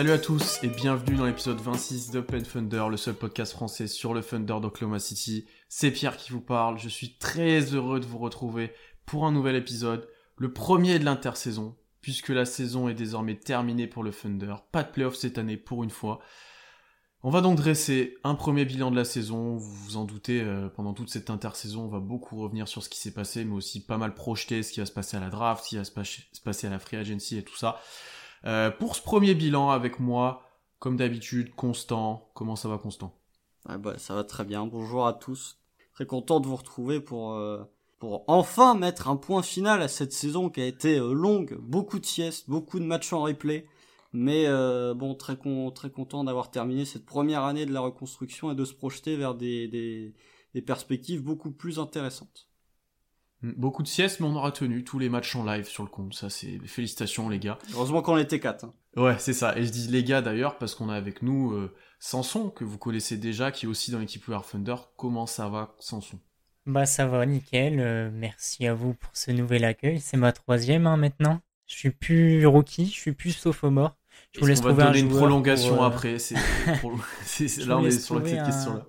Salut à tous et bienvenue dans l'épisode 26 d'Open Thunder, le seul podcast français sur le Thunder d'Oklahoma City. C'est Pierre qui vous parle, je suis très heureux de vous retrouver pour un nouvel épisode, le premier de l'intersaison, puisque la saison est désormais terminée pour le Thunder. Pas de playoffs cette année pour une fois. On va donc dresser un premier bilan de la saison, vous vous en doutez, euh, pendant toute cette intersaison, on va beaucoup revenir sur ce qui s'est passé, mais aussi pas mal projeter ce qui va se passer à la draft, ce qui va se passer à la free agency et tout ça. Euh, pour ce premier bilan avec moi, comme d'habitude, Constant. Comment ça va, Constant? Ah bah, ça va très bien. Bonjour à tous. Très content de vous retrouver pour, euh, pour enfin mettre un point final à cette saison qui a été euh, longue. Beaucoup de siestes, beaucoup de matchs en replay. Mais euh, bon, très, con, très content d'avoir terminé cette première année de la reconstruction et de se projeter vers des, des, des perspectives beaucoup plus intéressantes. Hmm, Beaucoup de siestes, mais on aura tenu tous les matchs en live sur le compte. Ça, c'est félicitations, les gars. Heureusement qu'on était quatre. hein. Ouais, c'est ça. Et je dis les gars d'ailleurs parce qu'on a avec nous euh, Sanson, que vous connaissez déjà, qui est aussi dans l'équipe War Thunder. Comment ça va, Sanson Bah ça va, nickel. euh, merci à vous pour ce nouvel accueil. C'est ma troisième hein, maintenant. Je suis plus rookie, je suis plus sophomore. Je vous laisse qu'on va trouver un donner une prolongation pour, euh, après. C'est, là, on est sur cette un- question-là.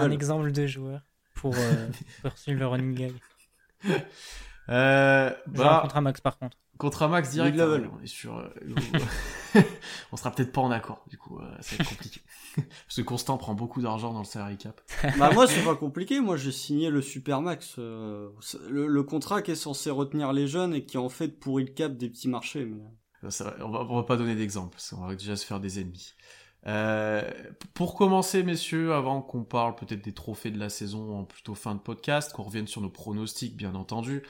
un exemple de joueur pour euh, poursuivre le running gag. Euh, bah, contrat max par contre. Contre un max direct, ah ouais, on est sur. euh, on sera peut-être pas en accord, du coup, euh, ça va être compliqué. Parce que Constant prend beaucoup d'argent dans le salary cap. bah moi c'est pas compliqué, moi j'ai signé le Supermax, euh, c'est- le, le contrat qui est censé retenir les jeunes et qui en fait pourrit le cap des petits marchés. Mais... Euh, ça on, va, on va pas donner d'exemple, parce qu'on va déjà se faire des ennemis. Euh, pour commencer, messieurs, avant qu'on parle peut-être des trophées de la saison en plutôt fin de podcast, qu'on revienne sur nos pronostics, bien entendu,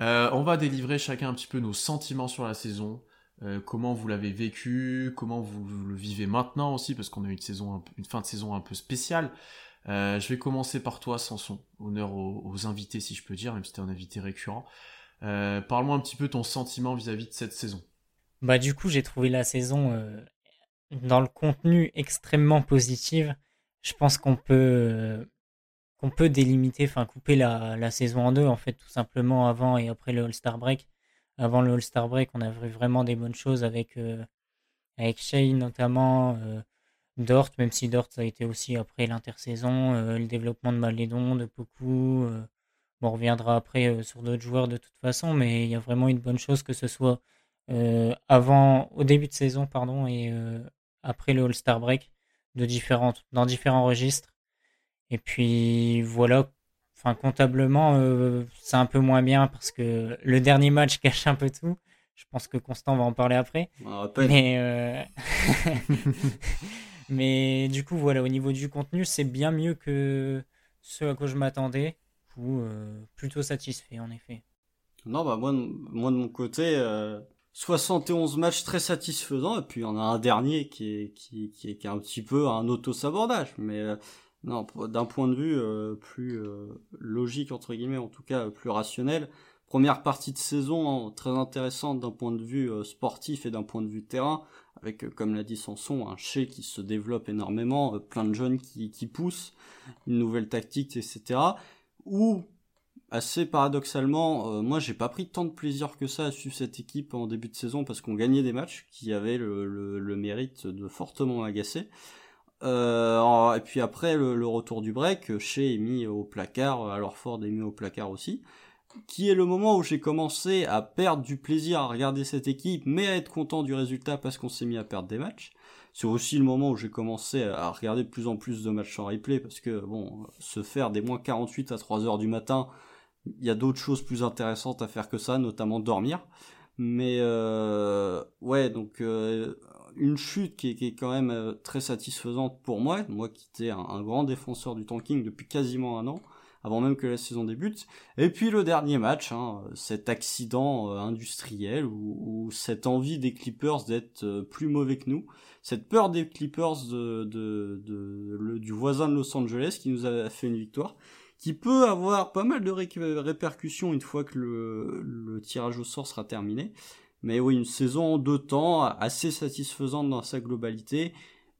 euh, on va délivrer chacun un petit peu nos sentiments sur la saison, euh, comment vous l'avez vécu, comment vous le vivez maintenant aussi, parce qu'on a eu une saison, une fin de saison un peu spéciale. Euh, je vais commencer par toi, Sanson. Honneur aux, invités, si je peux dire, même si t'es un invité récurrent. Euh, Parle-moi un petit peu ton sentiment vis-à-vis de cette saison. Bah du coup j'ai trouvé la saison dans le contenu extrêmement positive. Je pense qu'on peut qu'on peut délimiter, enfin couper la, la saison en deux en fait tout simplement avant et après le All-Star Break. Avant le All-Star Break, on a vu vraiment des bonnes choses avec euh, avec notamment, euh, Dort, même si Dort ça a été aussi après l'intersaison, euh, le développement de Malédon, de Poku. euh, on reviendra après sur d'autres joueurs de toute façon, mais il y a vraiment une bonne chose que ce soit avant, au début de saison, pardon, et après le All-Star Break, de différentes, dans différents registres. Et puis voilà, enfin comptablement, euh, c'est un peu moins bien parce que le dernier match cache un peu tout. Je pense que Constant va en parler après. Mais, euh, mais du coup, voilà, au niveau du contenu, c'est bien mieux que ce à quoi je m'attendais. Coup, euh, plutôt satisfait en effet. Non, bah moi, de- moi de mon côté, 71 matchs très satisfaisants, et puis on a un dernier qui est, qui, est, qui est un petit peu un auto-sabordage, mais euh, non, d'un point de vue euh, plus euh, logique, entre guillemets, en tout cas euh, plus rationnel, première partie de saison hein, très intéressante d'un point de vue euh, sportif et d'un point de vue terrain, avec, comme l'a dit Sanson, un chez qui se développe énormément, plein de jeunes qui, qui poussent, une nouvelle tactique, etc. Ou assez paradoxalement, euh, moi j'ai pas pris tant de plaisir que ça à suivre cette équipe en début de saison parce qu'on gagnait des matchs qui avaient le, mérite de fortement m'agacer. Euh, et puis après le, retour du break, chez est mis au placard, alors Ford est mis au placard aussi, qui est le moment où j'ai commencé à perdre du plaisir à regarder cette équipe, mais à être content du résultat parce qu'on s'est mis à perdre des matchs. C'est aussi le moment où j'ai commencé à regarder de plus en plus de matchs en replay parce que bon, se faire des moins 48 à 3 heures du matin, il y a d'autres choses plus intéressantes à faire que ça, notamment dormir. Mais euh, ouais, donc euh, une chute qui est, quand même euh, très satisfaisante pour moi, moi qui étais un, grand défenseur du tanking depuis quasiment un an, avant même que la saison débute. Et puis le dernier match, hein, cet accident euh, industriel ou, cette envie des Clippers d'être plus mauvais que nous, cette peur des Clippers de, du voisin de Los Angeles qui nous a fait une victoire, qui peut avoir pas mal de répercussions une fois que le, tirage au sort sera terminé. Mais oui, une saison en deux temps, assez satisfaisante dans sa globalité,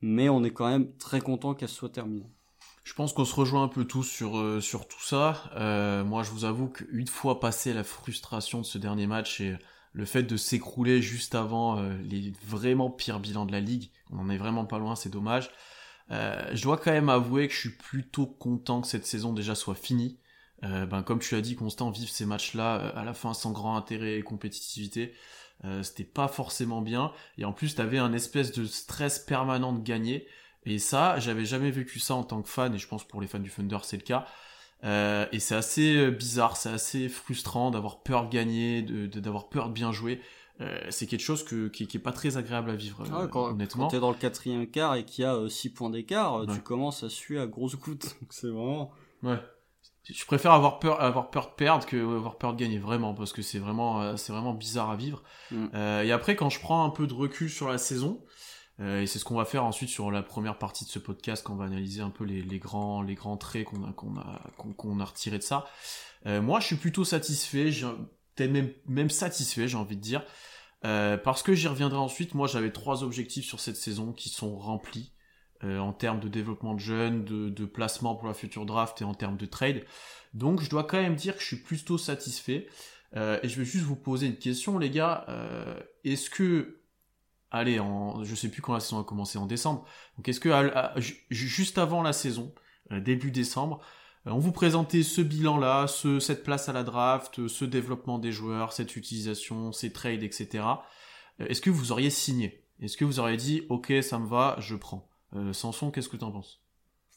mais on est quand même très content qu'elle soit terminée. Je pense qu'on se rejoint un peu tous sur, euh, sur tout ça. Euh, moi, je vous avoue qu'une fois passé la frustration de ce dernier match et le fait de s'écrouler juste avant euh, les vraiment pires bilans de la ligue, on en est vraiment pas loin, c'est dommage. Je dois quand même avouer que je suis plutôt content que cette saison déjà soit finie. ben, comme tu l'as dit, Constant, vivre ces matchs-là à la fin sans grand intérêt et compétitivité, c'était pas forcément bien. Et en plus, t'avais un espèce de stress permanent de gagner. Et ça, j'avais jamais vécu ça en tant que fan, et je pense pour les fans du Thunder, c'est le cas. Euh, et c'est assez euh, bizarre, c'est assez frustrant d'avoir peur de gagner, d'avoir peur de bien jouer. Euh, c'est quelque chose que, qui, qui, est pas très agréable à vivre, ah, quand, honnêtement. Quand t'es dans le quatrième quart et qu'il y a 6 points d'écart, tu commences à suer à grosses gouttes. c'est vraiment... Ouais. Je préfère avoir peur, avoir peur de perdre que avoir peur de gagner, vraiment, parce que c'est vraiment, c'est vraiment bizarre à vivre. Mm. et après, quand je prends un peu de recul sur la saison, euh, et c'est ce qu'on va faire ensuite sur la première partie de ce podcast, quand on va analyser un peu les, les grands, les grands traits qu'on a, qu'on a, qu'on, a retirés de ça. Euh, moi, je suis plutôt satisfait, peut-être même, même satisfait, j'ai envie de dire, euh, parce que j'y reviendrai ensuite. Moi, j'avais trois objectifs sur cette saison qui sont remplis en termes de développement de jeunes, de, de placement pour la future draft et en termes de trade. Donc, je dois quand même dire que je suis plutôt satisfait. et je vais juste vous poser une question, les gars. Est-ce que allez, en, je sais plus quand la saison a commencé, en décembre. Donc est-ce que juste avant la saison, euh, début décembre, euh, on vous présentait ce bilan-là, ce, cette place à la draft, ce développement des joueurs, cette utilisation, ces trades, etc. Euh, est-ce que vous auriez signé? Est-ce que vous auriez dit, ok, ça me va, je prends? Samson, qu'est-ce que tu en penses?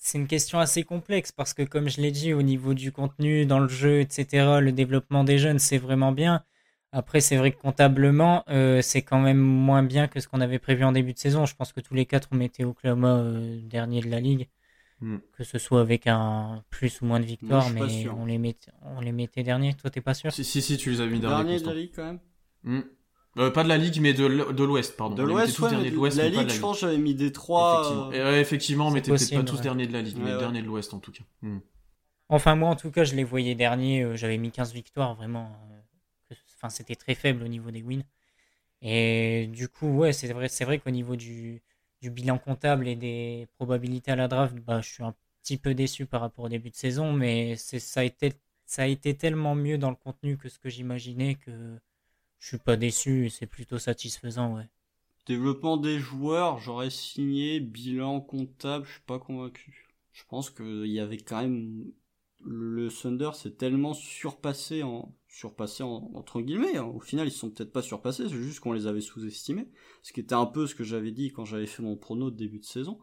C'est une question assez complexe parce que comme je l'ai dit au niveau du contenu dans le jeu, etc., le développement des jeunes, c'est vraiment bien. Après, c'est vrai que comptablement, euh, c'est quand même moins bien que ce qu'on avait prévu en début de saison. Je pense que tous les quatre, on mettait Oklahoma euh, dernier de la ligue. Hmm. Que ce soit avec un plus ou moins de victoires, mais on les, mettait, on les mettait derniers. Toi, t'es pas sûr? Si, si, si, tu les as mis derniers. Dernier de la ligue quand même hmm. euh, Pas de la ligue, mais de l'Ouest, pardon. De l'Ouest, ouais, de l'Ouest. La, ligue, je pense j'avais mis des trois. Effectivement, effectivement mais t'étais peut-être pas tous derniers de la ligue, mais derniers de l'Ouest en tout cas. Hmm. Enfin, moi, en tout cas, je les voyais derniers. J'avais mis 15 victoires, vraiment c'était très faible au niveau des wins. Et du coup, ouais, c'est vrai, c'est vrai qu'au niveau du, bilan comptable et des probabilités à la draft, bah, je suis un petit peu déçu par rapport au début de saison, mais ça a été, tellement mieux dans le contenu que ce que j'imaginais que je suis pas déçu c'est plutôt satisfaisant, ouais. Développement des joueurs, j'aurais signé bilan comptable, je suis pas convaincu. Je pense qu'il y avait quand même le Thunder s'est tellement surpassé en surpassé entre guillemets. Hein. Au final, ils sont peut-être pas surpassés, c'est juste qu'on les avait sous-estimés. Ce qui était un peu ce que j'avais dit quand j'avais fait mon prono de début de saison.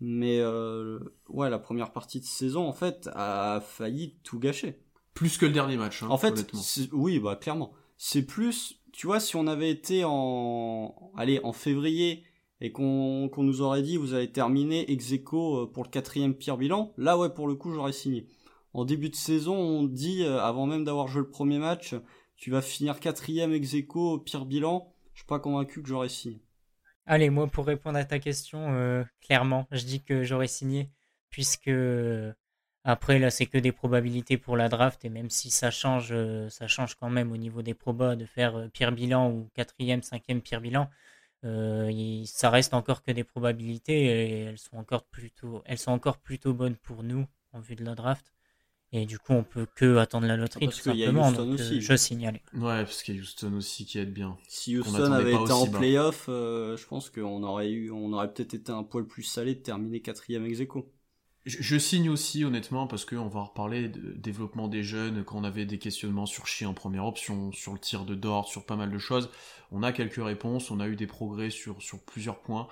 Mais euh, ouais, la première partie de saison en fait a failli tout gâcher. Plus que le dernier match. Hein, en fait, oui, bah clairement. C'est plus, tu vois, si on avait été en, allez, en février et qu'on nous aurait dit vous avez terminé ex euh, pour le quatrième pire bilan, là ouais pour le coup j'aurais signé en début de saison, on dit, euh, avant même d'avoir joué le premier match, tu vas finir quatrième ex aequo, pire bilan. Je suis pas convaincu que j'aurais signé. Allez, moi, pour répondre à ta question, euh, clairement, je dis que j'aurais signé, puisque euh, après, là, c'est que des probabilités pour la draft, et même si ça change, ça change quand même au niveau des probas de faire pire bilan ou quatrième, cinquième pire bilan. ça reste encore que des probabilités et elles sont encore plutôt, elles sont encore plutôt bonnes pour nous en vue de la draft. Et du coup, on peut que attendre la loterie, tout simplement. Donc, euh, aussi. je signale. Ouais, parce qu'il y a Houston aussi qui aide bien. Si Houston avait été en playoff, euh, je pense qu'on aurait eu, on aurait peut-être été un poil plus salé de terminer quatrième ex aequo. Je, signe aussi, honnêtement, parce qu'on va reparler de développement des jeunes, quand on avait des questionnements sur Chi en première option, sur le tir de Dort, sur pas mal de choses. On a quelques réponses, on a eu des progrès sur, sur plusieurs points.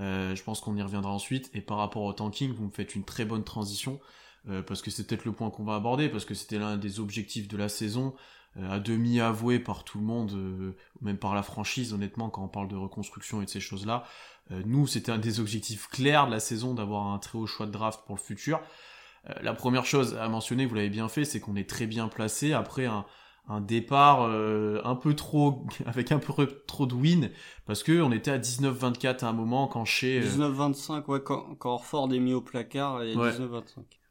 Euh, je pense qu'on y reviendra ensuite. Et par rapport au tanking, vous me faites une très bonne transition. Euh, parce que c'est peut-être le point qu'on va aborder, parce que c'était l'un des objectifs de la saison, euh, à demi avoué par tout le monde, euh, même par la franchise, honnêtement, quand on parle de reconstruction et de ces choses-là. nous, c'était un des objectifs clairs de la saison d'avoir un très haut choix de draft pour le futur. Euh, la première chose à mentionner, vous l'avez bien fait, c'est qu'on est très bien placé après un, un départ euh, un peu trop avec un peu trop de win parce que on était à 19-24 à un moment quand chez 19-25 ouais quand, quand Orford est mis au placard et Ouais. 19-25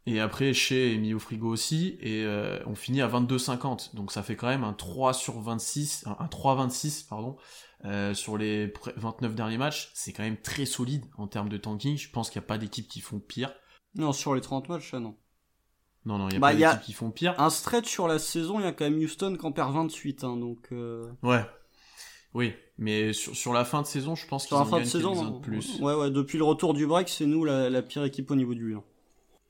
et après chez est mis au frigo aussi et euh, on finit à 22-50 donc ça fait quand même un 3 sur 26 un, un 3-26 pardon euh, sur les pr- 29 derniers matchs. C'est quand même très solide en termes de tanking. Je pense qu'il n'y a pas d'équipe qui font pire. Non sur les 30 matchs non. Non non il n'y a Bah, pas il y a- d'équipe qui font pire. un stretch sur la saison il y a quand même Houston qui en perd 28 hein, donc euh, ouais. Oui mais sur, sur la fin de saison je pense qu'ils en fin de gagnent saison quelques-uns non. de plus. Ouais ouais depuis le retour du break c'est nous la, la pire équipe au niveau du bilan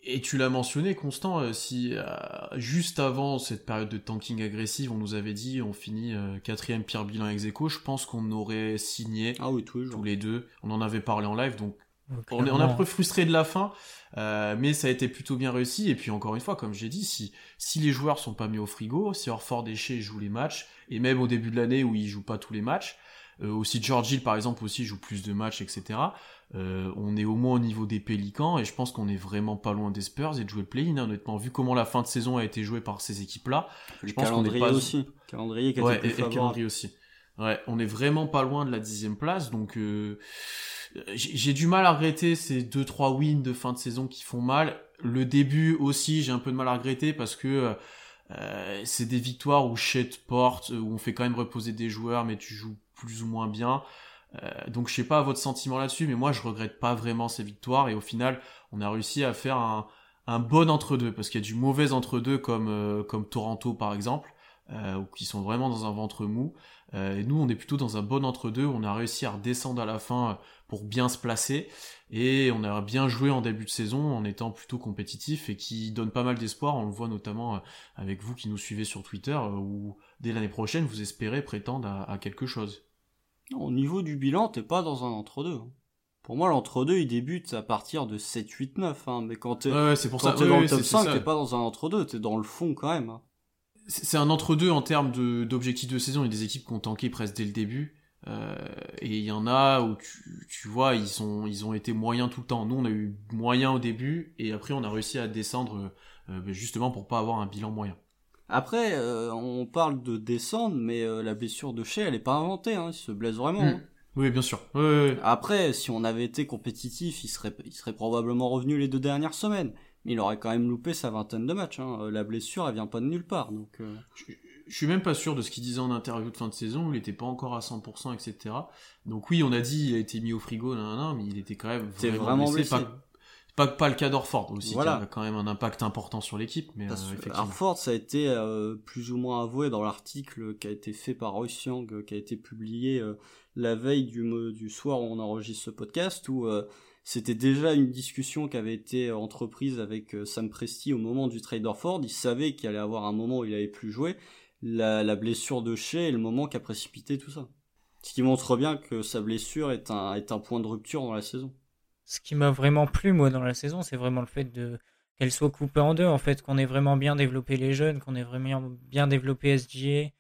Et tu l'as mentionné, Constant, euh, si euh, juste avant cette période de tanking agressive, on nous avait dit on finit euh, quatrième pire bilan ex aequo, je pense qu'on aurait signé ah oui tous les tous les deux. On en avait parlé en live, donc on est, on est un peu frustré de la fin, euh, mais ça a été plutôt bien réussi. Et puis encore une fois, comme j'ai dit, si si les joueurs sont pas mis au frigo, si Orford et Shea jouent les matchs, et même au début de l'année où ils jouent pas tous les matchs, euh, aussi George Hill par exemple aussi joue plus de matchs, etc. Euh, on est au moins au niveau des Pélicans et je pense qu'on est vraiment pas loin des Spurs et de jouer le play-in. hein, honnêtement, vu comment la fin de saison a été jouée par ces équipes-là, je pense qu'on pas- aussi calendrier qui a ouais, été et, plus calendrier aussi. Ouais, on est vraiment pas loin de la dixième place, donc euh, j'ai du mal à regretter ces deux trois wins de fin de saison qui font mal. Le début aussi, j'ai un peu de mal à regretter parce que euh, c'est des victoires où Chet porte, où on fait quand même reposer des joueurs, mais tu joues plus ou moins bien. Euh, donc je sais pas votre sentiment là-dessus, mais moi je regrette pas vraiment ces victoires et au final on a réussi à faire un, bon entre-deux parce qu'il y a du mauvais entre-deux comme euh, comme Toronto par exemple, euh, ou qui sont vraiment dans un ventre mou. Euh, et nous on est plutôt dans un bon entre-deux. On a réussi à redescendre à la fin pour bien se placer et on a bien joué en début de saison en étant plutôt compétitif et qui donne pas mal d'espoir. On le voit notamment avec vous qui nous suivez sur Twitter où dès l'année prochaine vous espérez prétendre à quelque chose. Au niveau du bilan, t'es pas dans un entre-deux. hein. Pour moi, l'entre-deux, il débute à partir de 7, 8, 9. Hein. Mais quand t'es Ouais, ouais, c'est pour quand ça. t'es ouais, dans le top c'est- c'est 5, ça. t'es pas dans un entre-deux, t'es dans le fond quand même. hein. C'est un entre-deux en termes de- d'objectifs de, saison. Il y a des équipes qui ont tanké presque dès le début. Euh, et il y en a où tu, tu vois, ils, sont, ils ont été moyens tout le temps. Nous, on a eu moyen au début et après, on a réussi à descendre euh, justement pour pas avoir un bilan moyen. Après, euh, on parle de descendre, mais euh, la blessure de Shea, elle est pas inventée. Hein. Il se blesse vraiment. Mm. hein. Oui, bien sûr. Ouais, ouais, ouais. Après, si on avait été compétitif, il serait, il serait probablement revenu les deux dernières semaines. Mais il aurait quand même loupé sa vingtaine de matchs. Hein. Euh, La blessure, elle vient pas de nulle part. Donc, euh, Je suis même pas sûr de ce qu'il disait en interview de fin de saison, où il était pas encore à 100%, etc. Donc oui, on a dit il a été mis au frigo, nan, nan, mais il était quand même vraiment, vraiment blessé. blessé. Pas, pas, pas le cas d'Orford aussi, Voilà. qui a quand même un impact important sur l'équipe, mais euh. Hartford, ça a été euh, plus ou moins avoué dans l'article qui a été fait par Royce Young, euh, qui a été publié euh, la veille du, du soir où on enregistre ce podcast, où euh, c'était déjà une discussion qui avait été euh, entreprise avec Sam Presti au moment du trade Hartford. Il savait qu'il allait avoir un moment où il avait plus joué. La, la blessure de Shea est le moment qui a précipité tout ça. Ce qui montre bien que sa blessure est un, est un point de rupture dans la saison. Ce qui m'a vraiment plu, moi, dans la saison, c'est vraiment le fait de qu'elle soit coupée en deux, en fait, qu'on ait vraiment bien développé les jeunes, qu'on ait vraiment bien développé SGA,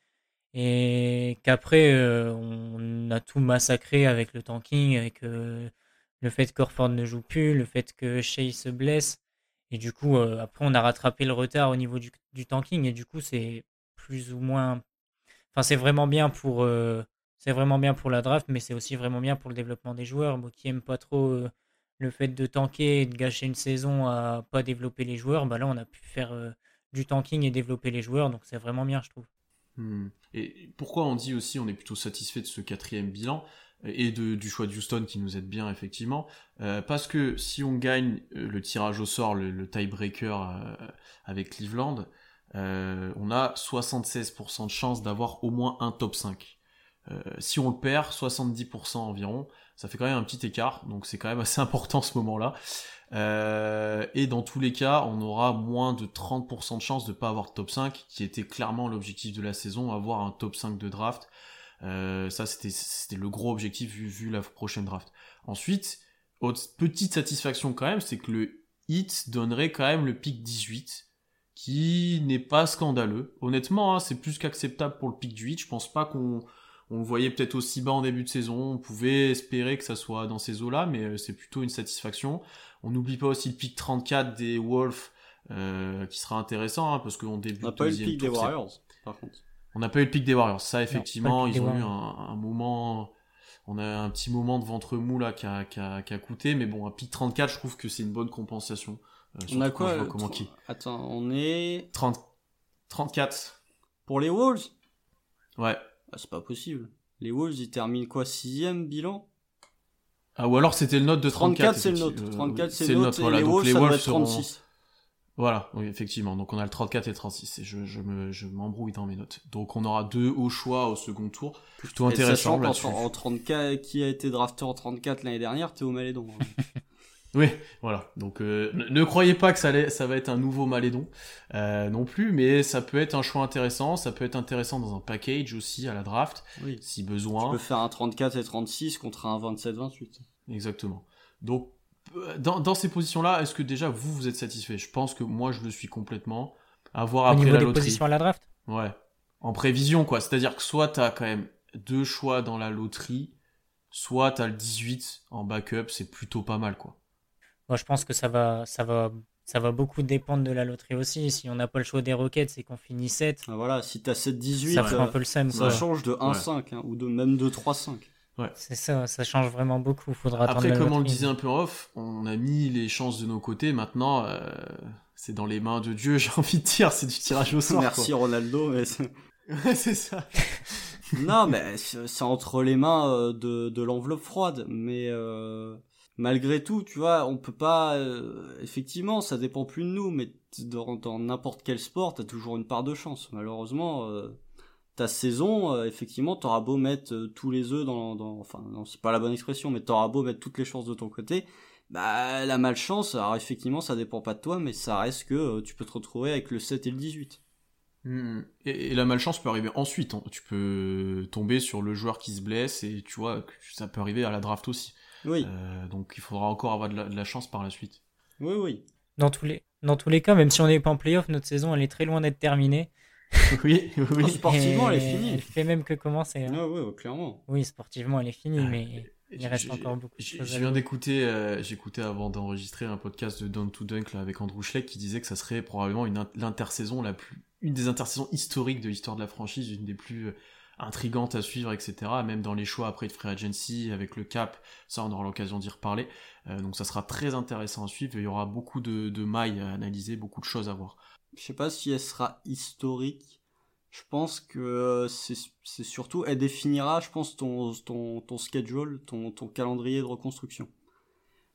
et qu'après, euh, on a tout massacré avec le tanking, avec euh, le fait qu'Orford ne joue plus, le fait que Shea se blesse, et du coup, euh, après, on a rattrapé le retard au niveau du, du tanking, et du coup, c'est plus ou moins... Enfin, c'est vraiment bien pour... c'est vraiment bien pour la draft, mais c'est aussi vraiment bien pour le développement des joueurs. Moi qui aime pas trop le fait de tanker et de gâcher une saison à pas développer les joueurs, bah là on a pu faire euh, du tanking et développer les joueurs, donc c'est vraiment bien je trouve. Hmm. Et pourquoi on dit aussi on est plutôt satisfait de ce quatrième bilan et de, du choix de Houston qui nous aide bien effectivement Euh, parce que si on gagne euh, le tirage au sort, le, tiebreaker euh, avec Cleveland, euh, on a 76% de chance d'avoir au moins un top 5. Euh, si on le perd, 70% environ, ça fait quand même un petit écart, donc c'est quand même assez important ce moment-là. Euh, et dans tous les cas, on aura moins de 30% de chance de pas avoir de top 5, qui était clairement l'objectif de la saison, avoir un top 5 de draft. Euh, ça, c'était le gros objectif vu, vu la prochaine draft. Ensuite, autre petite satisfaction quand même, c'est que le hit donnerait quand même le pick 18, qui n'est pas scandaleux. Honnêtement, hein, c'est plus qu'acceptable pour le pick du hit. Je pense pas qu'on on le voyait peut-être aussi bas en début de saison. On pouvait espérer que ça soit dans ces eaux-là, mais euh, c'est plutôt une satisfaction. On n'oublie pas aussi le pick 34 des Wolves, euh, qui sera intéressant hein, parce qu'on débute On n'a pas eu le deuxième pic des tour, Warriors, par contre. On n'a pas eu le pic des Warriors. Ça, effectivement, pic ils ont eu un, un moment. On a un petit moment de ventre mou là qui a, qui a- qui a coûté, mais bon, un pic 34, je trouve que c'est une bonne compensation. Euh, On a quoi euh, comment qui Attends, on est 30, 34. pour les Wolves? Ouais. Ah, C'est pas possible. Les Wolves, ils terminent quoi Sixième bilan? Ah, ou alors c'était le note de 34. 34, c'est le. Euh, 34, oui, c'est le nôtre. Et les Donc Wolves, les ça doit Wolves être seront- 36. Voilà, oui, effectivement. Donc on a le 34 et le 36. Et je, je me, je m'embrouille dans mes notes. Donc on aura deux hauts choix au second tour. Plutôt Et intéressant sachant là-dessus. qu'en en 34, qui a été drafté en 34 l'année dernière, Théo Malédon. hein. Oui, voilà. Donc euh, ne, ne croyez pas que ça, allait- ça va être un nouveau Malédon euh, non plus, mais ça peut être un choix intéressant. Ça peut être intéressant dans un package aussi à la draft, oui. si Tu besoin. peux faire un 34 et 36 contre un 27-28. Exactement. Donc euh, dans, dans ces positions-là, est-ce que déjà vous vous êtes satisfait? Je pense que moi je le suis complètement. À voir Au après niveau la des loterie. positions à la draft? Ouais. En prévision, quoi. C'est-à-dire que soit t'as quand même deux choix dans la loterie, soit t'as le 18 en backup, c'est plutôt pas mal, quoi. Moi, je pense que ça va, ça va, ça va beaucoup dépendre de la loterie aussi. Si on n'a pas le choix des Rockets et qu'on finit 7, Ah, Voilà, si t'as 7-18, ça fera un euh, peu le seum. ça quoi. change de 1-5, hein, ou de même de 3-5. C'est ça, ça change vraiment beaucoup. Faudra Après, comme on le disait un peu en off, on a mis les chances de nos côtés. Maintenant, euh, c'est dans les mains de Dieu, j'ai envie de dire. C'est du tirage au sort. Merci Ronaldo, mais c'est- c'est ça. non, mais c'est c'est entre les mains euh, de, de l'enveloppe froide. Mais euh, malgré tout, tu vois, on peut pas. euh, effectivement, ça dépend plus de nous, mais dans n'importe quel sport, t'as toujours une part de chance. Malheureusement, euh, ta saison, euh, effectivement, t'auras beau mettre tous les œufs dans, dans. Enfin, non, c'est pas la bonne expression, mais t'auras beau mettre toutes les chances de ton côté. Bah, la malchance, alors effectivement, ça dépend pas de toi, mais ça reste que tu peux te retrouver avec le 7 et le 18. Hmm. Et, et la malchance peut arriver ensuite. hein. Tu peux tomber sur le joueur qui se blesse et tu vois, ça peut arriver à la draft aussi. Oui, Euh, donc il faudra encore avoir de la, de la chance par la suite. oui, oui. Dans tous les, dans tous les cas, même si on n'est pas en playoff, notre saison elle est très loin d'être terminée. oui, Oh, oui. sportivement, elle est finie. Elle fait même que commencer. hein. Ah, ouais, clairement. Oui, sportivement elle est finie, Ah, mais il reste encore beaucoup de choses Je viens d'écouter, euh, j'écoutais avant d'enregistrer un podcast de Down to Dunk là, avec Andrew Schleck qui disait que ça serait probablement une in- l'intersaison la plus, une des intersaisons historiques de l'histoire de la franchise, une des plus euh, intrigantes à suivre, etc. Même dans les choix après de free agency avec le cap, ça on aura l'occasion d'y reparler. Euh, donc ça sera très intéressant à suivre. Il y aura beaucoup de, de mailles à analyser, beaucoup de choses à voir. Je sais pas si elle sera historique. Je pense que euh, c'est surtout, elle définira, je pense, ton, ton, ton schedule, ton, ton calendrier de reconstruction.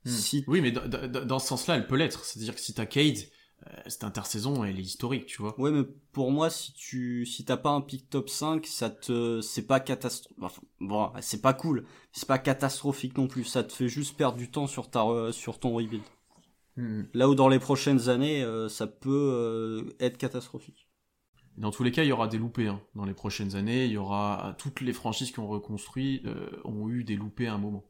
Hmm. Si, Oui, mais dans, ce sens-là, elle peut l'être. C'est-à-dire que si t'as Cade, cette intersaison, elle est historique, tu vois. ouais, mais pour moi, si tu, si t'as pas un pick top 5, ça te, c'est pas catastrophique. Enfin, bon, c'est pas cool. C'est pas catastrophique non plus. Ça te fait juste perdre du temps sur ta, sur ton rebuild. Hmm. Là où dans les prochaines années, euh, ça peut euh, être catastrophique. Dans tous les cas, il y aura des loupés hein. dans les prochaines années. Il y aura toutes les franchises qui ont reconstruit euh, ont eu des loupés à un moment.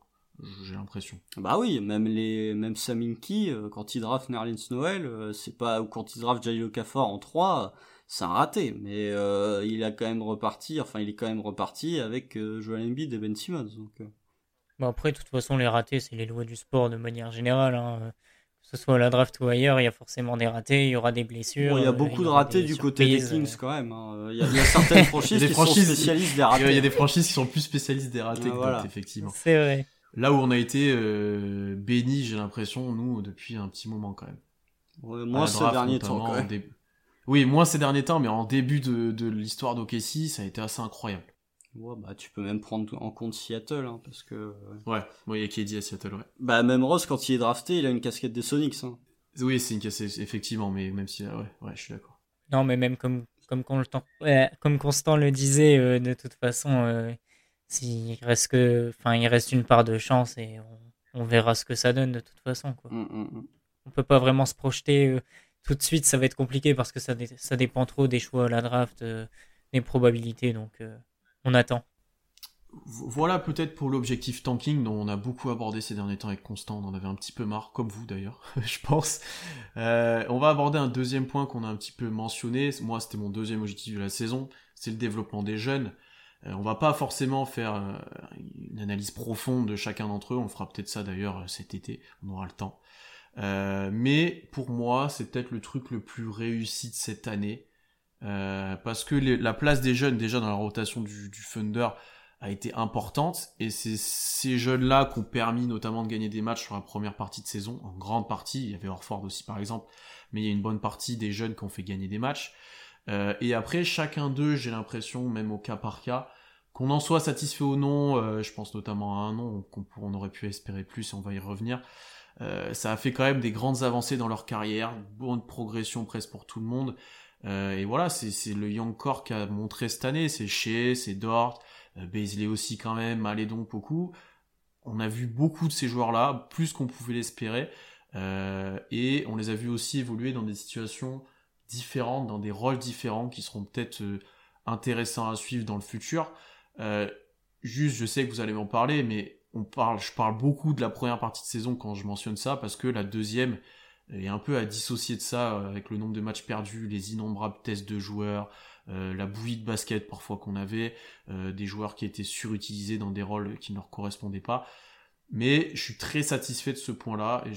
J'ai l'impression. Bah oui, même les même Saminki euh, quand il draft Nerlens Noël, euh, c'est pas ou quand il draft Jail Okafor en 3, c'est un raté, mais euh, il a quand même reparti, enfin il est quand même reparti avec euh, Joel Embiid et Ben Simmons donc euh. Bon, après, de toute façon, les ratés, c'est les lois du sport de manière générale. hein. Que ce soit à la draft ou ailleurs, il y a forcément des ratés, il y aura des blessures. Bon, il y a beaucoup de ratés du côté des Kings euh. quand même. hein. Il y, a, il y a certaines franchises des qui franchises- sont spécialistes des ratés. a, il y a des franchises qui sont plus spécialistes des ratés Ah, que voilà. d'autres, effectivement. C'est vrai. Là où on a été euh, bénis, j'ai l'impression, nous, depuis un petit moment quand même. Ouais, moins ces derniers temps notamment, quand en même. dé- Oui, moins ces derniers temps, mais en début de, de l'histoire d'OKC, ça a été assez incroyable. Ouais, bah tu peux même prendre en compte Seattle hein, parce que euh, Ouais, oui, il y a KD à Seattle, ouais. bah même Ross quand il est drafté, il a une casquette des Sonics hein. Oui, c'est une casse, effectivement, mais même si, ouais, ouais, je suis d'accord. Non, mais même comme, comme, Constant, ouais, comme Constant le disait, euh, de toute façon, euh, s'il reste que, enfin, il reste une part de chance et on, on verra ce que ça donne de toute façon. Quoi. Hum, hum, hum. On peut pas vraiment se projeter euh, tout de suite, ça va être compliqué parce que ça, dé- ça dépend trop des choix à la draft, euh, des probabilités, donc euh, on attend. Vo- Voilà peut-être pour l'objectif tanking dont on a beaucoup abordé ces derniers temps avec Constant, on en avait un petit peu marre, comme vous d'ailleurs, je pense. On va aborder un deuxième point qu'on a un petit peu mentionné, moi c'était mon deuxième objectif de la saison, c'est le développement des jeunes. Euh, on va pas forcément faire euh, une analyse profonde de chacun d'entre eux, on fera peut-être ça d'ailleurs euh, cet été, on aura le temps. mais pour moi, c'est peut-être le truc le plus réussi de cette année. parce que la place des jeunes déjà dans la rotation du, du Thunder a été importante et c'est ces jeunes-là qui ont permis notamment de gagner des matchs sur la première partie de saison, en grande partie, il y avait Orford aussi par exemple, mais il y a une bonne partie des jeunes qui ont fait gagner des matchs. Euh, et après, chacun d'eux, j'ai l'impression, même au cas par cas, qu'on en soit satisfait ou non, euh, je pense notamment à un nom qu'on aurait pu espérer plus on va y revenir, euh, ça a fait quand même des grandes avancées dans leur carrière, bonne progression presque pour tout le monde. et voilà, c'est le Young Core qui a montré cette année, c'est Shea, c'est Dort, euh, aussi quand même, Malédon beaucoup. On a vu beaucoup de ces joueurs-là, plus qu'on pouvait l'espérer. Euh, et on les a vus aussi évoluer dans des situations différentes, dans des rôles différents qui seront peut-être euh, intéressants à suivre dans le futur. juste, je sais que vous allez m'en parler, mais on parle, je parle beaucoup de la première partie de saison quand je mentionne ça, parce que la deuxième est un peu à dissocier de ça avec le nombre de matchs perdus, les innombrables tests de joueurs, euh, la bouillie de basket parfois qu'on avait, euh, des joueurs qui étaient surutilisés dans des rôles qui ne leur correspondaient pas. Mais je suis très satisfait de ce point-là et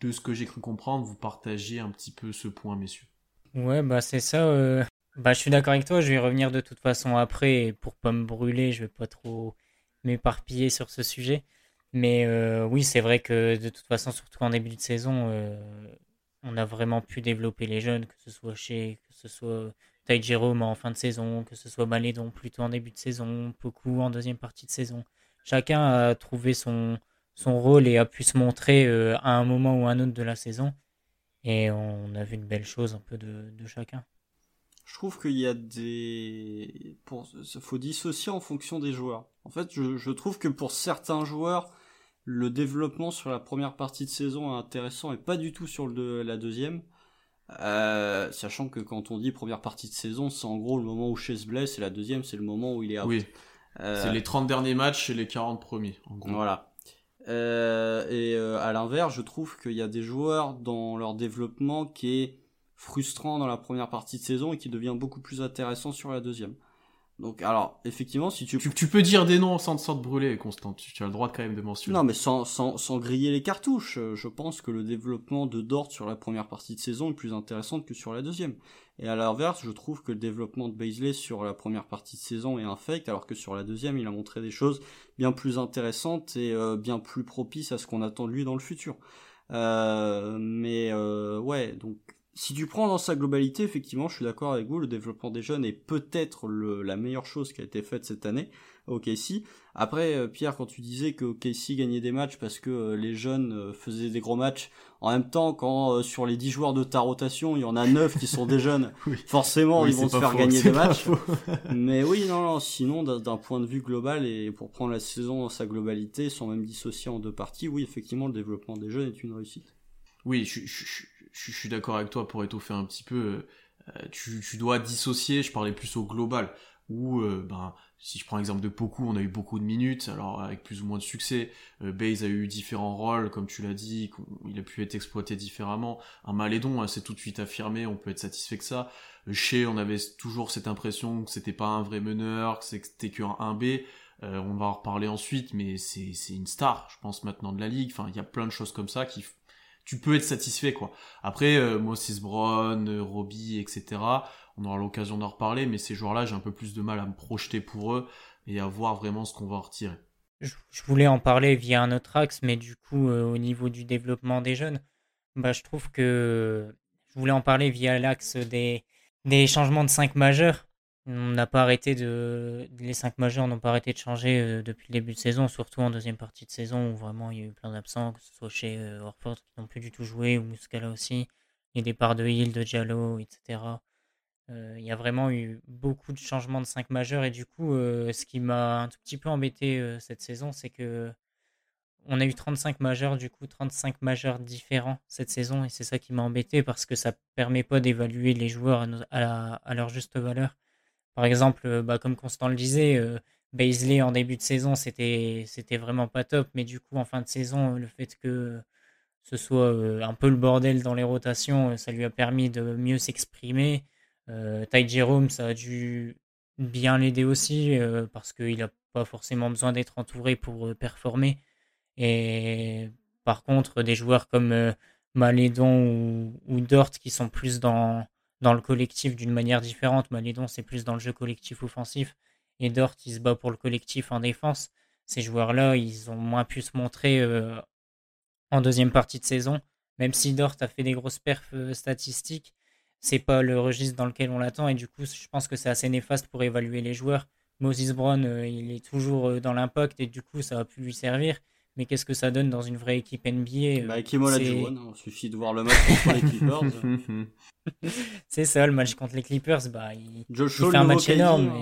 de ce que j'ai cru comprendre, vous partagez un petit peu ce point, messieurs. Ouais, bah c'est ça. Euh, bah, je suis d'accord avec toi, je vais y revenir de toute façon après. Et pour pas me brûler, je vais pas trop m'éparpiller sur ce sujet. Mais oui, c'est vrai que de toute façon, surtout en début de saison, on a vraiment pu développer les jeunes, que ce soit chez, que ce soit Ty Jerome en fin de saison, que ce soit Malédon plutôt en début de saison, beaucoup en deuxième partie de saison. Chacun a trouvé son, rôle et a pu se montrer euh, à un moment ou à un autre de la saison. Et on a vu une belle chose un peu de, chacun. Je trouve qu'il y a des... Pour... faut dissocier en fonction des joueurs. En fait, je, je trouve que pour certains joueurs, le développement sur la première partie de saison est intéressant et pas du tout sur le, la deuxième. Euh, sachant que quand on dit première partie de saison, c'est en gros le moment où Chez se blesse et la deuxième, c'est le moment où il est out. Oui. Euh, c'est les 30 derniers matchs et les 40 premiers, en gros. Voilà. Euh, et à l'inverse, je trouve qu'il y a des joueurs dans leur développement qui est frustrant dans la première partie de saison et qui devient beaucoup plus intéressant sur la deuxième. Donc, alors, effectivement, si tu... Tu, peux dire des noms sans te sorte brûler, Constant. Tu, as le droit quand même de mentionner. Non, mais sans, sans, sans griller les cartouches. Euh, je pense que le développement de Dort sur la première partie de saison est plus intéressant que sur la deuxième. Et à l'inverse, je trouve que le développement de Baisley sur la première partie de saison est un fake, alors que sur la deuxième, il a montré des choses bien plus intéressantes et euh, bien plus propices à ce qu'on attend de lui dans le futur. Euh, mais euh, ouais, donc si tu prends dans sa globalité, effectivement, je suis d'accord avec vous, le développement des jeunes est peut-être la meilleure chose qui a été faite cette année au KC. Après, euh, Pierre, quand tu disais que KC gagnait des matchs parce que euh, les jeunes euh, faisaient des gros matchs, en même temps, quand sur les 10 joueurs de ta rotation, il y en a 9 qui sont des jeunes, forcément, ils vont se faire gagner des matchs. Mais oui, non, non sinon, d'un point de vue global, et pour prendre la saison dans sa globalité, sans même dissocier en deux parties, oui, effectivement, le développement des jeunes est une réussite. Oui, je, je, je, suis d'accord avec toi pour étoffer un petit peu. Euh, tu, tu, dois dissocier, je parlais plus au global, où, euh, ben, si je prends l'exemple de Poku, on a eu beaucoup de minutes, alors avec plus ou moins de succès. Euh, Baze a eu différents rôles, comme tu l'as dit, il a pu être exploité différemment. Un Malédon hein, c'est tout de suite affirmé, on peut être satisfait que ça. Chez, on avait toujours cette impression que c'était pas un vrai meneur, que c'était qu'un 1B. on va en reparler ensuite, mais c'est une star, je pense, maintenant de la ligue. Enfin, il y a plein de choses comme ça qui tu peux être satisfait quoi. Après euh, Moses Brown, euh, Robbie, etc. On aura l'occasion d'en reparler, mais ces joueurs-là, j'ai un peu plus de mal à me projeter pour eux et à voir vraiment ce qu'on va en retirer. Je, voulais en parler via un autre axe, mais du coup, euh, au niveau du développement des jeunes, bah, je trouve que je voulais en parler via l'axe des, des changements de 5 majeurs. On n'a pas arrêté de. Les cinq majeurs n'ont pas arrêté de changer euh, depuis le début de saison, surtout en deuxième partie de saison où vraiment il y a eu plein d'absents, que ce soit chez euh, qui n'ont plus du tout joué ou Muscala aussi, les départs de Hill, de Diallo, etc. Euh, il y a vraiment eu beaucoup de changements de cinq majeurs et du coup, ce qui m'a un tout petit peu embêté cette saison, c'est que on a eu 35 majeurs, du coup 35 majeurs différents cette saison et c'est ça qui m'a embêté parce que ça permet pas d'évaluer les joueurs à leur juste valeur. Par exemple, euh, bah, comme Constant le disait, euh, Baisley en début de saison, c'était vraiment pas top, mais du coup en fin de saison, le fait que ce soit euh, un peu le bordel dans les rotations, ça lui a permis de mieux s'exprimer. Ty Jerome, ça a dû bien l'aider aussi parce qu'il n'a pas forcément besoin d'être entouré pour performer. Et par contre, des joueurs comme Malédon ou, Dort qui sont plus dans, dans le collectif d'une manière différente. Malédon, c'est plus dans le jeu collectif offensif. Et Dort, il se bat pour le collectif en défense. Ces joueurs-là, ils ont moins pu se montrer euh, en deuxième partie de saison. Même si Dort a fait des grosses perfs euh, statistiques, c'est pas le registre dans lequel on l'attend. Et du coup, je pense que c'est assez néfaste pour évaluer les joueurs. Moses Brown, euh, il est toujours dans l'impact et du coup, ça a pu lui servir. Mais qu'est-ce que ça donne dans une vraie équipe NBA bah, Kim l'a il suffit de voir le match contre les Clippers. c'est ça, le match contre les Clippers, bah, il, fait un match énorme.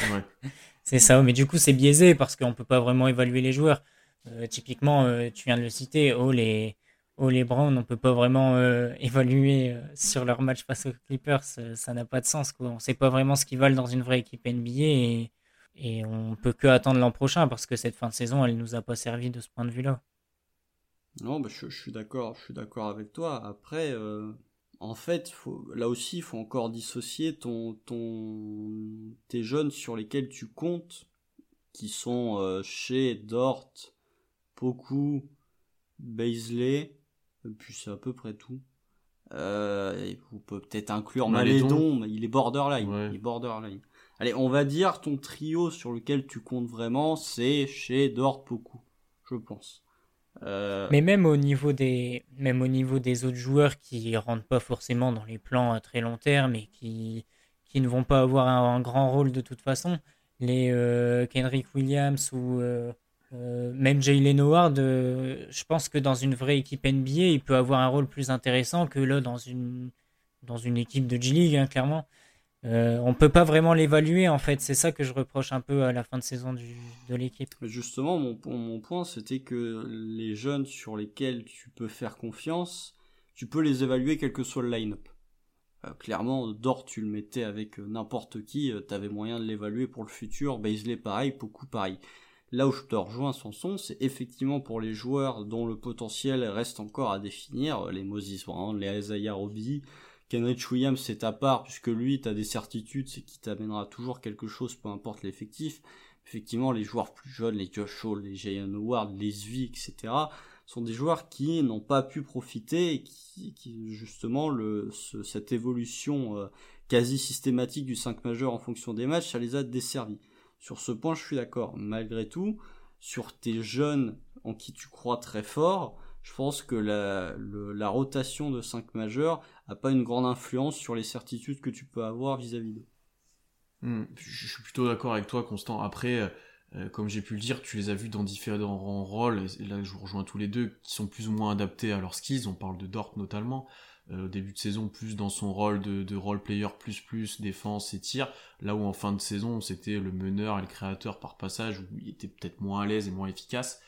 Hein. c'est ça, mais du coup, c'est biaisé parce qu'on ne peut pas vraiment évaluer les joueurs. Euh, typiquement, euh, tu viens de le citer, oh les, oh, les Browns, on ne peut pas vraiment euh, évaluer sur leur match face aux Clippers. ça n'a pas de sens. Quoi. On ne sait pas vraiment ce qu'ils valent dans une vraie équipe NBA. Et et on peut que attendre l'an prochain parce que cette fin de saison, elle nous a pas servi de ce point de vue-là. Non, bah, je, suis d'accord, je suis d'accord avec toi. Après, euh, en fait, faut, là aussi, il faut encore dissocier ton, ton, tes jeunes sur lesquels tu comptes, qui sont euh, chez Dort, Poku, Baisley, et puis c'est à peu près tout. Euh, vous pouvez peut-être inclure Malédon, mais il est borderline. Il est borderline. Allez, on va dire ton trio sur lequel tu comptes vraiment, c'est chez Dort beaucoup, je pense. Euh, Mais même au niveau des, même au niveau des autres joueurs qui rentrent pas forcément dans les plans à très long terme et qui, qui ne vont pas avoir un, grand rôle de toute façon, les euh, Kendrick Williams ou euh, même Jalen Howard, je pense que dans une vraie équipe NBA, il peut avoir un rôle plus intéressant que là dans une, dans une équipe de G-League, hein, clairement. Euh, on peut pas vraiment l'évaluer en fait. C'est ça que je reproche un peu à la fin de saison de l'équipe. Justement, mon, point c'était que les jeunes sur lesquels tu peux faire confiance, tu peux les évaluer quel que soit le line-up. Euh, clairement, Dort, tu le mettais avec euh, n'importe qui, tu avais moyen de l'évaluer pour le futur. Baisley, pareil, beaucoup pareil. Là où je te rejoins, Sanson, c'est effectivement pour les joueurs dont le potentiel reste encore à définir, les Moses Brown, les Isaiah Roby, Kenrich Williams, c'est à part, puisque lui, tu des certitudes, c'est qu'il t'amènera toujours quelque chose, peu importe l'effectif. Effectivement, les joueurs plus jeunes, les Josh Hall, les Jayan Howard, les Zvi, etc., sont des joueurs qui n'ont pas pu profiter et qui, justement, le, cette évolution euh, quasi systématique du 5 majeur en fonction des matchs, ça les a desservis. Sur ce point, je suis d'accord. Malgré tout, sur tes jeunes en qui tu crois très fort, je pense que la, rotation de 5 majeurs a pas une grande influence sur les certitudes que tu peux avoir vis-à-vis d'eux. Hmm, je suis plutôt d'accord avec toi, Constant. Après, euh, euh, comme j'ai pu le dire, tu les as vus dans différents rôles, et là je vous rejoins tous les deux, qui sont plus ou moins adaptés à leurs skills. On parle de Dort notamment. Euh, au début de saison, plus dans son rôle de, de role player plus plus, défense et tir. Là où en fin de saison, c'était le meneur et le créateur par passage, où il était peut-être moins à l'aise et moins efficace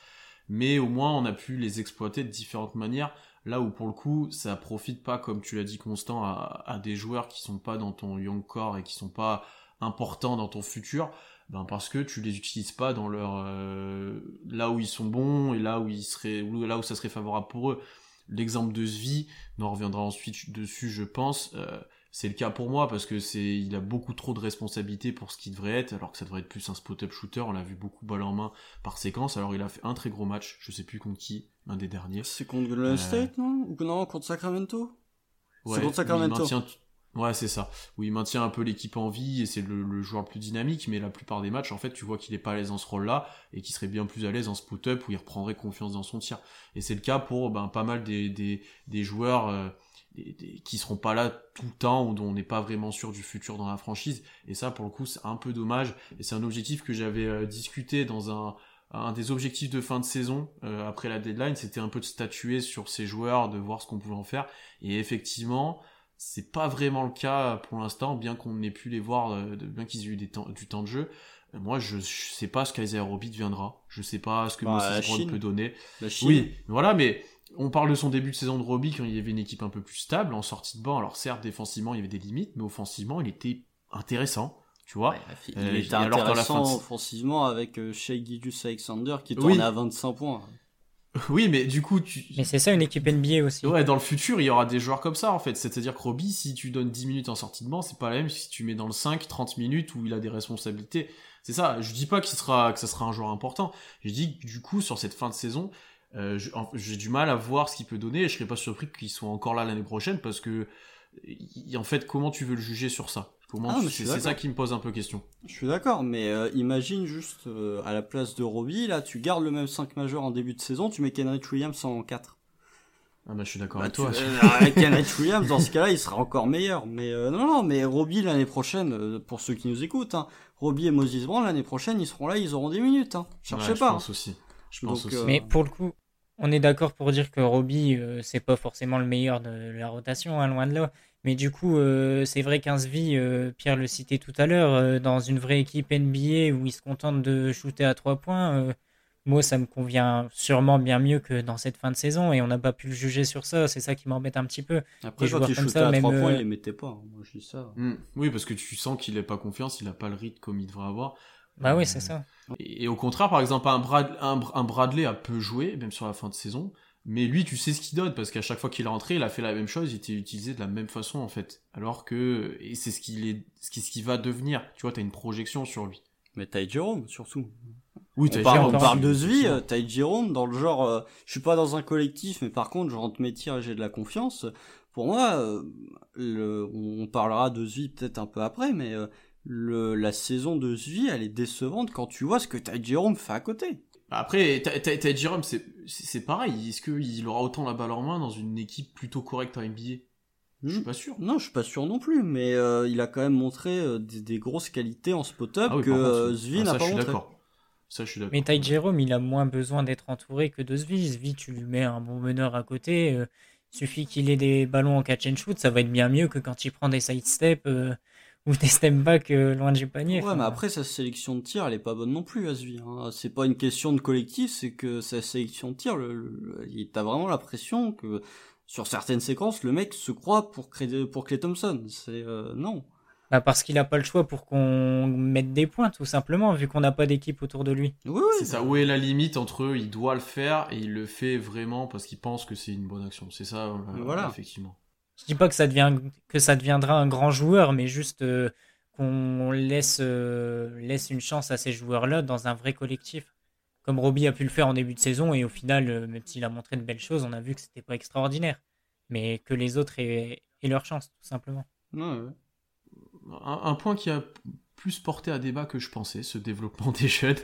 mais au moins on a pu les exploiter de différentes manières. Là où pour le coup, ça profite pas, comme tu l'as dit Constant, à, des joueurs qui sont pas dans ton young core et qui sont pas importants dans ton futur, ben parce que tu les utilises pas dans leur euh, là où ils sont bons et là où ils seraient là où ça serait favorable pour eux. L'exemple de Svi, on en reviendra ensuite dessus, je pense. Euh, c'est le cas pour moi parce que c'est, il a beaucoup trop de responsabilités pour ce qu'il devrait être, alors que ça devrait être plus un spot-up shooter. On l'a vu beaucoup balle en main par séquence. Alors il a fait un très gros match, je sais plus contre qui, un des derniers. C'est contre Golden euh, State, non? Ou non, contre Sacramento? Ouais, C'est contre Sacramento. Ouais, c'est ça. Où il maintient un peu l'équipe en vie et c'est le, joueur le plus dynamique, mais la plupart des matchs, en fait, tu vois qu'il est pas à l'aise dans ce rôle-là et qu'il serait bien plus à l'aise en spot-up où il reprendrait confiance dans son tir. Et c'est le cas pour ben, pas mal des, des, des joueurs. Euh, des, qui seront pas là tout le temps ou dont on n'est pas vraiment sûr du futur dans la franchise. Et ça, pour le coup, c'est un peu dommage. Et c'est un objectif que j'avais euh, discuté dans un, un des objectifs de fin de saison euh, après la deadline, c'était un peu de statuer sur ces joueurs, de voir ce qu'on pouvait en faire. Et effectivement, c'est pas vraiment le cas pour l'instant, bien qu'on ait pu les voir, euh, bien qu'ils aient eu des temps, du temps de jeu. Moi, je, sais pas ce qu'Isaiah Roby deviendra. Je sais pas ce que bah, Moses peut donner. Oui, voilà, mais on parle de son début de saison de Roby quand il y avait une équipe un peu plus stable en sortie de banc. Alors certes, défensivement, il y avait des limites, mais offensivement, il était intéressant. Tu vois, il euh, était intéressant offensivement avec euh, Shea Alexander qui tournait à 25 points. Oui, mais du coup, tu... Mais c'est ça une équipe NBA aussi. Ouais, dans le futur, il y aura des joueurs comme ça, en fait. C'est-à-dire que Roby, si tu donnes 10 minutes en sortie de banc, c'est pas la même si tu mets dans le 5, 30 minutes où il a des responsabilités. C'est ça. Je dis pas qu'il sera, que ça sera un joueur important. Je dis que du coup, sur cette fin de saison, Euh, je- J'ai du mal à voir ce qu'il peut donner et je serais pas surpris qu'il soit encore là l'année prochaine parce que en fait comment tu veux le juger sur ça? Comment Ah, tu- je c'est ça qui me pose un peu question. Je suis d'accord, mais euh, imagine juste euh, à la place de Robbie, là, tu gardes le même 5 majeur en début de saison, tu mets Kenrich Williams en 4. Ah bah je suis d'accord Bah, avec tu- toi. euh, avec Kenrich Williams, dans ce cas-là, il sera encore meilleur. Mais euh, non, non, mais Robbie l'année prochaine, pour ceux qui nous écoutent, hein, Robbie et Moses Brown l'année prochaine, ils seront là, ils auront des minutes. Hein. Cherchez Ouais, je pas. pense aussi. Je pense Donc, aussi. euh, Mais pour le coup, on est d'accord pour dire que Robbie, euh, c'est pas forcément le meilleur de la rotation, hein, loin de là. Mais du coup, euh, c'est vrai qu'un Svi, euh, Pierre le citait tout à l'heure, euh, dans une vraie équipe NBA où il se contente de shooter à trois points, euh, moi, ça me convient sûrement bien mieux que dans cette fin de saison. Et on n'a pas pu le juger sur ça. C'est ça qui m'embête un petit peu. Après, des quand il comme shootait ça, à même, 3 points, euh, il les mettait pas. hein. Moi, je dis ça. Hmm. Oui, parce que tu sens qu'il n'a pas confiance, il n'a pas le rythme comme il devrait avoir. Bah oui, c'est ça. Et, et au contraire, par exemple, un, Brad- un, un Bradley a peu joué, même sur la fin de saison. Mais lui, tu sais ce qu'il donne, parce qu'à chaque fois qu'il est rentré, il a fait la même chose, il était utilisé de la même façon, en fait. Alors que, et c'est ce qu'il est, ce qui, ce qui va devenir. Tu vois, t'as une projection sur lui. Mais Ty Jerome, surtout. Oui, On t'as parle, dit, on parle de Zvi, Ty Jerome, dans le genre, euh, je suis pas dans un collectif, mais par contre, je rentre mes tirs et j'ai de la confiance. Pour moi, euh, le, on parlera de Zvi peut-être un peu après, mais euh, le, la saison de Zvi, elle est décevante quand tu vois ce que Ty Jerome fait à côté. Après, t'as- t'as t'as Jerome, c'est pareil. Est-ce qu'il aura autant la balle en main dans une équipe plutôt correcte en NBA Je suis Hmm. pas sûr. Non, je suis pas sûr non plus, mais euh, il a quand même montré euh, des, des grosses qualités en spot-up Ah oui, que euh. Zvi Ah, n'a ça, pas je suis montré. d'accord. Ça, je suis d'accord. Mais Ty Jerome, il a moins besoin d'être entouré que de Svi. Svi, tu lui mets un bon meneur à côté. euh, suffit qu'il ait des ballons en catch and shoot. Ça va être bien mieux que quand il prend des side steps euh, ou des step back loin du panier. Ouais, Enfin, mais après, sa sélection de tir, elle est pas bonne non plus, Asvi. Hein. C'est pas une question de collectif, c'est que sa sélection de tir, le, le- il- t'as vraiment la pression que sur certaines séquences, le mec se croit pour, créer, pour Clay Thompson. C'est euh, non. bah, parce qu'il n'a pas le choix pour qu'on mette des points, tout simplement, vu qu'on n'a pas d'équipe autour de lui. Oui, oui. C'est ça, où est la limite entre eux, il doit le faire et il le fait vraiment parce qu'il pense que c'est une bonne action. C'est ça, euh, Voilà. effectivement. Je dis pas que ça, deviendra un grand joueur, mais juste euh, qu'on laisse, euh, laisse une chance à ces joueurs-là dans un vrai collectif. Comme Robbie a pu le faire en début de saison, et au final, euh, même s'il a montré de belles choses, on a vu que c'était pas extraordinaire. Mais que les autres aient, leur chance, tout simplement. Un point qui a plus porté à débat que je pensais, ce développement des jeunes.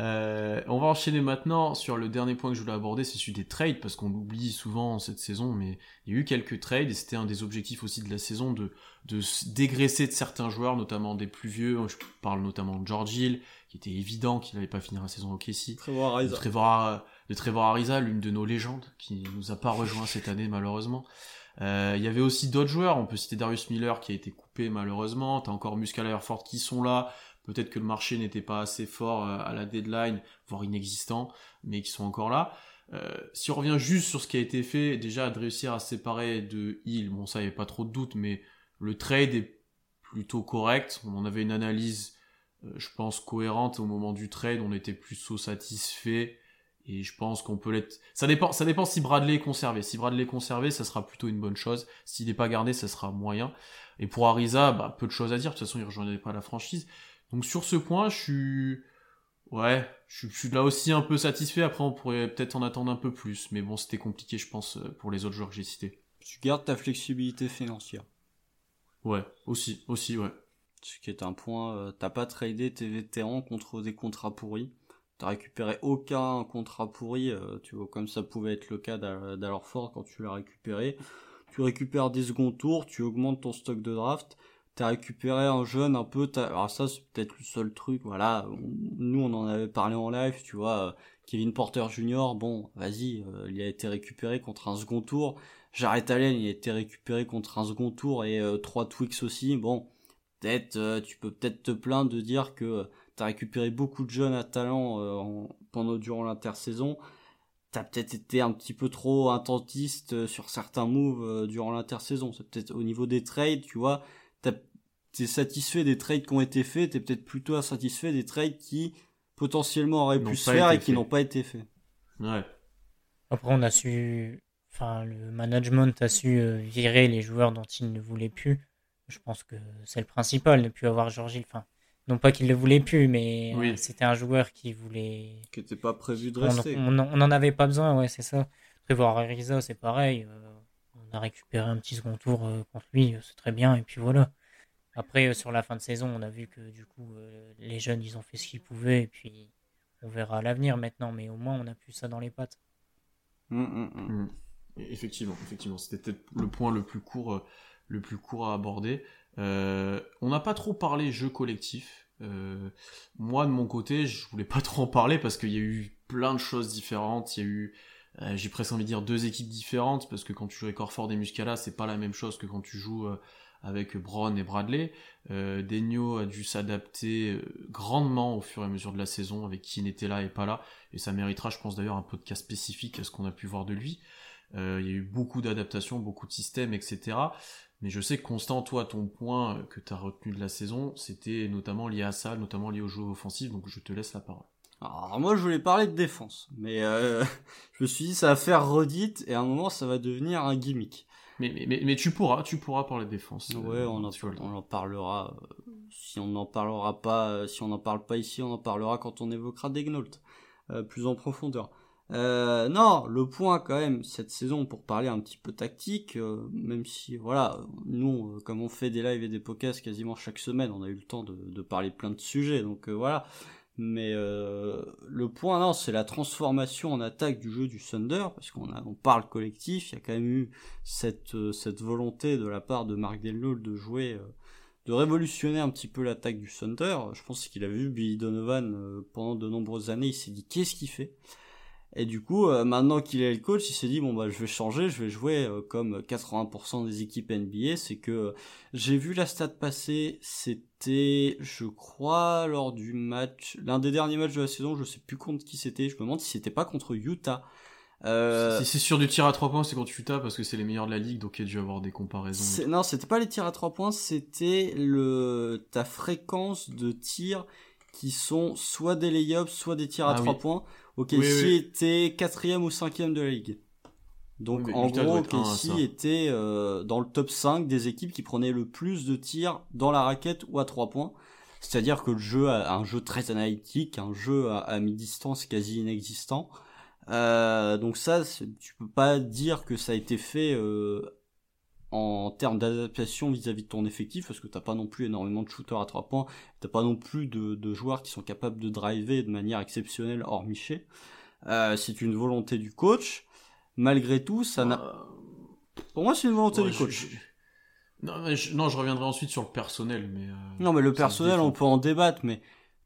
Euh, on va enchaîner maintenant sur le dernier point que je voulais aborder, c'est celui des trades, parce qu'on l'oublie souvent cette saison, mais il y a eu quelques trades, et c'était un des objectifs aussi de la saison, de, de dégraisser de certains joueurs, notamment des plus vieux, je parle notamment de George Hill, qui était évident qu'il n'allait pas finir la saison au KC. Trevor de Ariza. Trevor, de Trevor Ariza, l'une de nos légendes, qui nous a pas rejoint cette année malheureusement. Euh, Il y avait aussi d'autres joueurs, on peut citer Darius Miller qui a été coupé malheureusement, t'as encore Muscala et Herford qui sont là, peut-être que le marché n'était pas assez fort euh, à la deadline, voire inexistant, mais qui sont encore là. Euh, si on revient juste sur ce qui a été fait, déjà de réussir à séparer de Hill, bon ça y avait pas trop de doute, mais le trade est plutôt correct, on avait une analyse euh, je pense, cohérente au moment du trade. On était plutôt satisfait. Et je pense qu'on peut l'être. Ça dépend, ça dépend si Bradley est conservé. Si Bradley est conservé, ça sera plutôt une bonne chose. S'il n'est pas gardé, ça sera moyen. Et pour Ariza, bah, peu de choses à dire. De toute façon, il ne rejoindrait pas la franchise. Donc sur ce point, je suis. Ouais, je suis, je suis là aussi un peu satisfait. Après, on pourrait peut-être en attendre un peu plus. Mais bon, c'était compliqué, je pense, euh, pour les autres joueurs que j'ai cités. Tu gardes ta flexibilité financière. Ouais, aussi, aussi, ouais. Ce qui est un point, euh, t'as pas tradé tes vétérans contre des contrats pourris. T'as récupéré aucun contrat pourri, euh, tu vois, comme ça pouvait être le cas d'Al- d'Alorford quand tu l'as récupéré. Tu récupères des seconds tours, tu augmentes ton stock de draft. T'as récupéré un jeune un peu, alors ça c'est peut-être le seul truc, voilà. Nous on en avait parlé en live, tu vois. euh, Kevin Porter Jr., bon, vas-y, euh, il a été récupéré contre un second tour. Jarrett Allen, il a été récupéré contre un second tour et trois Twix aussi. Bon, peut-être, tu peux peut-être te plaindre de dire que tu as récupéré beaucoup de jeunes à talent euh, en- pendant durant l'intersaison. T'as peut-être été un petit peu trop intentiste euh, sur certains moves euh, durant l'intersaison. C'est peut-être au niveau des trades, tu vois. T'es satisfait des trades qui ont été faits, t'es peut-être plutôt insatisfait des trades qui potentiellement auraient pu se faire et qui n'ont pas été faits. Ouais. Après, on a su. Enfin, le management a su virer les joueurs dont il ne voulait plus. Je pense que c'est le principal, ne plus avoir George Hill. Enfin, non pas qu'il le voulait plus, mais Oui. euh, c'était un joueur qui voulait. Qui n'était pas prévu de On rester. on- n'en avait pas besoin, ouais, c'est ça. Prévoir Ariza, c'est pareil. euh, on a récupéré un petit second tour euh, contre lui, c'est très bien, et puis voilà. Après, euh, sur la fin de saison, on a vu que du coup, euh, les jeunes, ils ont fait ce qu'ils pouvaient, et puis on verra à l'avenir maintenant, mais au moins, on a plus ça dans les pattes. Mm, mm, mm. Mm. Et Effectivement, effectivement, c'était peut-être le point le plus court, euh, le plus court à aborder. Euh, on n'a pas trop parlé jeu collectif. Euh, moi, de mon côté, je voulais pas trop en parler parce qu'il y a eu plein de choses différentes. Il y a eu, euh, j'ai presque envie de dire deux équipes différentes parce que quand tu joues avec Orford et Muscala, c'est pas la même chose que quand tu joues avec Braun et Bradley. Denio a dû s'adapter grandement au fur et à mesure de la saison avec qui n'était là et pas là. Et ça méritera, je pense d'ailleurs, un podcast spécifique à ce qu'on a pu voir de lui. Il y a eu beaucoup d'adaptations, beaucoup de systèmes, etc. Mais je sais que Constant, toi, ton point euh, que tu as retenu de la saison, c'était notamment lié à ça, notamment lié au jeu offensif, donc je te laisse la parole. Alors moi je voulais parler de défense, mais euh, je me suis dit ça va faire redite et à un moment ça va devenir un gimmick. Mais, mais, mais, mais tu pourras, tu pourras parler de défense. Ouais, euh, on en, le on en parlera. euh, si on n'en parlera pas, si on n'en parle pas ici, on en parlera quand on évoquera Degnault plus en profondeur. Euh, non, le point quand même cette saison pour parler un petit peu tactique, euh, même si voilà, nous euh, comme on fait des lives et des podcasts quasiment chaque semaine, on a eu le temps de, de parler plein de sujets, donc euh, voilà. Mais euh, le point non, c'est la transformation en attaque du jeu du Thunder, parce qu'on on parle collectif, il y a quand même eu cette, cette volonté de la part de Mark Delnault de jouer, de révolutionner un petit peu l'attaque du Thunder. Je pense qu'il a vu Billy Donovan pendant de nombreuses années, il s'est dit qu'est-ce qu'il fait? Et du coup, euh, maintenant qu'il est le coach, il s'est dit bon bah je vais changer, je vais jouer euh, comme 80% des équipes NBA. C'est que euh, j'ai vu la stat passer, c'était je crois lors du match, l'un des derniers matchs de la saison, je sais plus contre qui c'était, je me demande si c'était pas contre Utah. Euh, Si c'est sur du tir à 3 points, c'est contre Utah parce que c'est les meilleurs de la ligue, donc il y a dû avoir des comparaisons. Non, c'était pas les tirs à 3 points, c'était le ta fréquence de tirs qui sont soit des lay-ups, soit des tirs à Ah 3 oui. points. Ok, Oui, était quatrième ou cinquième de la ligue. Donc Oui, en gros, OKC était euh, dans le top 5 des équipes qui prenaient le plus de tirs dans la raquette ou à 3 points. C'est-à-dire que le jeu a un jeu très analytique, un jeu à, à mi-distance quasi inexistant. Euh, donc ça, tu peux pas dire que ça a été fait euh, en termes d'adaptation vis-à-vis de ton effectif, parce que t'as pas non plus énormément de shooters à 3 points, t'as pas non plus de, de joueurs qui sont capables de driver de manière exceptionnelle hors Miché. Euh, c'est une volonté du coach. Malgré tout, ça n'a. Euh, Pour moi, c'est une volonté ouais, du je- coach. je- Non, mais je... non, je reviendrai ensuite sur le personnel, mais. euh, Non, mais le personnel, on peut en débattre, mais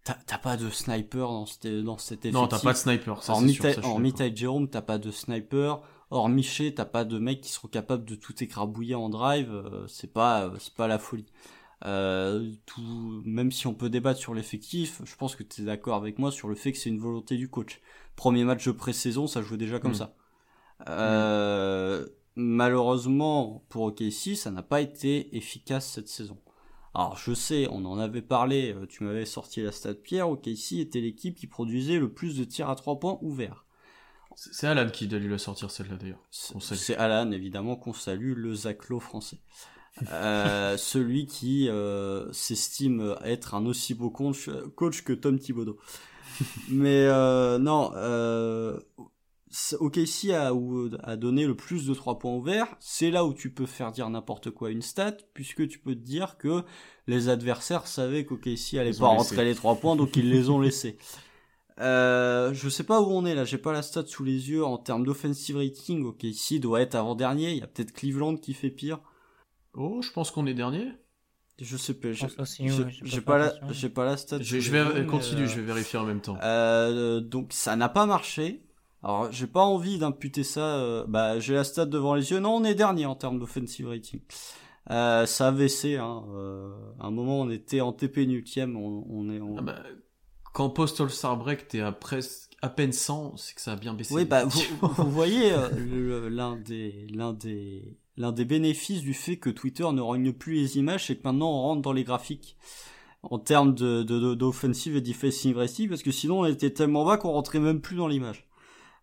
t'as t'as pas de sniper dans, cette, dans cet effectif. Non, t'as pas de sniper, ça c'est sûr. ça, je Jerome, t'as pas de sniper. Hormis Miché, t'as pas de mecs qui seront capables de tout écrabouiller en drive. euh, c'est pas, euh, c'est pas la folie. Euh, tout, même si on peut débattre sur l'effectif, je pense que tu es d'accord avec moi sur le fait que c'est une volonté du coach. Premier match de pré-saison, ça jouait déjà comme Mm. ça. Euh, Malheureusement, pour OKC, ça n'a pas été efficace cette saison. Alors je sais, on en avait parlé, tu m'avais sorti la stat Pierre, OKC était l'équipe qui produisait le plus de tirs à 3 points ouverts. C'est Alan qui doit lui la sortir celle-là d'ailleurs. C'est Alan, évidemment, qu'on salue, le Zaclo français. Euh, celui qui euh, s'estime être un aussi beau coach, coach que Tom Thibodeau. Mais euh, non, euh, OKC a, ou- a donné le plus de 3 points ouverts. C'est là où tu peux faire dire n'importe quoi une stat, puisque tu peux te dire que les adversaires savaient qu'OKC allait Ils pas rentrer les 3 points, donc ils les ont laissés. Euh, je sais pas où on est là, j'ai pas la stat sous les yeux en termes d'offensive rating. Ok, ici doit être avant-dernier. Il y a peut-être Cleveland qui fait pire. Oh, je pense qu'on est dernier. Je sais pas. Je J'ai ouais, pas pas, la, j'ai pas la stat. Je, vais yeux, mais, continue, euh, je vais vérifier en même temps. Euh, donc ça n'a pas marché. Alors j'ai pas envie d'imputer ça. euh, bah j'ai la stat devant les yeux. Non, on est dernier en termes d'offensive rating. Euh, ça a baissé. Hein. Euh, à un moment on était en TP nultième. On, on est. en- Ah bah, quand post Star Break, t'es à presque à peine 100, c'est que ça a bien baissé. Oui, bah, vous, vous voyez euh, l'un des, l'un des, l'un des bénéfices du fait que Twitter ne rogne plus les images, c'est que maintenant on rentre dans les graphiques en termes de, de, de- d'offensive et defensive rating, parce que sinon on était tellement bas qu'on rentrait même plus dans l'image.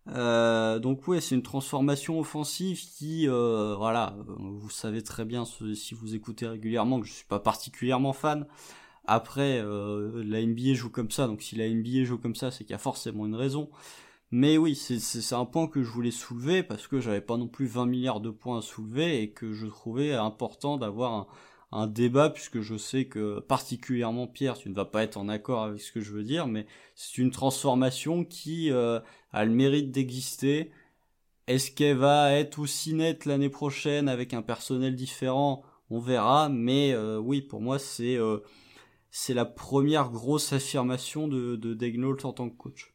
Euh, donc ouais, c'est une transformation offensive qui, euh, voilà, euh, vous savez très bien si vous écoutez régulièrement que je suis pas particulièrement fan. Après, euh, la NBA joue comme ça, donc si la NBA joue comme ça, c'est qu'il y a forcément une raison. Mais oui, c'est un point que je voulais soulever parce que j'avais pas non plus 20 milliards de points à soulever et que je trouvais important d'avoir un, un débat puisque je sais que particulièrement Pierre, tu ne vas pas être en accord avec ce que je veux dire, mais c'est une transformation qui euh, a le mérite d'exister. Est-ce qu'elle va être aussi nette l'année prochaine avec un personnel différent? On verra, mais euh, oui, pour moi c'est euh, c'est la première grosse affirmation de, de Degnault en tant que coach,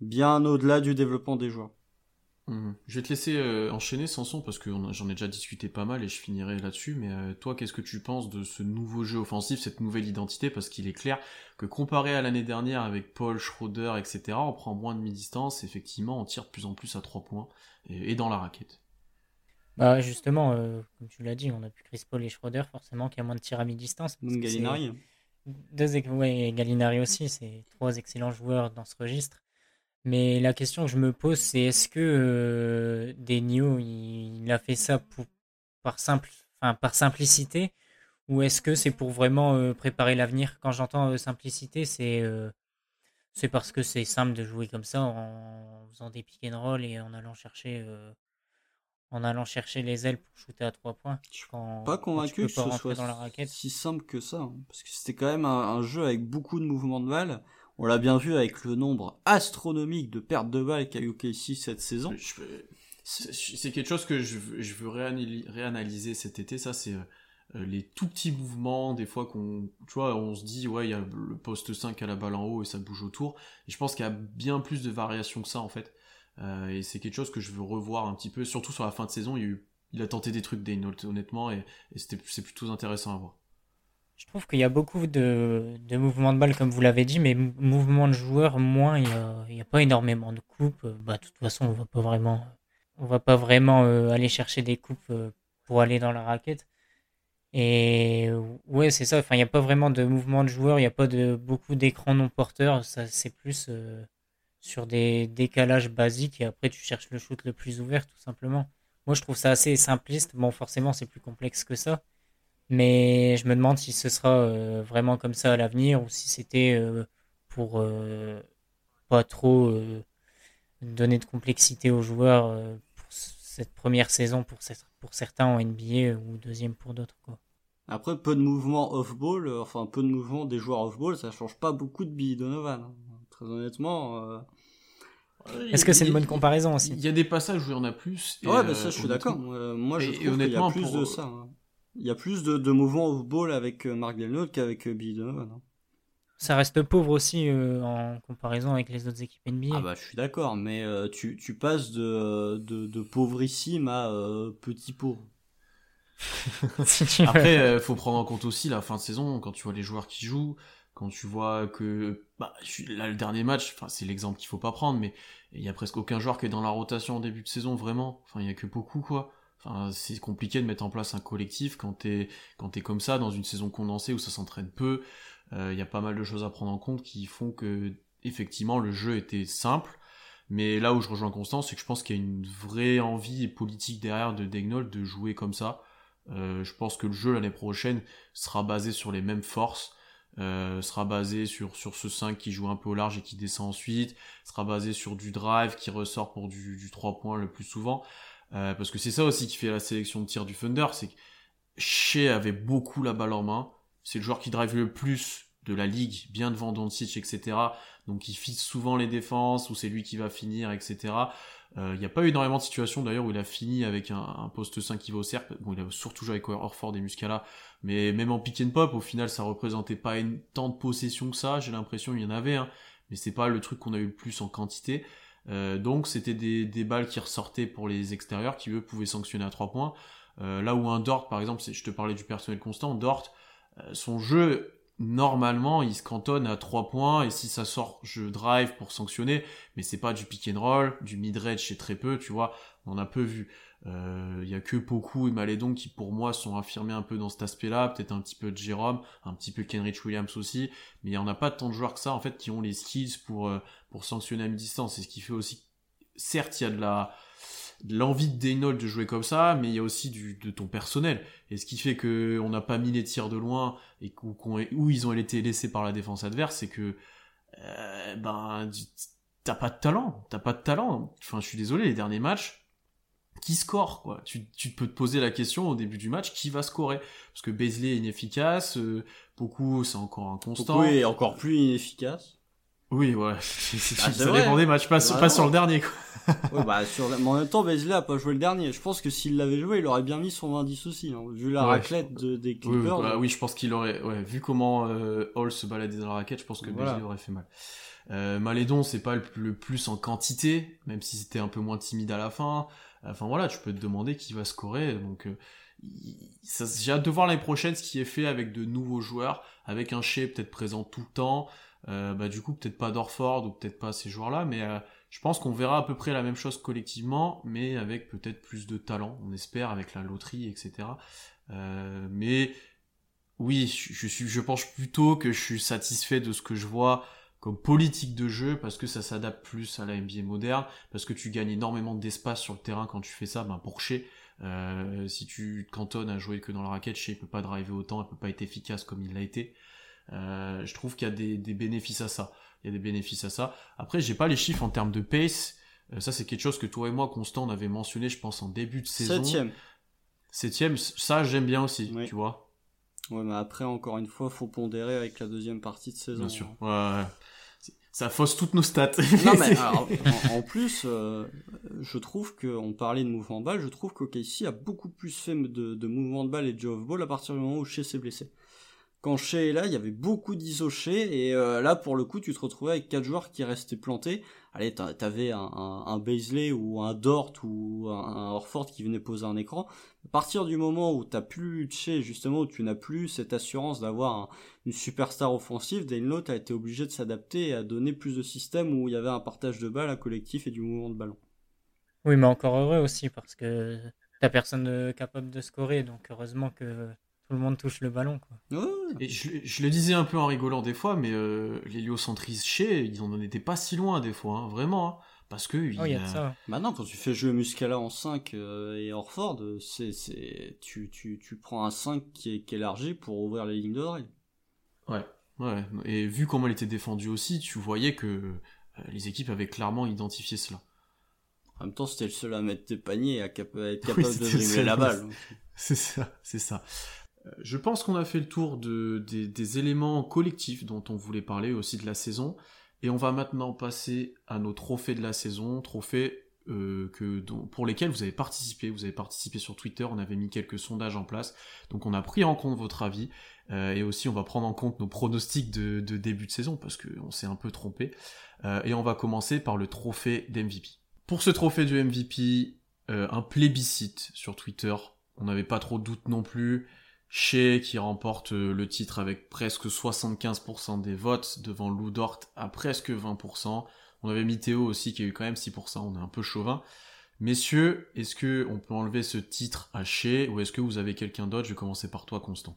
bien au-delà du développement des joueurs. Mhm. Je vais te laisser euh, enchaîner Sanson parce que j'en ai déjà discuté pas mal et je finirai là-dessus. Mais euh, toi, qu'est-ce que tu penses de ce nouveau jeu offensif, cette nouvelle identité? Parce qu'il est clair que comparé à l'année dernière avec Paul, Schroeder, etc., on prend moins de mi-distance. Effectivement, on tire de plus en plus à trois points et, dans la raquette. Bah justement, euh, comme tu l'as dit, on a plus Chris Paul et Schroeder, forcément qu'il y a moins de tirs à mi-distance. Gallinari. Deux, ouais, Gallinari aussi, c'est trois excellents joueurs dans ce registre. Mais la question que je me pose, c'est est-ce que euh, Denio, il, a fait ça par, simple, enfin, par simplicité ou est-ce que c'est pour vraiment euh, préparer l'avenir? Quand j'entends euh, simplicité, c'est c'est parce que c'est simple de jouer comme ça en faisant des pick and roll et en allant chercher en allant chercher les ailes pour shooter à trois points. Je suis pas convaincu que ce soit dans la raquette. si simple que ça, hein, parce que c'était quand même un, jeu avec beaucoup de mouvements de balles. On l'a bien vu avec le nombre astronomique de pertes de balles qu'a eu OKC cette saison. C'est quelque chose que je, veux réanalyser cet été, ça c'est euh, les tout petits mouvements, des fois qu'on, tu vois, on se dit, ouais, il y a le poste 5 à la balle en haut et ça bouge autour. Et je pense qu'il y a bien plus de variations que ça, en fait. Euh, et c'est quelque chose que je veux revoir un petit peu, surtout sur la fin de saison. Il, a tenté des trucs Dane, honnêtement, et, et c'est plutôt intéressant à voir. Je trouve qu'il y a beaucoup de, de, mouvements de balle, comme vous l'avez dit, mais mouvements de joueurs, moins, il n'y a, pas énormément de coupes. Bah, de toute façon, on va pas vraiment, on va pas vraiment euh, aller chercher des coupes euh, pour aller dans la raquette. Et ouais, c'est ça. Enfin, il n'y a pas vraiment de mouvement de joueurs, il n'y a pas de beaucoup d'écrans non porteurs. C'est plus euh, sur des décalages basiques et après tu cherches le shoot le plus ouvert, tout simplement. Moi, je trouve ça assez simpliste. Bon, forcément, c'est plus complexe que ça. Mais je me demande si ce sera euh, vraiment comme ça à l'avenir ou si c'était euh, pour euh, pas trop donner de complexité aux joueurs pour cette première saison pour, certains en NBA ou deuxième pour d'autres. Après, peu de mouvements off-ball, enfin peu de mouvements des joueurs off-ball, ça change pas beaucoup de Billy Donovan. Hein. Très honnêtement. Est-ce que c'est une bonne comparaison aussi Il y a des passages où il y en a plus. ouais, bah ça je suis d'accord. moi je trouve qu'il y a plus de ça. Hein. Il y a plus de, de mouvements off-ball avec euh, Mark Delnaud qu'avec euh, Billy Donovan. Hein. Ça reste pauvre aussi euh, en comparaison avec les autres équipes NBA. Ah bah je suis d'accord, mais tu, tu, passes de, de, de pauvrissime à petit pauvre. Après, il faut prendre en compte aussi la fin de saison, quand tu vois les joueurs qui jouent, quand tu vois que bah, là, le dernier match, enfin c'est l'exemple qu'il faut pas prendre, mais il y a presque aucun joueur qui est dans la rotation en début de saison, vraiment. Enfin, il y a que beaucoup, quoi c'est compliqué de mettre en place un collectif quand t'es quand comme ça dans une saison condensée où ça s'entraîne peu. Il euh, y a pas mal de choses à prendre en compte qui font que effectivement le jeu était simple. Mais là où je rejoins Constant, c'est que je pense qu'il y a une vraie envie politique derrière de Degnold de jouer comme ça. Euh, je pense que le jeu l'année prochaine sera basé sur les mêmes forces. Euh, sera basé sur, sur ce 5 qui joue un peu au large et qui descend ensuite, sera basé sur du drive qui ressort pour du, du 3 points le plus souvent. Euh, parce que c'est ça aussi qui fait la sélection de tir du Thunder, c'est que Shea avait beaucoup la balle en main. C'est le joueur qui drive le plus de la ligue, bien devant Doncic, etc. Donc il fixe souvent les défenses, ou c'est lui qui va finir, etc. Euh, il n'y a pas eu énormément de situations d'ailleurs où il a fini avec un, poste 5 qui va au. Bon, il a surtout joué avec Orford et Muscala, mais même en pick and pop, au final, ça représentait pas une, tant de possession que ça. J'ai l'impression qu'il y en avait, hein, mais c'est pas le truc qu'on a eu le plus en quantité. Euh, donc c'était des, balles qui ressortaient pour les extérieurs qui eux pouvaient sanctionner à 3 points. Euh, là où un Dort par exemple, je te parlais du personnel constant, Dort, son jeu normalement il se cantonne à 3 points et si ça sort je drive pour sanctionner, mais c'est pas du pick and roll, du mid-range c'est très peu, tu vois, on a peu vu. Il y a que Poku et Malédon qui pour moi sont affirmés un peu dans cet aspect-là, peut-être un petit peu de Jérôme, un petit peu Kenrich Williams aussi, mais il y en a pas tant de joueurs que ça en fait qui ont les skills pour pour sanctionner à mi-distance. C'est ce qui fait aussi, certes, il y a de la, l'envie de Daynold de jouer comme ça, mais il y a aussi du, de ton personnel. Et ce qui fait que on n'a pas mis les tirs de loin et où, ils ont été laissés par la défense adverse, c'est que euh, ben t'as pas de talent, t'as pas de talent. Enfin, je suis désolé, les derniers matchs, qui score quoi? Tu, tu peux te poser la question au début du match qui va scorer? Parce que Beasley est inefficace beaucoup c'est encore inconstant. Oui encore plus inefficace oui, ouais. Ça dépend des matchs, pas, pas sur le dernier, quoi. bah, sur Mais en même temps, Beasley a pas joué le dernier. Je pense que s'il l'avait joué, il aurait bien mis son 20 aussi, hein, vu la raclette de, des Clippers. Oui, bah, oui, je pense qu'il aurait, ouais, vu comment euh, Hall se baladait dans la raquette, je pense que Beasley aurait fait mal. Euh, Malédon, c'est pas le, plus en quantité, même si c'était un peu moins timide à la fin. Enfin voilà, tu peux te demander qui va scorer. Donc euh, j'ai hâte de voir l'année prochaine ce qui est fait avec de nouveaux joueurs, avec un Shea peut-être présent tout le temps. Euh, bah du coup peut-être pas Dorford ou peut-être pas ces joueurs-là, mais euh, je pense qu'on verra à peu près la même chose collectivement, mais avec peut-être plus de talent, on espère, avec la loterie, etc. Euh, mais oui, je, suis, je pense plutôt que je suis satisfait de ce que je vois comme politique de jeu parce que ça s'adapte plus à la NBA moderne, parce que tu gagnes énormément d'espace sur le terrain quand tu fais ça. Ben pour euh, si tu te cantonnes à jouer que dans la raquette, Shea peut pas driver autant, il peut pas être efficace comme il l'a été. Euh, je trouve qu'il y a des, des, bénéfices à ça. Il y a des bénéfices à ça. Après, j'ai pas les chiffres en termes de pace. Euh, ça, c'est quelque chose que toi et moi, Constant, on avait mentionné, je pense, en début de saison. Septième. Septième, ça, j'aime bien aussi, tu vois. Ouais, mais après, encore une fois, faut pondérer avec la deuxième partie de saison. Bien sûr. Ouais, ouais. Ça fausse toutes nos stats. non, mais en, plus, euh, je trouve qu'on parlait de mouvement de balle, je trouve qu'OKC a beaucoup plus fait de, de mouvement de balle et de jeu off ball à partir du moment où Shea s'est blessé quand est là, il y avait beaucoup d'iso et euh, là pour le coup tu te retrouvais avec quatre joueurs qui restaient plantés. Allez, t'avais un, un, un ou un Dort ou un, Orford qui venait poser un écran. À partir du moment où t'as plus Shea, justement, où tu n'as plus cette assurance d'avoir une superstar offensive, Dane a été obligé de s'adapter et à donner plus de systèmes où il y avait un partage de balles, un collectif et du mouvement de ballon. Oui, mais encore heureux aussi parce que t'as personne capable de scorer, donc heureusement que tout le monde touche le ballon. Quoi. Et je, le disais un peu en rigolant des fois, mais euh, l'héliocentrisme chez, ils en étaient pas si loin des fois, hein, vraiment. Hein. parce que il oh, y a ça. Maintenant, quand tu fais jouer Muscala en 5 euh, et Orford, c'est, c'est, tu, tu, tu prends un 5 qui est, qui est élargi pour ouvrir les lignes de drive. Ouais, ouais. Et vu comment il était défendu aussi, tu voyais que euh, les équipes avaient clairement identifié cela. En même temps, c'était le seul à mettre des paniers et à être capable de dribbler la balle. C'est ça, c'est ça. Euh, je pense qu'on a fait le tour de, des, éléments collectifs dont on voulait parler aussi de la saison. Et on va maintenant passer à nos trophées de la saison, trophées euh, pour lesquels vous avez participé. Vous avez participé sur Twitter, on avait mis quelques sondages en place. Donc on a pris en compte votre avis. Euh, et aussi on va prendre en compte nos pronostics de, début de saison parce qu'on s'est un peu trompé. et on va commencer par le trophée d'MVP. Pour ce trophée du MVP, un plébiscite sur Twitter. On n'avait pas trop de doutes non plus. Shea qui remporte euh, le titre avec presque 75% des votes devant Lou Dort à presque 20%. On avait mis aussi qui a eu quand même 6%, on est un peu chauvin. Messieurs, est-ce que on peut enlever ce titre à Shea ou est-ce que vous avez quelqu'un d'autre? Je vais commencer par toi Constant.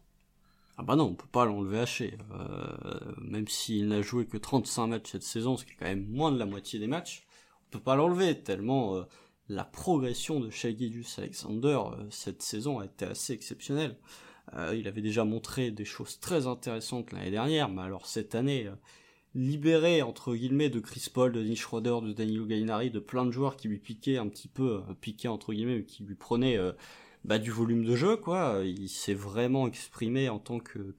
Ah bah non, on peut pas l'enlever à Shea. Euh, même s'il n'a joué que 35 matchs cette saison, ce qui est quand même moins de la moitié des matchs, on peut pas l'enlever tellement euh, la progression de Shea Alexander cette saison a été assez exceptionnelle. Euh, il avait déjà montré des choses très intéressantes l'année dernière, mais alors cette année, euh, libéré entre guillemets de Chris Paul, de Nick Schroeder, de Danilo Gallinari, de plein de joueurs qui lui piquaient un petit peu, euh, piquaient entre guillemets, qui lui prenaient bah, du volume de jeu, quoi. Il s'est vraiment exprimé en tant que,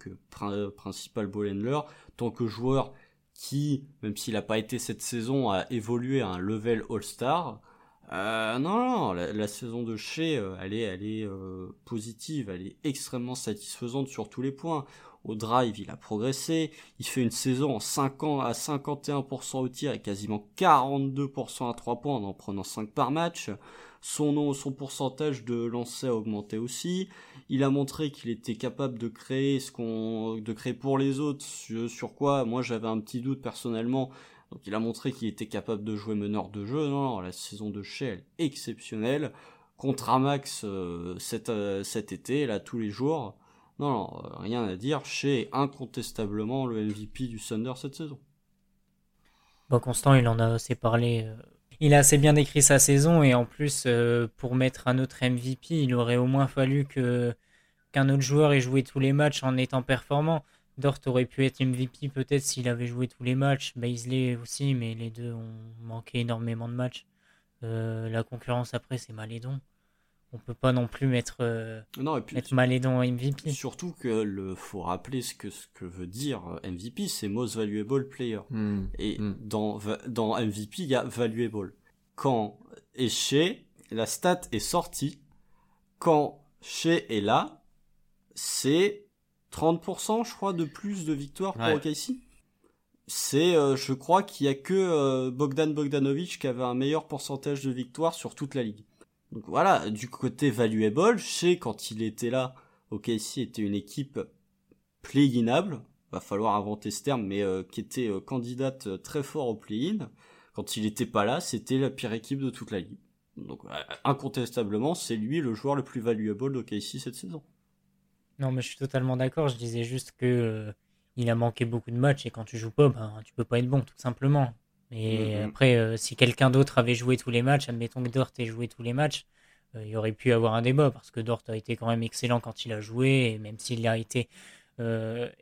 principal ball handler, tant que joueur qui, même s'il n'a pas été cette saison, a évolué à un level All-Star. Euh, non, non, la, saison de Shea, euh, elle est, elle est euh, positive, elle est extrêmement satisfaisante sur tous les points. Au drive, il a progressé. Il fait une saison en 5 ans à 51% au tir et quasiment 42% à 3 points en en prenant 5 par match. Son nom, son pourcentage de lancer a augmenté aussi. Il a montré qu'il était capable de créer ce qu'on, de créer pour les autres, sur quoi moi j'avais un petit doute personnellement donc il a montré qu'il était capable de jouer meneur de jeu. Non, la saison de Shea, est exceptionnelle. Contre Amax euh, cet, euh, cet, été, là, tous les jours. Non, non, rien à dire. Shea est incontestablement le MVP du Thunder cette saison. Bon, Constant, il en a assez parlé. Euh, il a assez bien décrit sa saison et en plus, euh, pour mettre un autre MVP, il aurait au moins fallu que qu'un autre joueur ait joué tous les matchs en étant performant. Dort aurait pu être MVP peut-être s'il avait joué tous les matchs. Baisley aussi, mais les deux ont manqué énormément de matchs. Euh, la concurrence après, c'est Malédon. On peut pas non plus mettre, euh, Non, et puis mettre Malédon en MVP. surtout que le faut rappeler ce que ce que veut dire MVP, c'est Most Valuable Player. Hmm. Et Hmm. dans MVP, il y a Valuable. Quand est chez la stat est sortie, quand chez est là, c'est 30% je crois de plus de victoires pour. OKC. C'est euh, je crois qu'il y a que euh, Bogdan Bogdanovic qui avait un meilleur pourcentage de victoires sur toute la ligue. Donc voilà, du côté valuable, chez quand il était là, OKC était une équipe play-inable, va falloir inventer ce terme, mais euh, qui était euh, candidate très fort au play-in. Quand il était pas là, c'était la pire équipe de toute la ligue. Donc incontestablement, c'est lui le joueur le plus valuable d'OKC cette saison. Non, mais je suis totalement d'accord. Je disais juste que euh, il a manqué beaucoup de matchs et quand tu joues pas, ben, tu peux pas être bon, tout simplement. Mais Mhm. après, euh, si quelqu'un d'autre avait joué tous les matchs, admettons que Dort ait joué tous les matchs, euh, il aurait pu y avoir un débat parce que Dort a été quand même excellent quand il a joué et même s'il a été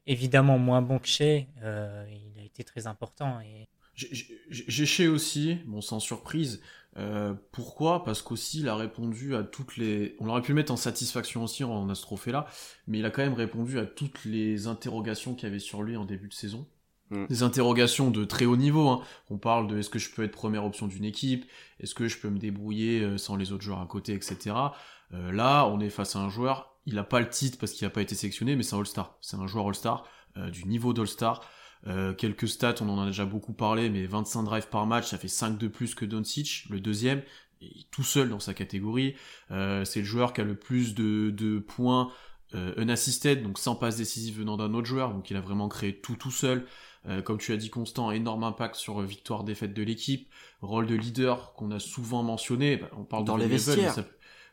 évidemment moins bon que Shea, il a été très important. Et... J'ai- chez aussi, bon sans surprise. Euh, pourquoi? Parce qu'aussi il a répondu à toutes les. On aurait pu le mettre en satisfaction aussi en à ce trophée-là, mais il a quand même répondu à toutes les interrogations qu'il y avait sur lui en début de saison. Mm. Des interrogations de très haut niveau. Hein. On parle de est-ce que je peux être première option d'une équipe, est-ce que je peux me débrouiller euh, sans les autres joueurs à côté, etc. Euh, là, on est face à un joueur. Il a pas le titre parce qu'il n'a pas été sélectionné, mais c'est un All-Star. C'est un joueur All-Star euh, du niveau d'All-Star. Euh, quelques stats, on en a déjà beaucoup parlé, mais 25 drives par match, ça fait 5 de plus que Doncic, le deuxième, et tout seul dans sa catégorie. Euh, c'est le joueur qui a le plus de, de points euh, unassisted, donc sans passe décisive venant d'un autre joueur, donc il a vraiment créé tout tout seul. Euh, comme tu as dit, Constant, énorme impact sur euh, victoire-défaite de l'équipe, rôle de leader qu'on a souvent mentionné, bah, on parle Dans de les Level, vestiaires. ça-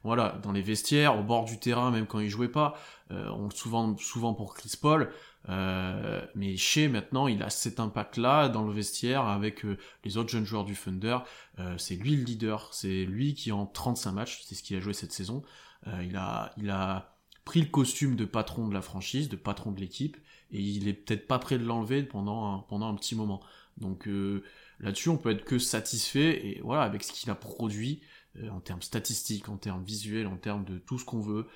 voilà, dans les vestiaires, au bord du terrain, même quand il jouait pas, euh, on souvent souvent pour Chris Paul. Euh, mais chez maintenant, il a cet impact-là dans le vestiaire avec euh, les autres jeunes joueurs du Thunder. Euh, c'est lui le leader, c'est lui qui en 35 matchs, c'est ce qu'il a joué cette saison. Euh, il a, il a pris le costume de patron de la franchise, de patron de l'équipe, et il est peut-être pas prêt de l'enlever pendant un, pendant un petit moment. Donc là-dessus, on peut être que satisfait et voilà avec ce qu'il a produit en termes statistiques, en termes visuels, en termes de tout ce qu'on veut.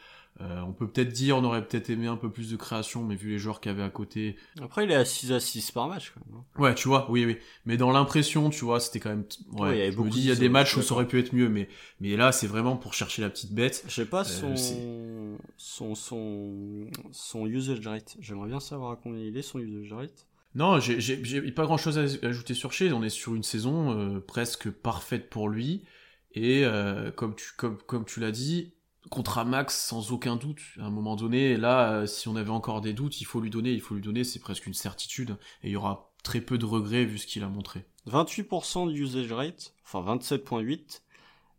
Euh, on peut peut-être dire, on aurait peut-être aimé un peu plus de création, mais vu les joueurs qu'il y avait à côté, Après, il est à 6 à 6 par match. Quand même. hein. Ouais, tu vois, oui, oui. Mais dans l'impression, tu vois, c'était quand même. Ouais, Ouais, il y avait je me beaucoup dis, il y a de- des matchs où ça aurait pu être mieux, mais, mais là, c'est vraiment pour chercher la petite bête. Je sais pas Euh, son, son, son, son usage rate. J'aimerais bien savoir à combien il est son usage rate. Non, j'ai- j'ai j'ai pas grand chose à ajouter sur Shea. On est sur une saison euh, presque parfaite pour lui. Et euh, comme tu, comme, comme tu l'as dit, contrat max sans aucun doute. À un moment donné, là, euh, si on avait encore des doutes, il faut lui donner, il faut lui donner, c'est presque une certitude. Et il y aura très peu de regrets vu ce qu'il a montré. 28% de usage rate, enfin 27.8.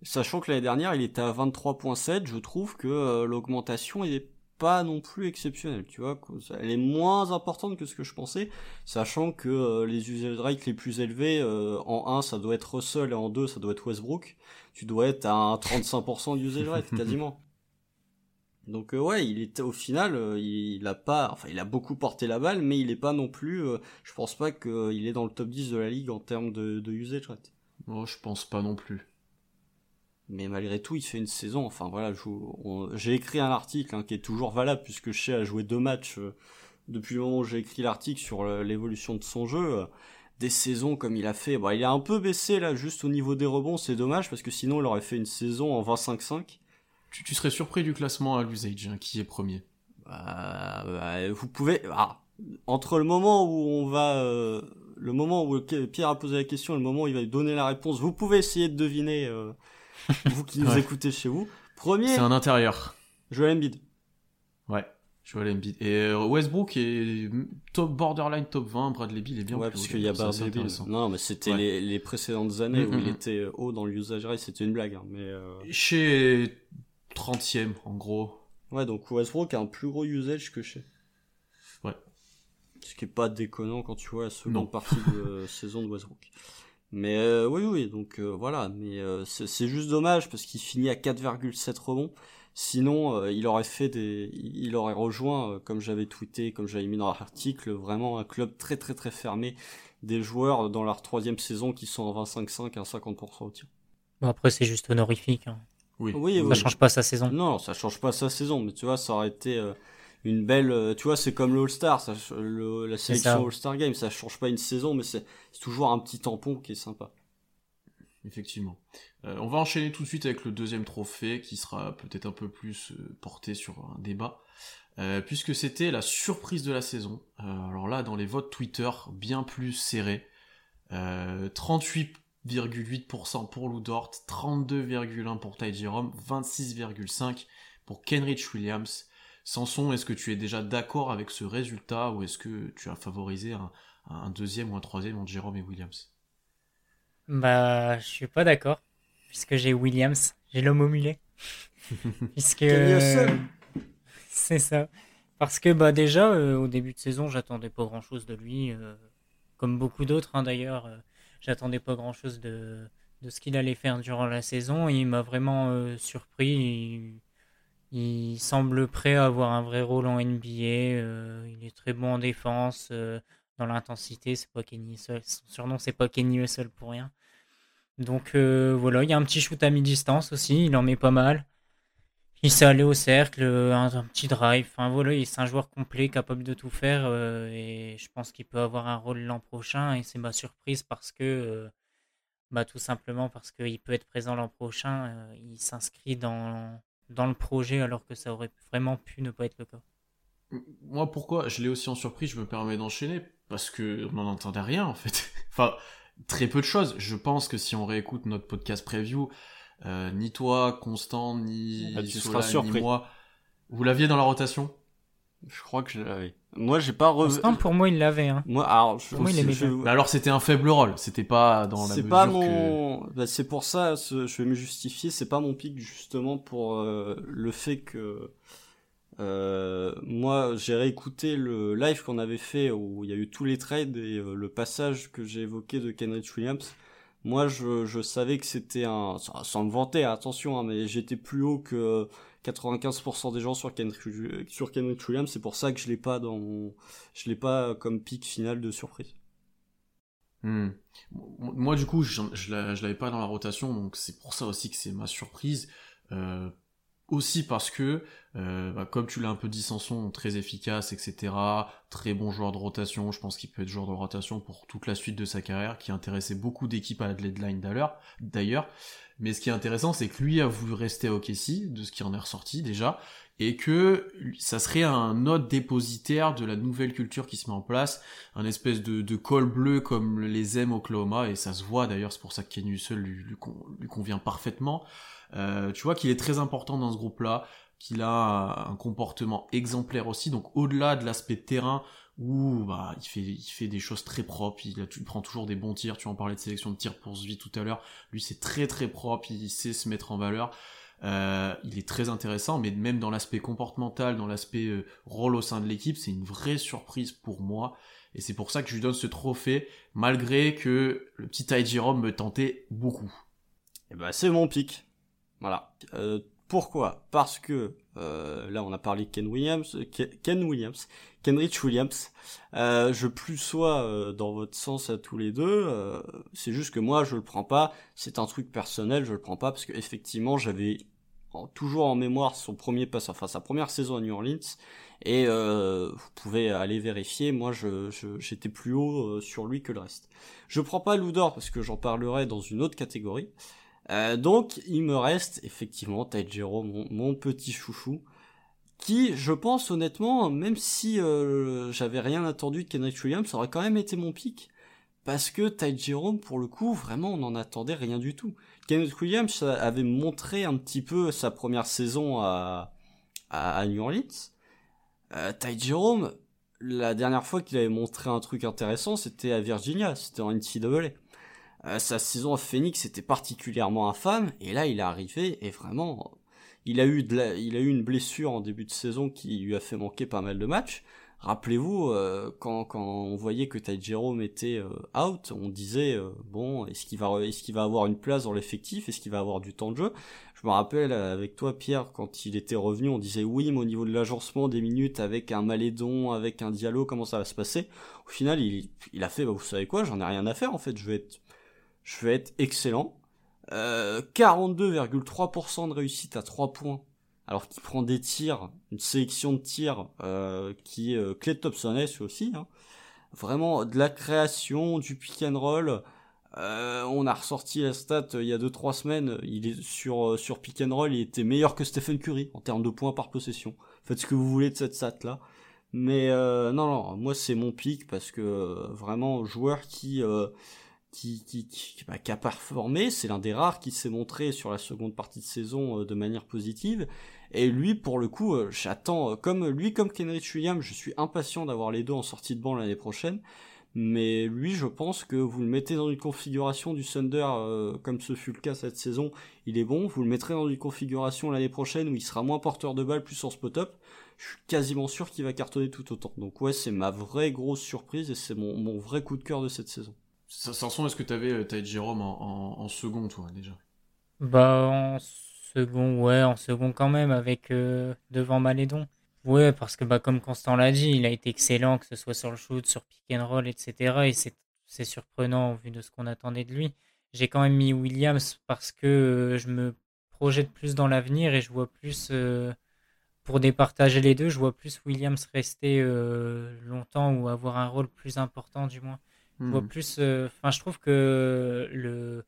Sachant que l'année dernière, il était à 23.7, je trouve que euh, l'augmentation est pas non plus exceptionnelle, tu vois. Elle est moins importante que ce que je pensais, sachant que euh, les usage rates les plus élevés, euh, en 1 ça doit être Russell et en 2 ça doit être Westbrook. Tu dois être à un 35% d'usage rate, quasiment. Donc euh, ouais, il était au final, euh, il, il a pas, enfin il a beaucoup porté la balle, mais il est pas non plus. euh, je pense pas qu'il est dans le top 10 de la ligue en termes de, de usage rate. Moi, je pense pas non plus. Mais malgré tout, il fait une saison. Enfin voilà, j'ai écrit un article hein, qui est toujours valable puisque Shea a joué deux matchs euh, depuis le moment où j'ai écrit l'article sur l'évolution de son jeu. euh, des saisons comme il a fait, bon, il a un peu baissé là, juste au niveau des rebonds, c'est dommage parce que sinon il aurait fait une saison en 25-5. Tu, tu serais surpris du classement à l'usage, hein, qui est premier? Bah, bah, vous pouvez. Ah, entre le moment où on va. euh, le moment où Pierre a posé la question et le moment où il va donner la réponse, vous pouvez essayer de deviner, vous qui nous Ouais. écoutez chez vous. Premier, C'est un intérieur. Joel Embiid. Ouais. Joel Embiid. Et euh, Westbrook est top borderline top 20. Bradley Beal est bien ouais, plus parce qu'il y a Bradley. Non, mais c'était Ouais. les, les précédentes années Mm, où mm, il mm. était haut dans l'usage rate, c'était une blague. hein, mais euh, Chez 30ème, en gros. ouais, donc Westbrook a un plus gros usage que chez. Ouais. Ce qui est pas déconnant quand tu vois la seconde Non. partie de saison de Westbrook. Mais euh, oui, oui, donc euh, voilà. Mais euh, c'est juste dommage parce qu'il finit à 4,7 rebonds. Sinon, il aurait fait des, il aurait rejoint, comme j'avais tweeté, comme j'avais mis dans l'article, vraiment un club très très très fermé des joueurs dans leur troisième saison qui sont en 25-5 à 50% au tir. Bon, après, c'est juste honorifique. Hein. Oui. oui. Ça change pas sa saison. Non, ça change pas sa saison, mais tu vois, ça aurait été une belle, tu vois, c'est comme le All-Star, la sélection All-Star Game, ça change pas une saison, mais c'est toujours un petit tampon qui est sympa. Effectivement. Euh, on va enchaîner tout de suite avec le deuxième trophée qui sera peut-être un peu plus euh, porté sur un débat. Euh, puisque c'était la surprise de la saison. alors là, dans les votes Twitter, bien plus serrés. 38,8% pour Lou Dort, 32,1% pour Ty Jerome, 26,5% pour Kenrich Williams. Sanson, est-ce que tu es déjà d'accord avec ce résultat ou est-ce que tu as favorisé un, un deuxième ou un troisième entre Jérôme et Williams? Bah, je suis pas d'accord, puisque j'ai Williams, j'ai l'homme au mulet. puisque. C'est ça. Parce que bah déjà, euh, au début de saison, j'attendais pas grand-chose de lui, euh, comme beaucoup d'autres hein, d'ailleurs. Euh, j'attendais pas grand-chose de, de ce qu'il allait faire durant la saison. il m'a vraiment surpris. Il, semble prêt à avoir un vrai rôle en NBA. il est très bon en défense dans l'intensité. C'est pas Kenny Son surnom, c'est pas Kenny seul pour rien. Donc euh, voilà, il y a un petit shoot à mi-distance aussi. Il en met pas mal. Il sait aller au cercle, un, petit drive. Enfin voilà, c'est un joueur complet, capable de tout faire. Euh, et je pense qu'il peut avoir un rôle l'an prochain. Et c'est ma surprise parce que, euh, bah, tout simplement parce qu'il peut être présent l'an prochain. il s'inscrit dans, dans le projet alors que ça aurait vraiment pu ne pas être le cas. Moi, pourquoi? Je l'ai aussi en surprise, je me permets d'enchaîner parce que on n'en entendait rien en fait. enfin, très peu de choses. Je pense que si on réécoute notre podcast preview, euh, ni toi, Constant, ni, ah, ni moi, vous l'aviez dans la rotation? Je crois que je l'avais. Moi, j'ai pas revu. Pour moi, il l'avait. Hein. Moi, alors, je... moi, il alors, c'était un faible rôle. C'était pas dans la. C'est pas mon. Bah, c'est pour ça. Je vais me justifier. C'est pas mon pic justement pour euh, le fait que euh, moi, j'ai réécouté le live qu'on avait fait où il y a eu tous les trades et euh, le passage que j'ai évoqué de Kenrich Williams. Moi, je, je savais que c'était un, sans me vanter, attention, hein, mais j'étais plus haut que 95% des gens sur Kenrich, sur Kenrich Williams. C'est pour ça que je l'ai pas dans, je l'ai pas comme pic final de surprise. Hmm. Moi, du coup, je, je l'avais pas dans la rotation, donc c'est pour ça aussi que c'est ma surprise. Euh, aussi parce que, euh, bah, comme tu l'as un peu dit, Sanson, très efficace, etc. Très bon joueur de rotation. Je pense qu'il peut être joueur de rotation pour toute la suite de sa carrière, qui intéressait beaucoup d'équipes à la deadline d'ailleurs. Mais ce qui est intéressant, c'est que lui a voulu rester au Kessie, de ce qui en est ressorti déjà, et que ça serait un autre dépositaire de la nouvelle culture qui se met en place, un espèce de, col bleu comme les aime Oklahoma, et ça se voit d'ailleurs, c'est pour ça que Ken lui, lui convient parfaitement. Euh, tu vois qu'il est très important dans ce groupe-là, qu'il a un comportement exemplaire aussi. Donc au-delà de l'aspect terrain où bah, il fait il fait des choses très propres, il, prend toujours des bons tirs. Tu en parlais de sélection de tirs pour vie tout à l'heure. Lui c'est très très propre, il sait se mettre en valeur. Euh, il est très intéressant, mais même dans l'aspect comportemental, dans l'aspect euh, rôle au sein de l'équipe, c'est une vraie surprise pour moi. Et c'est pour ça que je lui donne ce trophée, malgré que le petit Ty me tentait beaucoup. Et eh ben c'est mon pic. Voilà. Euh, pourquoi? Parce que euh, là on a parlé Ken Williams, Ken Williams, Kenrich Williams. Euh, je plus sois euh, dans votre sens à tous les deux. C'est juste que moi je le prends pas. C'est un truc personnel, je le prends pas parce que effectivement j'avais toujours en mémoire son premier pass, enfin sa première saison à New Orleans. Et vous pouvez aller vérifier. Moi, je, j'étais plus haut sur lui que le reste. Je prends pas Loudor parce que j'en parlerai dans une autre catégorie. Euh, donc il me reste effectivement Taijiro, mon, mon petit chouchou, qui, je pense honnêtement, même si euh, j'avais rien attendu de Kendrick Williams, aurait quand même été mon pic. Parce que Taijiro, pour le coup, vraiment, on n'en attendait rien du tout. Kenneth Williams avait montré un petit peu sa première saison à, New Orleans. Euh, Jerome, la dernière fois qu'il avait montré un truc intéressant, c'était à Virginia, c'était en NCAA. Euh, sa saison à Phoenix était particulièrement infâme, et là il est arrivé et vraiment, il a eu de il a eu une blessure en début de saison qui lui a fait manquer pas mal de matchs. Rappelez-vous, euh, quand, quand on voyait que Ty Jerome était euh, out, on disait euh, bon, est-ce qu'il va est-ce qu'il va avoir une place dans l'effectif, est-ce qu'il va avoir du temps de jeu? Je me rappelle avec toi Pierre quand il était revenu, on disait oui, mais au niveau de l'agencement des minutes avec un Malédon, avec un Diallo, comment ça va se passer? Au final, il, il a fait bah, vous savez quoi, j'en ai rien à faire en fait, je vais être je vais être excellent. 42,3% de réussite à 3 points alors qu'il prend des tirs, une sélection de tirs euh, qui est euh, clé de Thompson-esque aussi. Hein. Vraiment de la création, du pick and roll. Euh, on a ressorti la stat il y a 2-3 semaines. Il est sur sur pick and roll, il était meilleur que Stephen Curry en termes de points par possession. Faites ce que vous voulez de cette stat là. Mais non, non, moi c'est mon pick parce que vraiment joueur qui qui, qui, qui, bah, qui, a performé, c'est l'un des rares qui s'est montré sur la seconde partie de saison de manière positive, et lui, pour le coup, euh, j'attends, euh, comme lui, comme Kenrich Williams, je suis impatient d'avoir les deux en sortie de banc l'année prochaine. Mais lui, je pense que vous le mettez dans une configuration du Thunder, euh, comme ce fut le cas cette saison, il est bon. Vous le mettrez dans une configuration l'année prochaine où il sera moins porteur de balle, plus en spot-up. Je suis quasiment sûr qu'il va cartonner tout autant. Donc ouais, c'est ma vraie grosse surprise et c'est mon, mon, vrai coup de cœur de cette saison. Samson, est-ce que tu avais Ty Jérôme en, en, second, toi, déjà? Bah, en second, ouais, en second quand même, avec euh, devant Malédon. Ouais, parce que bah, comme Constant l'a dit, il a été excellent, que ce soit sur le shoot, sur pick and roll, etc. Et c'est surprenant vu de ce qu'on attendait de lui. J'ai quand même mis Williams parce que euh, je me projette plus dans l'avenir et je vois plus, euh, pour départager les deux, je vois plus Williams rester longtemps ou avoir un rôle plus important du moins. Je vois hmm. plus, enfin, je trouve que le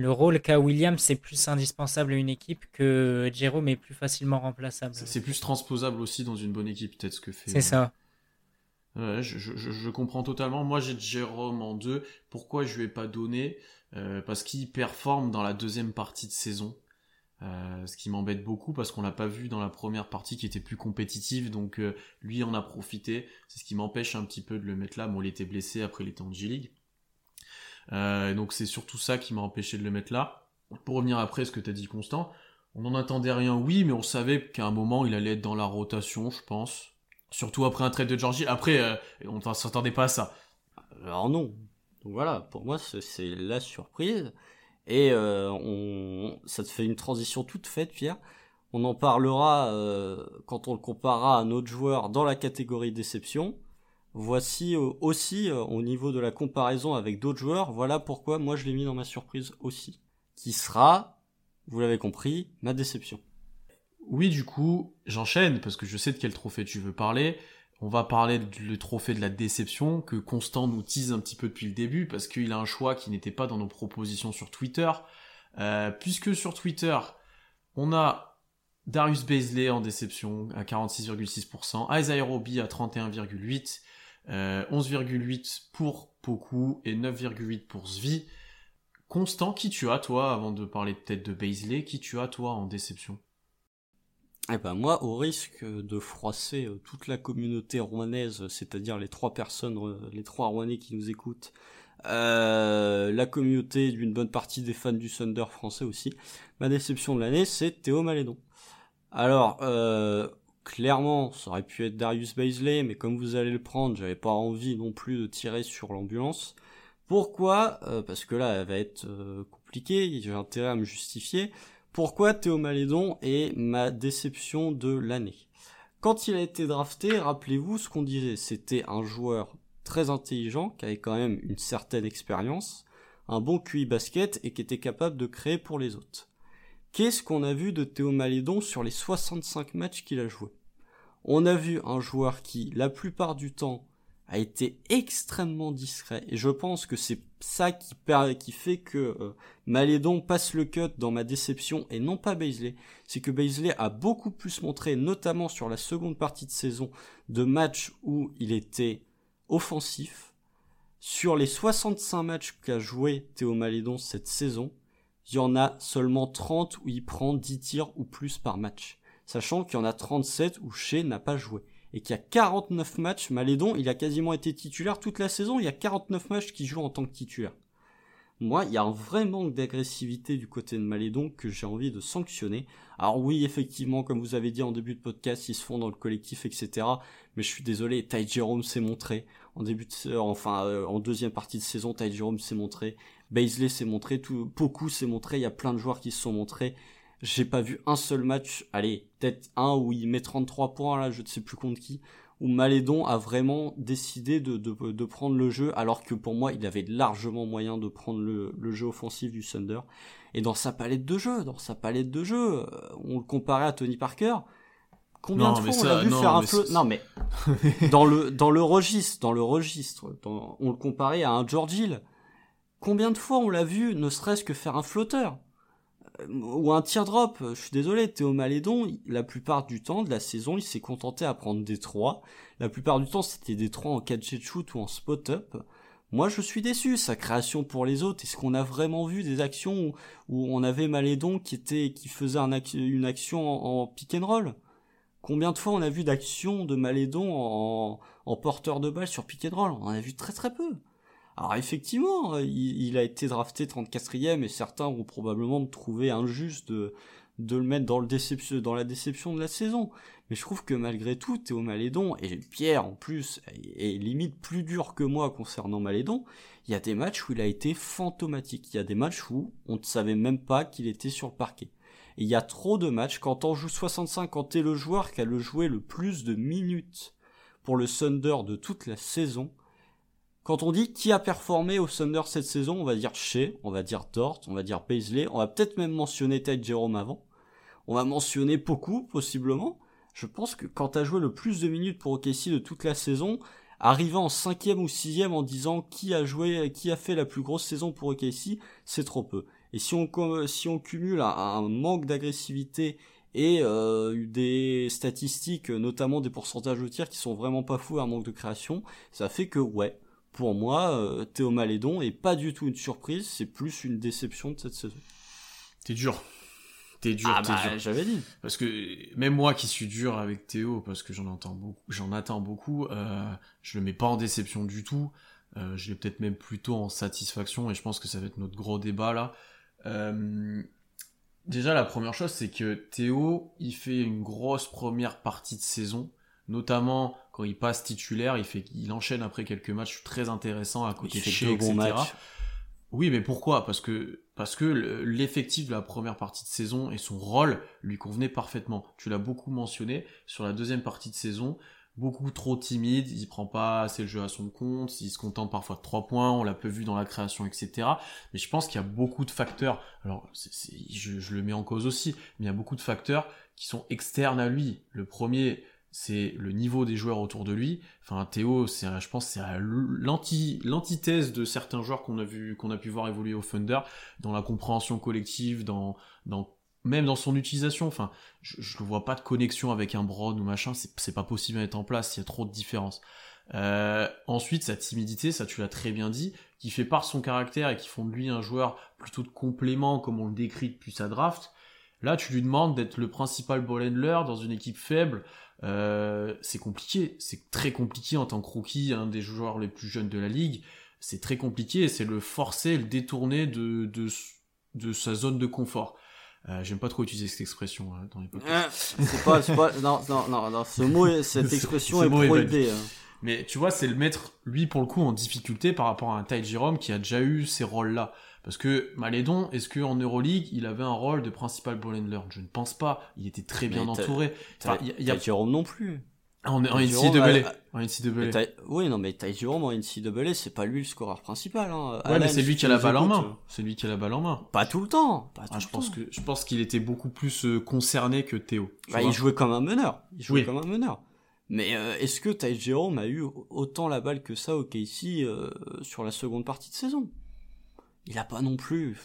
le rôle qu'a Williams, c'est plus indispensable à une équipe que Jérôme est plus facilement remplaçable. C'est plus transposable aussi dans une bonne équipe, peut-être ce que fait. C'est ça. Ouais, je, je, je, comprends totalement. Moi, j'ai Jérôme en deux. Pourquoi je lui ai pas donné? Euh, Parce qu'il performe dans la deuxième partie de saison. Euh, ce qui m'embête beaucoup parce qu'on l'a pas vu dans la première partie qui était plus compétitive donc euh, lui en a profité c'est ce qui m'empêche un petit peu de le mettre là bon il était blessé après il était en G-League euh, donc c'est surtout ça qui m'a empêché de le mettre là. Pour revenir après ce que tu as dit Constant, on n'en attendait rien, oui, mais on savait qu'à un moment il allait être dans la rotation, je pense. Surtout après un trade de Georgie. Après, on s'attendait pas à ça. Alors non. Donc voilà, pour moi c'est la surprise. Et euh, on, ça te fait une transition toute faite, Pierre. On en parlera euh, quand on le comparera à un autre joueur dans la catégorie déception. Voici euh, aussi, euh, au niveau de la comparaison avec d'autres joueurs, voilà pourquoi moi je l'ai mis dans ma surprise aussi. Qui sera, vous l'avez compris, ma déception. Oui, du coup, j'enchaîne, parce que je sais de quel trophée tu veux parler. On va parler du trophée de la déception, que Constant nous tease un petit peu depuis le début, parce qu'il a un choix qui n'était pas dans nos propositions sur Twitter. Euh, puisque sur Twitter, on a Darius Baisley en déception à 46,6%, Isaiah Roby à 31,8%, 11,8 euh, pour Poku et 9,8 pour Zvi. Constant, qui tu as toi, avant de parler peut-être de Baisley, qui tu as toi en déception? Eh ben moi, au risque de froisser euh, toute la communauté rouennaise, c'est-à-dire les trois personnes, euh, les trois rouennais qui nous écoutent, la communauté d'une bonne partie des fans du Thunder français aussi, ma déception de l'année, c'est Théo Malédon. Alors, euh, clairement, ça aurait pu être Darius Baisley, mais comme vous allez le prendre, j'avais pas envie non plus de tirer sur l'ambulance. Pourquoi? Euh, Parce que là, elle va être euh, compliquée, j'ai intérêt à me justifier. Pourquoi Théo Malédon est ma déception de l'année? Quand il a été drafté, rappelez-vous ce qu'on disait, c'était un joueur très intelligent, qui avait quand même une certaine expérience, un bon QI basket et qui était capable de créer pour les autres. Qu'est-ce qu'on a vu de Théo Malédon sur les 65 matchs qu'il a joué? On a vu un joueur qui, la plupart du temps, a été extrêmement discret. Et je pense que c'est ça qui, qui fait que euh, Malédon passe le cut dans ma déception et non pas Baisley. C'est que Baisley a beaucoup plus montré, notamment sur la seconde partie de saison, de matchs où il était offensif. Sur les 65 matchs qu'a joué Théo Malédon cette saison, il y en a seulement 30 où il prend 10 tirs ou plus par match. Sachant qu'il y en a 37 où Shea n'a pas joué. Et qu'il y a 49 matchs, Malédon, il a quasiment été titulaire toute la saison, il y a 49 matchs qu'il joue en tant que titulaire. moi, il y a un vrai manque d'agressivité du côté de Malédon que j'ai envie de sanctionner. Alors oui, effectivement, comme vous avez dit en début de podcast, ils se font dans le collectif, etc. Mais je suis désolé, Ty Jerome s'est montré en début de, enfin euh, en deuxième partie de saison, Ty Jerome s'est montré, Baisley s'est montré, tout, beaucoup s'est montré. Il y a plein de joueurs qui se sont montrés. J'ai pas vu un seul match, allez, peut-être un où il met 33 points là, je ne sais plus contre qui, où Malédon a vraiment décidé de, de, de, prendre le jeu, alors que pour moi, il avait largement moyen de prendre le, le, jeu offensif du Thunder. Et dans sa palette de jeu, dans sa palette de jeu, euh, on le comparait à Tony Parker. Combien de fois on l'a vu faire un flot Non mais dans le dans le registre, dans le registre, on le comparait à un George Hill. Combien de fois on l'a vu, ne serait-ce que faire un flotteur? Ou un teardrop. Je suis désolé, Théo Malédon, la plupart du temps de la saison, il s'est contenté à prendre des 3. La plupart du temps, c'était des 3 en catch and shoot ou en spot-up. Moi, je suis déçu. Sa création pour les autres, est-ce qu'on a vraiment vu des actions où, on avait Malédon qui était, qui faisait une action en, pick and roll? Combien de fois on a vu d'actions de Malédon en, en porteur de balle sur pick and roll? On a vu très très peu. Alors effectivement, il, a été drafté 34e et certains vont probablement me trouver injuste de, de le mettre dans, le déception, dans la déception de la saison. Mais je trouve que malgré tout, Théo Malédon, et Pierre en plus, est, limite plus dur que moi concernant Malédon, il y a des matchs où il a été fantomatique. Il y a des matchs où on ne savait même pas qu'il était sur le parquet. Et il y a trop de matchs, quand on joue 65, quand t'es le joueur qui a le joué le plus de minutes pour le Thunder de toute la saison, quand on dit qui a performé au Thunder cette saison, on va dire Shea, on va dire Dort, on va dire Paisley, on va peut-être même mentionner Ted Jerome avant. On va mentionner beaucoup, possiblement. Je pense que quand t'as joué le plus de minutes pour OKC de toute la saison, arriver en cinquième ou sixième en disant qui a joué, qui a fait la plus grosse saison pour OKC, c'est trop peu. Et si on, cumule un, manque d'agressivité et euh, des statistiques, notamment des pourcentages de tirs qui sont vraiment pas fous, un manque de création, ça fait que ouais, pour moi, euh, Théo Malédon est pas du tout une surprise, c'est plus une déception de cette saison. T'es dur. T'es dur, ah bah, j'avais dit. Parce que même moi qui suis dur avec Théo, parce que j'en entends beaucoup, j'en attends beaucoup, euh, je le mets pas en déception du tout. Euh, je l'ai peut-être même plutôt en satisfaction, et je pense que ça va être notre gros débat là. Euh, déjà, la première chose, c'est que Théo, il fait une grosse première partie de saison, notamment quand il passe titulaire, il fait, il enchaîne après quelques matchs très intéressants à côté de chez, etc. Oui, mais pourquoi? Parce que parce que l'effectif de la première partie de saison et son rôle lui convenait parfaitement. Tu l'as beaucoup mentionné sur la deuxième partie de saison, beaucoup trop timide, il prend pas assez le jeu à son compte, il se contente parfois de trois points, on l'a peu vu dans la création, etc. Mais je pense qu'il y a beaucoup de facteurs. Alors, je, je le mets en cause aussi, mais il y a beaucoup de facteurs qui sont externes à lui. Le premier, c'est le niveau des joueurs autour de lui. Enfin, Théo, c'est, je pense, c'est l'anti, l'antithèse de certains joueurs qu'on a vu, qu'on a pu voir évoluer au Thunder, dans la compréhension collective, dans, dans, même dans son utilisation. Enfin, je, ne vois pas de connexion avec un Brown ou machin. C'est, pas possible à mettre en place. Il y a trop de différences. Euh, ensuite, sa timidité, ça tu l'as très bien dit, qui fait part son caractère et qui font de lui un joueur plutôt de complément, comme on le décrit depuis sa draft. Là, tu lui demandes d'être le principal ball handler dans une équipe faible. Euh, c'est compliqué, c'est très compliqué en tant que rookie, un des joueurs les plus jeunes de la ligue. C'est très compliqué, c'est le forcer, le détourner de, de, de sa zone de confort. Euh, J'aime pas trop utiliser cette expression hein, dans les podcasts. c'est pas, pas, non, non, non, non, ce mot, cette expression est prohibée. Mais tu vois, c'est le mettre, lui, pour le coup, en difficulté par rapport à un Ty Jerome qui a déjà eu ces rôles-là. Parce que Malédon, est-ce qu'en Euroleague, il avait un rôle de principal ball handler? Je ne pense pas. Il était très bien entouré. Enfin, il y a, Jérôme non plus. En, en NCAA. En NCAA. Oui, non, mais Ty Jerome en NCAA, c'est pas lui le scoreur principal. Hein. Ouais, mais c'est lui qui a la balle en main. C'est lui qui a la balle en main. Pas tout le temps. Pas ah, je, pense que, je pense qu'il était beaucoup plus euh, concerné que Théo. Bah, il jouait comme un meneur. Il jouait comme un meneur. Mais euh, est-ce que Ty Jerome a eu autant la balle que ça au KC euh, sur la seconde partie de saison? Il a pas non plus.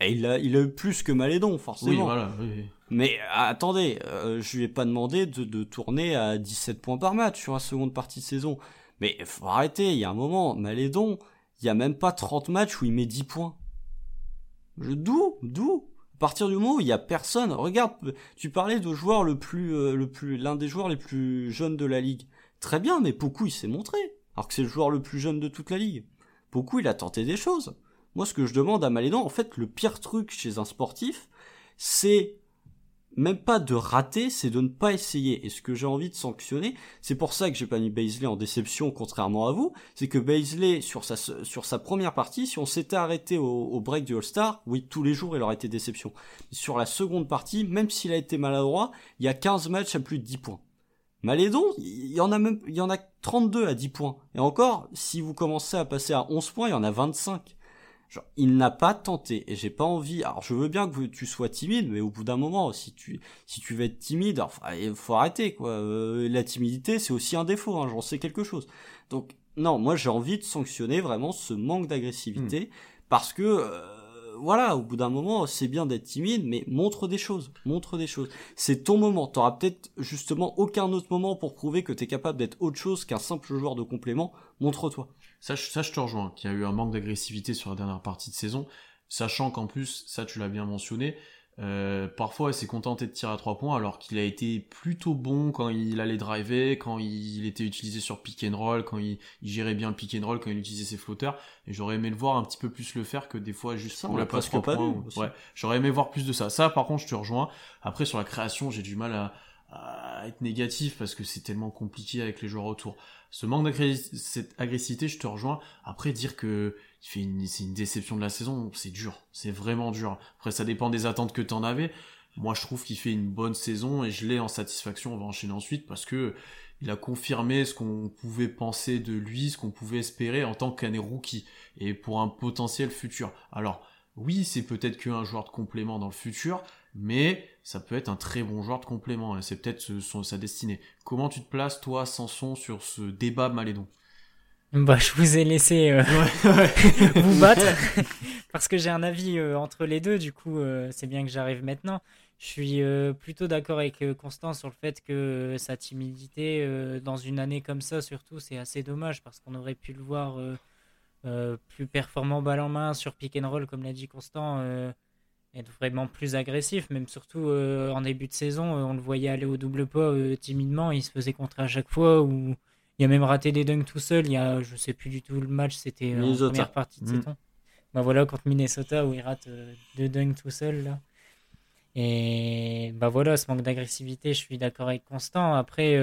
Et il a, il a eu plus que Malédon, forcément. Oui, voilà. Oui. Mais attendez, euh, je lui ai pas demandé de, de, tourner à 17 points par match sur la seconde partie de saison. Mais faut arrêter, il y a un moment, Malédon, il y a même pas 30 matchs où il met 10 points. D'où? D'où? Partir du moment où il y a personne, regarde, tu parlais de joueur le plus, euh, le plus, l'un des joueurs les plus jeunes de la ligue. Très bien, mais beaucoup il s'est montré. Alors que c'est le joueur le plus jeune de toute la ligue. Beaucoup il a tenté des choses. Moi, ce que je demande à Malédon, en fait, le pire truc chez un sportif, c'est même pas de rater, c'est de ne pas essayer. Et ce que j'ai envie de sanctionner, c'est pour ça que j'ai pas mis Baisley en déception, contrairement à vous, c'est que Baisley, sur sa, sur sa première partie, si on s'était arrêté au, break du All-Star, oui, tous les jours, il aurait été déception. Sur la seconde partie, même s'il a été maladroit, il y a 15 matchs à plus de 10 points. Malédon, il y en a même, il y en a 32 à 10 points. Et encore, si vous commencez à passer à 11 points, il y en a 25. Genre, il n'a pas tenté et j'ai pas envie. Alors, je veux bien que tu sois timide, mais au bout d'un moment, si tu si tu veux être timide, il faut arrêter quoi. Euh, la timidité, c'est aussi un défaut. Hein, J'en sais quelque chose. Donc, non, moi j'ai envie de sanctionner vraiment ce manque d'agressivité hmm. parce que euh, voilà, au bout d'un moment, c'est bien d'être timide, mais montre des choses, montre des choses. C'est ton moment. T'auras peut-être justement aucun autre moment pour prouver que t'es capable d'être autre chose qu'un simple joueur de complément. Montre-toi. Ça, ça, je te rejoins, qu'il y a eu un manque d'agressivité sur la dernière partie de saison, sachant qu'en plus, ça tu l'as bien mentionné, euh, parfois il s'est contenté de tirer à 3 points alors qu'il a été plutôt bon quand il allait driver, quand il était utilisé sur pick and roll, quand il, gérait bien le pick and roll, quand il utilisait ses flotteurs. Et j'aurais aimé le voir un petit peu plus le faire que des fois juste ça, pour la passe 3 points. ouais, j'aurais aimé voir plus de ça. Ça par contre je te rejoins. Après sur la création j'ai du mal à, à être négatif parce que c'est tellement compliqué avec les joueurs autour. Ce manque d'agressivité, je te rejoins. Après, dire que c'est une déception de la saison, c'est dur. C'est vraiment dur. Après, ça dépend des attentes que tu en avais. Moi, je trouve qu'il fait une bonne saison et je l'ai en satisfaction. On va enchaîner ensuite parce que il a confirmé ce qu'on pouvait penser de lui, ce qu'on pouvait espérer en tant qu'année rookie et pour un potentiel futur. Alors, oui, c'est peut-être qu'un joueur de complément dans le futur, mais ça peut être un très bon joueur de complément, hein. c'est peut-être sa destinée. Comment tu te places, toi, Sanson, sur ce débat Malédon? Bah, je vous ai laissé euh, vous battre parce que j'ai un avis euh, entre les deux. Du coup, euh, c'est bien que j'arrive maintenant. Je suis plutôt d'accord avec Constant sur le fait que sa timidité dans une année comme ça, surtout, c'est assez dommage parce qu'on aurait pu le voir plus performant balle en main sur pick and roll, comme l'a dit Constant être vraiment plus agressif, même surtout euh, en début de saison, euh, on le voyait aller au double pas euh, timidement, il se faisait contrer à chaque fois, ou il a même raté des dunks tout seul, il y a, je sais plus du tout le match, c'était en première partie de mmh. saison. Bah voilà, contre Minnesota, où il rate deux dunks tout seul, là. Et bah voilà, ce manque d'agressivité, je suis d'accord avec Constant. Après,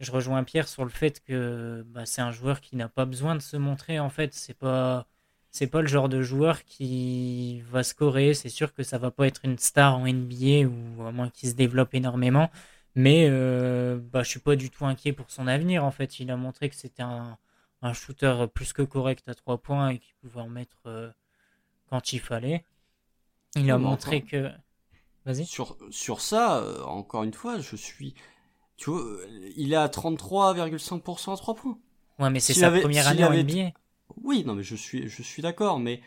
je rejoins Pierre sur le fait que bah, c'est un joueur qui n'a pas besoin de se montrer, en fait, c'est pas c'est pas le genre de joueur qui va scorer. C'est sûr que ça va pas être une star en NBA ou à moins qu'il se développe énormément. Mais euh, bah, je suis pas du tout inquiet pour son avenir. En fait, il a montré que c'était un, shooter plus que correct à trois points et qu'il pouvait en mettre euh, quand il fallait. Il a montré que. Vas-y. Sur, sur ça, euh, encore une fois, je suis. Tu vois, il est à 33,5% à 3 points. Ouais, mais c'est sa première année en NBA. Oui, non, mais je suis, je suis d'accord, mais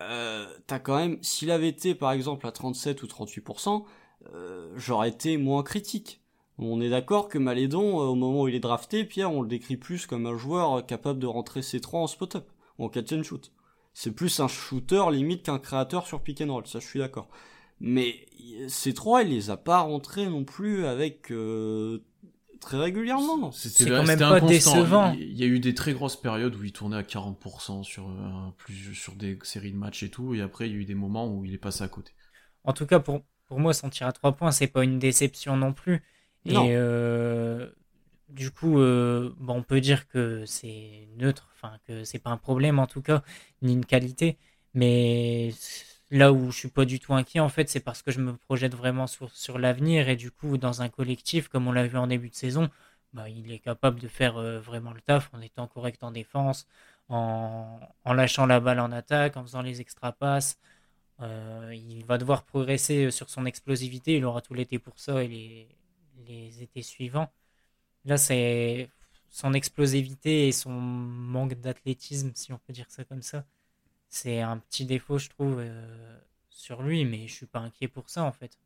euh, t'as quand même, s'il avait été par exemple à 37 ou 38%, euh, j'aurais été moins critique. On est d'accord que Malédon, euh, au moment où il est drafté, Pierre, on le décrit plus comme un joueur capable de rentrer ses trois en spot-up, en catch and shoot. C'est plus un shooter limite qu'un créateur sur pick and roll, ça je suis d'accord. Mais ces trois, il les a pas rentrés non plus avec euh, très régulièrement. C'était quand même pas décevant. Il y a eu des très grosses périodes où il tournait à 40% sur euh, plus sur des séries de matchs et tout, et après il y a eu des moments où il est passé à côté. En tout cas, pour pour moi, son tir à 3 points, c'est pas une déception non plus. Et euh, du coup, euh, bon, on peut dire que c'est neutre, enfin que c'est pas un problème en tout cas, ni une qualité, mais Là où je suis pas du tout inquiet, en fait, c'est parce que je me projette vraiment sur, l'avenir et du coup, dans un collectif, comme on l'a vu en début de saison, bah, il est capable de faire euh, vraiment le taf en étant correct en défense, en, lâchant la balle en attaque, en faisant les extra passes. Euh, il va devoir progresser sur son explosivité, il aura tout l'été pour ça et les, les étés suivants. Là, c'est son explosivité et son manque d'athlétisme, si on peut dire ça comme ça, c'est un petit défaut, je trouve, euh, sur lui, mais je suis pas inquiet pour ça, en fait.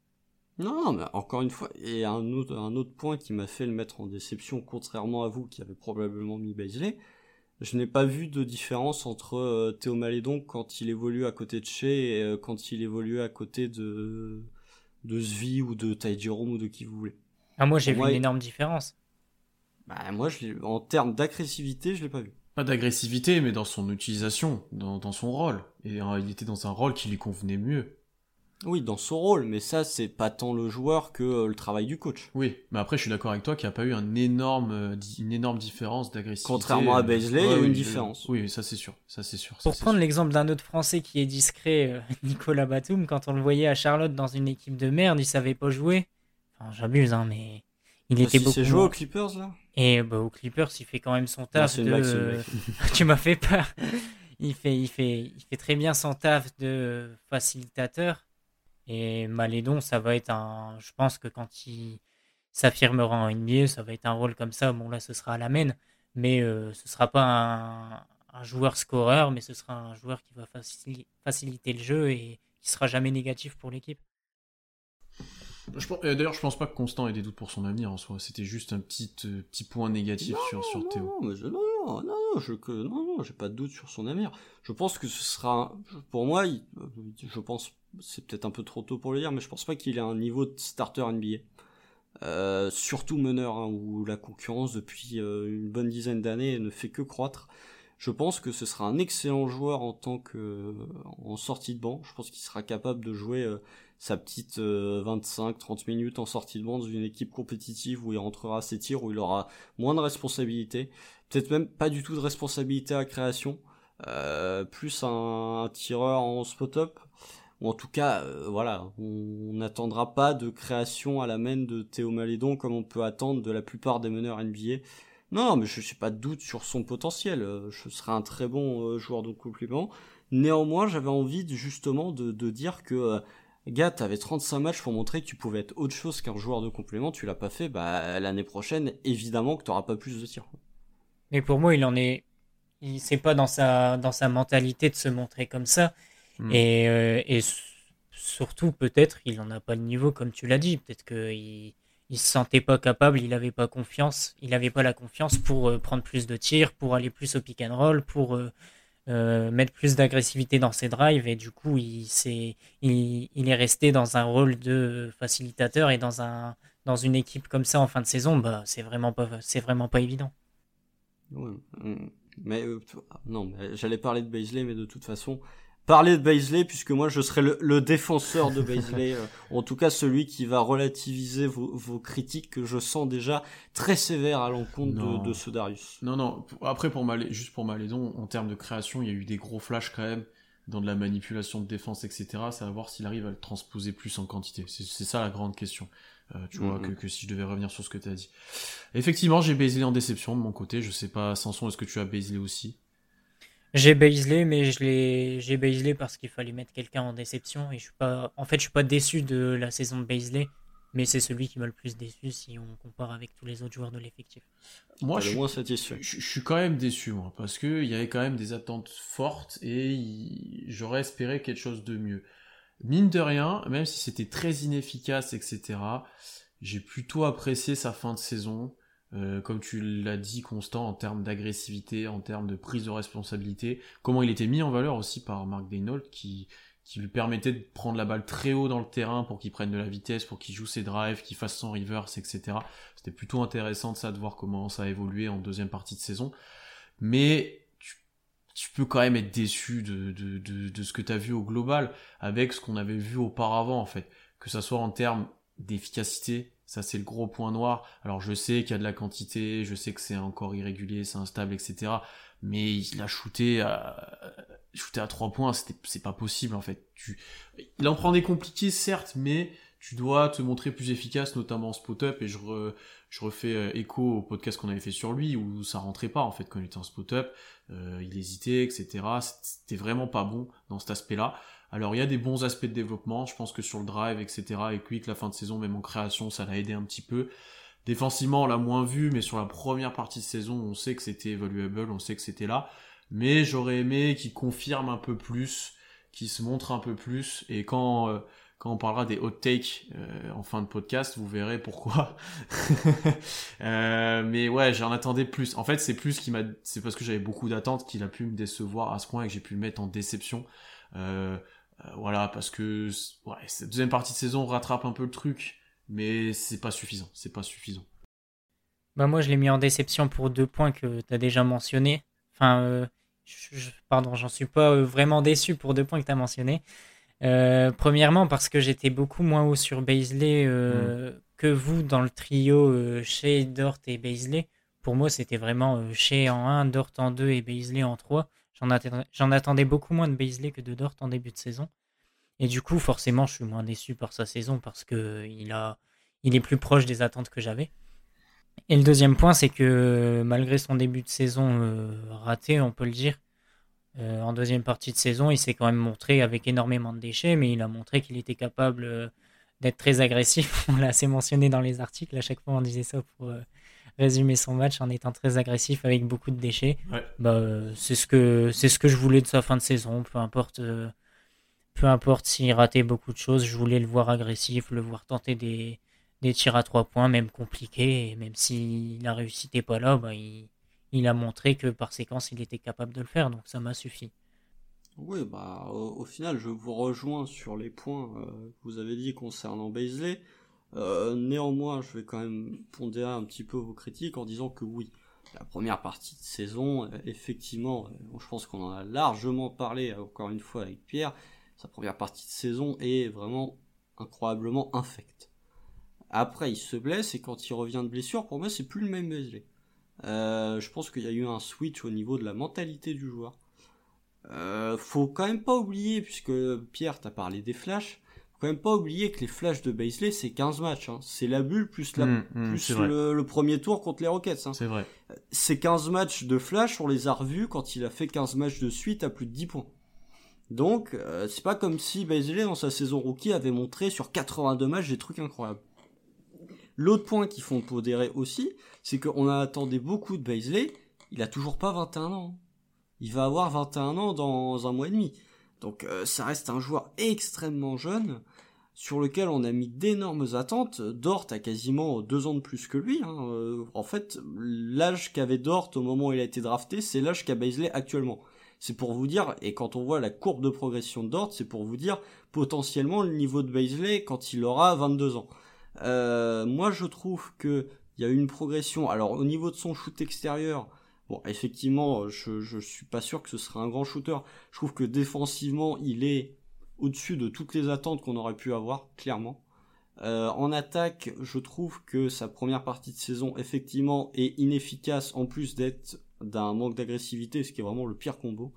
Non, mais encore une fois, et un autre, un autre point qui m'a fait le mettre en déception, contrairement à vous qui avez probablement mis Baisley, je n'ai pas vu de différence entre euh, Théo Malédon quand il évolue à côté de Shea et euh, quand il évolue à côté de, de Zvi ou de Jerome ou de qui vous voulez. Ah, moi j'ai vu une énorme différence. Bah, moi, je en termes d'agressivité, je l'ai pas vu. Pas d'agressivité, mais dans son utilisation, dans, dans son rôle. Et euh, il était dans un rôle qui lui convenait mieux. Oui, dans son rôle, mais ça, c'est pas tant le joueur que euh, le travail du coach. Oui, mais après, je suis d'accord avec toi qu'il n'y a pas eu un énorme, euh, une énorme différence d'agressivité. Contrairement à Beasley, il y a eu une différence. Oui, ça c'est sûr, ça c'est sûr. ça, Pour prendre l'exemple d'un autre Français qui est discret, euh, Nicolas Batum, quand on le voyait à Charlotte dans une équipe de merde, il savait pas jouer. Enfin, j'abuse, hein, mais il Bah, était si beaucoup. c'est joué aux Clippers, là? Et bah, aux Clippers, il fait quand même son taf de. blague. tu m'as fait peur. Il fait, il fait, il fait très bien son taf de facilitateur. Et Malédon, ça va être un. Je pense que quand il s'affirmera en NBA, ça va être un rôle comme ça. Bon, là, ce sera à la main, mais euh, ce sera pas un, un joueur scoreur, mais ce sera un joueur qui va facili- faciliter le jeu et qui sera jamais négatif pour l'équipe. Euh, D'ailleurs, je pense pas que Constant ait des doutes pour son avenir en soi. C'était juste un petit, euh, petit point négatif sur, sur non, Théo. Non, mais je- non, non, non, non, je, que, non, non, j'ai pas de doute sur son avenir. Je pense que ce sera, pour moi, il- euh, je pense, c'est peut-être un peu trop tôt pour le dire, mais je pense pas qu'il ait un niveau de starter NBA. Euh, surtout meneur, hein, où la concurrence depuis une bonne dizaine d'années ne fait que croître. Je pense que ce sera un excellent joueur en tant que en sortie de banc. Je pense qu'il sera capable de jouer sa petite 25-30 minutes en sortie de banc dans une équipe compétitive où il rentrera ses tirs, où il aura moins de responsabilités, peut-être même pas du tout de responsabilité à création, euh, plus un, un tireur en spot-up, ou en tout cas, euh, voilà, on n'attendra pas de création à la main de Théo Malédon comme on peut attendre de la plupart des meneurs NBA. Non, mais je n'ai pas de doute sur son potentiel. Euh, Je serai un très bon euh, joueur de complément. Néanmoins, j'avais envie de, justement de, de dire que euh, Gars, t'avais 35 matchs pour montrer que tu pouvais être autre chose qu'un joueur de complément, tu l'as pas fait, bah l'année prochaine, évidemment que t'auras pas plus de tirs. Mais pour moi, il en est. Il c'est pas dans sa dans sa mentalité de se montrer comme ça. Hmm. Et, euh, et s- surtout, peut-être, il en a pas le niveau, comme tu l'as dit. Peut-être qu'il il se sentait pas capable, il avait pas confiance, il avait pas la confiance pour euh, prendre plus de tirs, pour aller plus au pick and roll, pour euh, euh, mettre plus d'agressivité dans ses drives. Et du coup, il, s'est- il, il est resté dans un rôle de facilitateur et dans un dans une équipe comme ça en fin de saison, bah c'est vraiment pas vraiment pas évident. Ouais, mm. mais euh, non, mais j'allais parler de Baisley, mais de toute façon, parler de Baisley, puisque moi je serai le, le défenseur de Baisley, euh, en tout cas celui qui va relativiser vos, vos critiques que je sens déjà très sévères à l'encontre de, de ce Darius. Non, non. Après, pour Malé, juste pour Malédon, en termes de création, il y a eu des gros flashs quand même dans de la manipulation de défense, etc. C'est à voir s'il arrive à le transposer plus en quantité. C'est ça la grande question. Euh, tu vois, Mhm. que, que si je devais revenir sur ce que tu as dit. Effectivement, j'ai Baisley en déception de mon côté. Je sais pas, Sanson, est-ce que tu as Baisley aussi? J'ai Baisley, mais je l'ai, j'ai Baisley parce qu'il fallait mettre quelqu'un en déception. Et je suis pas, en fait, je suis pas déçu de la saison de Baisley, mais c'est celui qui m'a le plus déçu si on compare avec tous les autres joueurs de l'effectif. Moi, je le suis, moins satisfait. je, je suis quand même déçu, moi, parce que il y avait quand même des attentes fortes et il- j'aurais espéré quelque chose de mieux. Mine de rien, même si c'était très inefficace, etc., j'ai plutôt apprécié sa fin de saison. Euh, comme tu l'as dit, Constant, en termes d'agressivité, en termes de prise de responsabilité, comment il était mis en valeur aussi par Mark Daynault, qui, qui lui permettait de prendre la balle très haut dans le terrain pour qu'il prenne de la vitesse, pour qu'il joue ses drives, qu'il fasse son reverse, etc. C'était plutôt intéressant de ça, de voir comment ça a évolué en deuxième partie de saison. Mais tu, tu peux quand même être déçu de, de, de, de ce que tu as vu au global, avec ce qu'on avait vu auparavant, en fait. Que ça soit en termes d'efficacité, ça c'est le gros point noir. Alors je sais qu'il y a de la quantité, je sais que c'est encore irrégulier, c'est instable, etc. Mais il a shooté à, shooté à 3 points, c'est pas possible en fait. Tu, il en prend des compliqués certes, mais tu dois te montrer plus efficace, notamment en spot-up, et je, je refais euh, écho au podcast qu'on avait fait sur lui, où ça rentrait pas en fait quand il était en spot-up, euh, il hésitait, etc. C'était vraiment pas bon dans cet aspect-là. Alors il y a des bons aspects de développement, je pense que sur le drive, etc. et Quick, la fin de saison, même en création, ça l'a aidé un petit peu. Défensivement, on l'a moins vu, mais sur la première partie de saison, on sait que c'était evaluable, on sait que c'était là. Mais j'aurais aimé qu'il confirme un peu plus, qu'il se montre un peu plus, et quand... euh, quand on parlera des hot takes euh, en fin de podcast, vous verrez pourquoi. Euh, mais ouais, j'en attendais plus. En fait, c'est plus qui m'a, c'est parce que j'avais beaucoup d'attentes qu'il a pu me décevoir à ce point et que j'ai pu le mettre en déception. Euh, voilà, parce que ouais, cette deuxième partie de saison rattrape un peu le truc, mais c'est pas suffisant. C'est pas suffisant. Bah moi, je l'ai mis en déception pour deux points que tu as déjà mentionnés. Enfin, euh, je- pardon, j'en suis pas euh, vraiment déçu pour deux points que tu as mentionnés. Euh, premièrement, parce que j'étais beaucoup moins haut sur Baisley euh, que vous dans le trio Shea, Dort et Baisley. Pour moi, c'était vraiment Shea en 1, Dort en 2 et Baisley en 3. J'en attendais, beaucoup moins de Baisley que de Dort en début de saison. Et du coup, forcément, je suis moins déçu par sa saison parce que il, est plus proche des attentes que j'avais. Et le deuxième point, c'est que malgré son début de saison euh, raté, on peut le dire, euh, en deuxième partie de saison, il s'est quand même montré avec énormément de déchets, mais il a montré qu'il était capable euh, d'être très agressif. On l'a assez mentionné dans les articles, à chaque fois on disait ça pour résumer son match en étant très agressif avec beaucoup de déchets. Ouais. Bah, c'est ce que c'est ce que je voulais de sa fin de saison, peu importe euh, peu importe s'il ratait beaucoup de choses, je voulais le voir agressif, le voir tenter des, des tirs à trois points, même compliqués, et même si la réussite n'est pas là, bah, il, il a montré que par séquence il était capable de le faire, donc ça m'a suffi. Oui, bah, au, au final, je vous rejoins sur les points euh, que vous avez dit concernant Baisley. Euh, néanmoins, je vais quand même pondérer un petit peu vos critiques en disant que oui, la première partie de saison, euh, effectivement, euh, je pense qu'on en a largement parlé encore une fois avec Pierre, sa première partie de saison est vraiment incroyablement infecte. Après, il se blesse et quand il revient de blessure, pour moi, c'est plus le même. Euh, je pense qu'il y a eu un switch au niveau de la mentalité du joueur. Faut quand même pas oublier, puisque Pierre t'a parlé des flashs, faut quand même pas oublier que les flashs de Baisley c'est 15 matchs. Hein. C'est la bulle plus, la, Mm, mm, plus le, le premier tour contre les Rockets. Hein. C'est vrai. Ces 15 matchs de flash, on les a revus quand il a fait 15 matchs de suite à plus de 10 points. Donc, euh, c'est pas comme si Baisley dans sa saison rookie avait montré sur 82 matchs des trucs incroyables. L'autre point qu'il faut pondérer aussi, c'est qu'on a attendu beaucoup de Baisley, il a toujours pas 21 ans. Il va avoir 21 ans dans un mois et demi. Donc euh, ça reste un joueur extrêmement jeune, sur lequel on a mis d'énormes attentes. Dort a quasiment deux ans de plus que lui. hein. Euh, en fait, l'âge qu'avait Dort au moment où il a été drafté, c'est l'âge qu'a Baisley actuellement. C'est pour vous dire, et quand on voit la courbe de progression de Dort, c'est pour vous dire potentiellement le niveau de Baisley quand il aura 22 ans. Euh, moi, je trouve que il y a une progression. Alors, au niveau de son shoot extérieur, bon, effectivement, je, je suis pas sûr que ce sera un grand shooter. Je trouve que défensivement, il est au-dessus de toutes les attentes qu'on aurait pu avoir, clairement. Euh, en attaque, je trouve que sa première partie de saison, effectivement, est inefficace en plus d'être d'un manque d'agressivité, ce qui est vraiment le pire combo.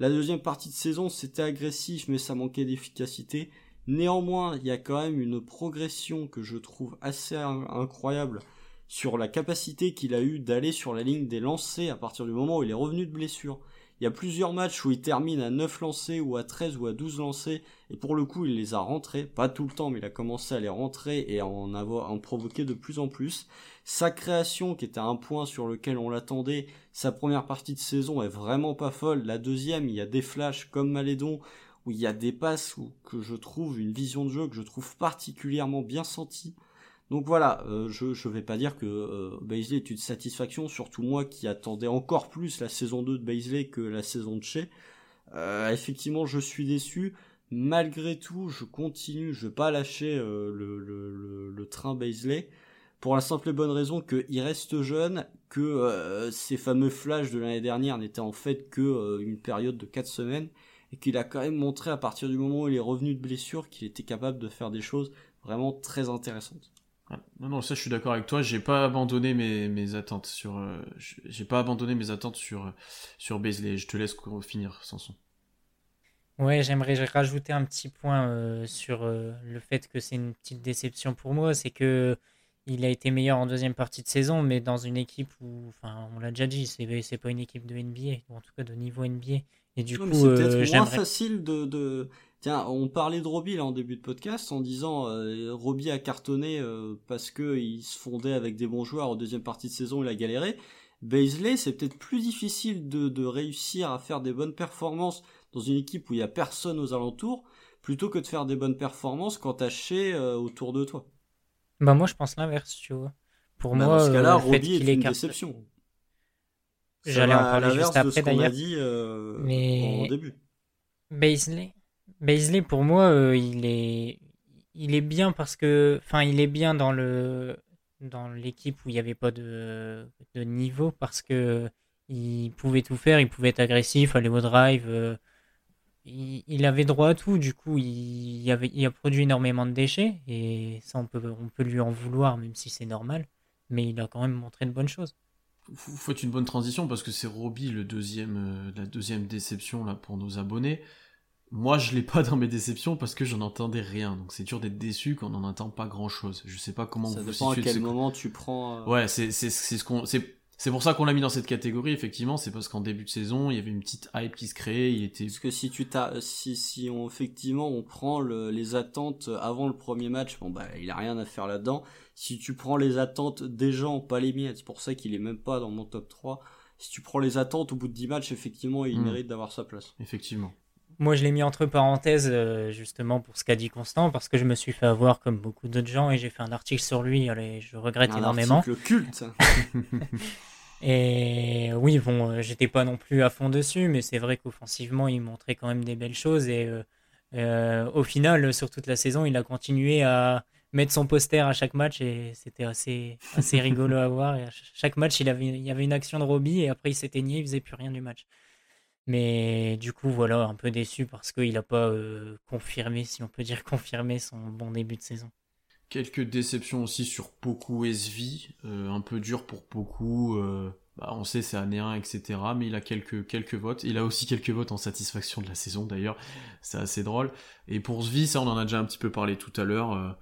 La deuxième partie de saison, c'était agressif, mais ça manquait d'efficacité. Néanmoins, il y a quand même une progression que je trouve assez in- incroyable sur la capacité qu'il a eu d'aller sur la ligne des lancers à partir du moment où il est revenu de blessure. Il y a plusieurs matchs où il termine à 9 lancers ou à 13 ou à 12 lancers et pour le coup il les a rentrés, pas tout le temps mais il a commencé à les rentrer et à en avoir à en provoquer de plus en plus. Sa création qui était un point sur lequel on l'attendait, sa première partie de saison est vraiment pas folle. La deuxième, il y a des flashs comme Malédon où il y a des passes où, que je trouve une vision de jeu que je trouve particulièrement bien sentie. Donc voilà, euh, je je vais pas dire que euh, Baisley est une satisfaction, surtout moi qui attendais encore plus la saison 2 de Baisley que la saison de Shea. Euh, effectivement, je suis déçu. Malgré tout, je continue, je vais pas lâcher euh, le, train Baisley pour la simple et bonne raison qu'il reste jeune, que euh, ces fameux flashs de l'année dernière n'étaient en fait que une période de 4 semaines et qu'il a quand même montré à partir du moment où il est revenu de blessure qu'il était capable de faire des choses vraiment très intéressantes. Non, non, ça je suis d'accord avec toi. J'ai pas abandonné mes, mes attentes sur. euh, j'ai pas abandonné mes attentes sur sur Baisley. Je te laisse finir, Sanson. Ouais, j'aimerais rajouter un petit point euh, sur euh, le fait que c'est une petite déception pour moi, c'est que il a été meilleur en deuxième partie de saison, mais dans une équipe où, enfin, on l'a déjà dit, c'est c'est pas une équipe de NBA, ou en tout cas de niveau NBA. Et du Non, coup, c'est euh, peut-être moins facile de, de... Tiens, on parlait de Roby là en début de podcast en disant euh, Roby a cartonné euh, parce que il se fondait avec des bons joueurs en deuxième partie de saison, il a galéré. Baisley, c'est peut-être plus difficile de, de réussir à faire des bonnes performances dans une équipe où il y a personne aux alentours, plutôt que de faire des bonnes performances quand t'as Shea euh, autour de toi. Bah moi, je pense l'inverse, tu vois. Pour Bah, moi, dans ce cas-là, euh, est une déception. J'allais en parler juste après, d'ailleurs. dit Mais- en début. Baisley, Baisley pour moi, euh, il est, il est bien parce que, enfin, il est bien dans le, dans l'équipe où il n'y avait pas de, de niveau parce que il pouvait tout faire, il pouvait être agressif, aller au drive. euh, il, avait droit à tout, du coup, il, il avait, il a produit énormément de déchets, et ça, on peut, on peut lui en vouloir, même si c'est normal. Mais il a quand même montré de bonnes choses. Vous faites une bonne transition parce que c'est Roby le deuxième, euh, la deuxième déception là pour nos abonnés. Moi, je l'ai pas dans mes déceptions parce que j'en entendais rien. Donc c'est dur d'être déçu quand on n'en entend pas grand chose. Je sais pas comment Ça vous dépend à quel moment tu prends. euh, Ouais, c'est c'est c'est ce qu'on c'est c'est pour ça qu'on l'a mis dans cette catégorie effectivement, c'est parce qu'en début de saison, il y avait une petite hype qui se créait, il était Parce que si tu t'as, si, si on, effectivement, on prend le- les attentes avant le premier match, bon, bah, il a rien à faire là-dedans. Si tu prends les attentes des gens, pas les miennes, c'est pour ça qu'il est même pas dans mon top 3. Si tu prends les attentes au bout de 10 matchs, effectivement, il Mm. mérite d'avoir sa place. effectivement. Moi, je l'ai mis entre parenthèses, euh, justement, pour ce qu'a dit Constant, parce que je me suis fait avoir comme beaucoup d'autres gens, et j'ai fait un article sur lui, allez, je regrette Un énormément. article culte. Et oui, bon, euh, j'étais pas non plus à fond dessus, mais c'est vrai qu'offensivement, il montrait quand même des belles choses. Et euh, euh, au final, sur toute la saison, il a continué à mettre son poster à chaque match et c'était assez, assez rigolo à voir. Et à ch- chaque match, il, avait, il y avait une action de Roby et après il s'éteignait, il faisait plus rien du match. Mais du coup, voilà, un peu déçu parce qu'il n'a pas euh, confirmé, si on peut dire confirmé, son bon début de saison. Quelques déceptions aussi sur Poku SV, euh, un peu dur pour Poku. euh, bah, on sait c'est année 1, etc. Mais il a quelques, quelques votes. Il a aussi quelques votes en satisfaction de la saison d'ailleurs. C'est assez drôle. Et pour Svi, ça on en a déjà un petit peu parlé tout à l'heure. euh,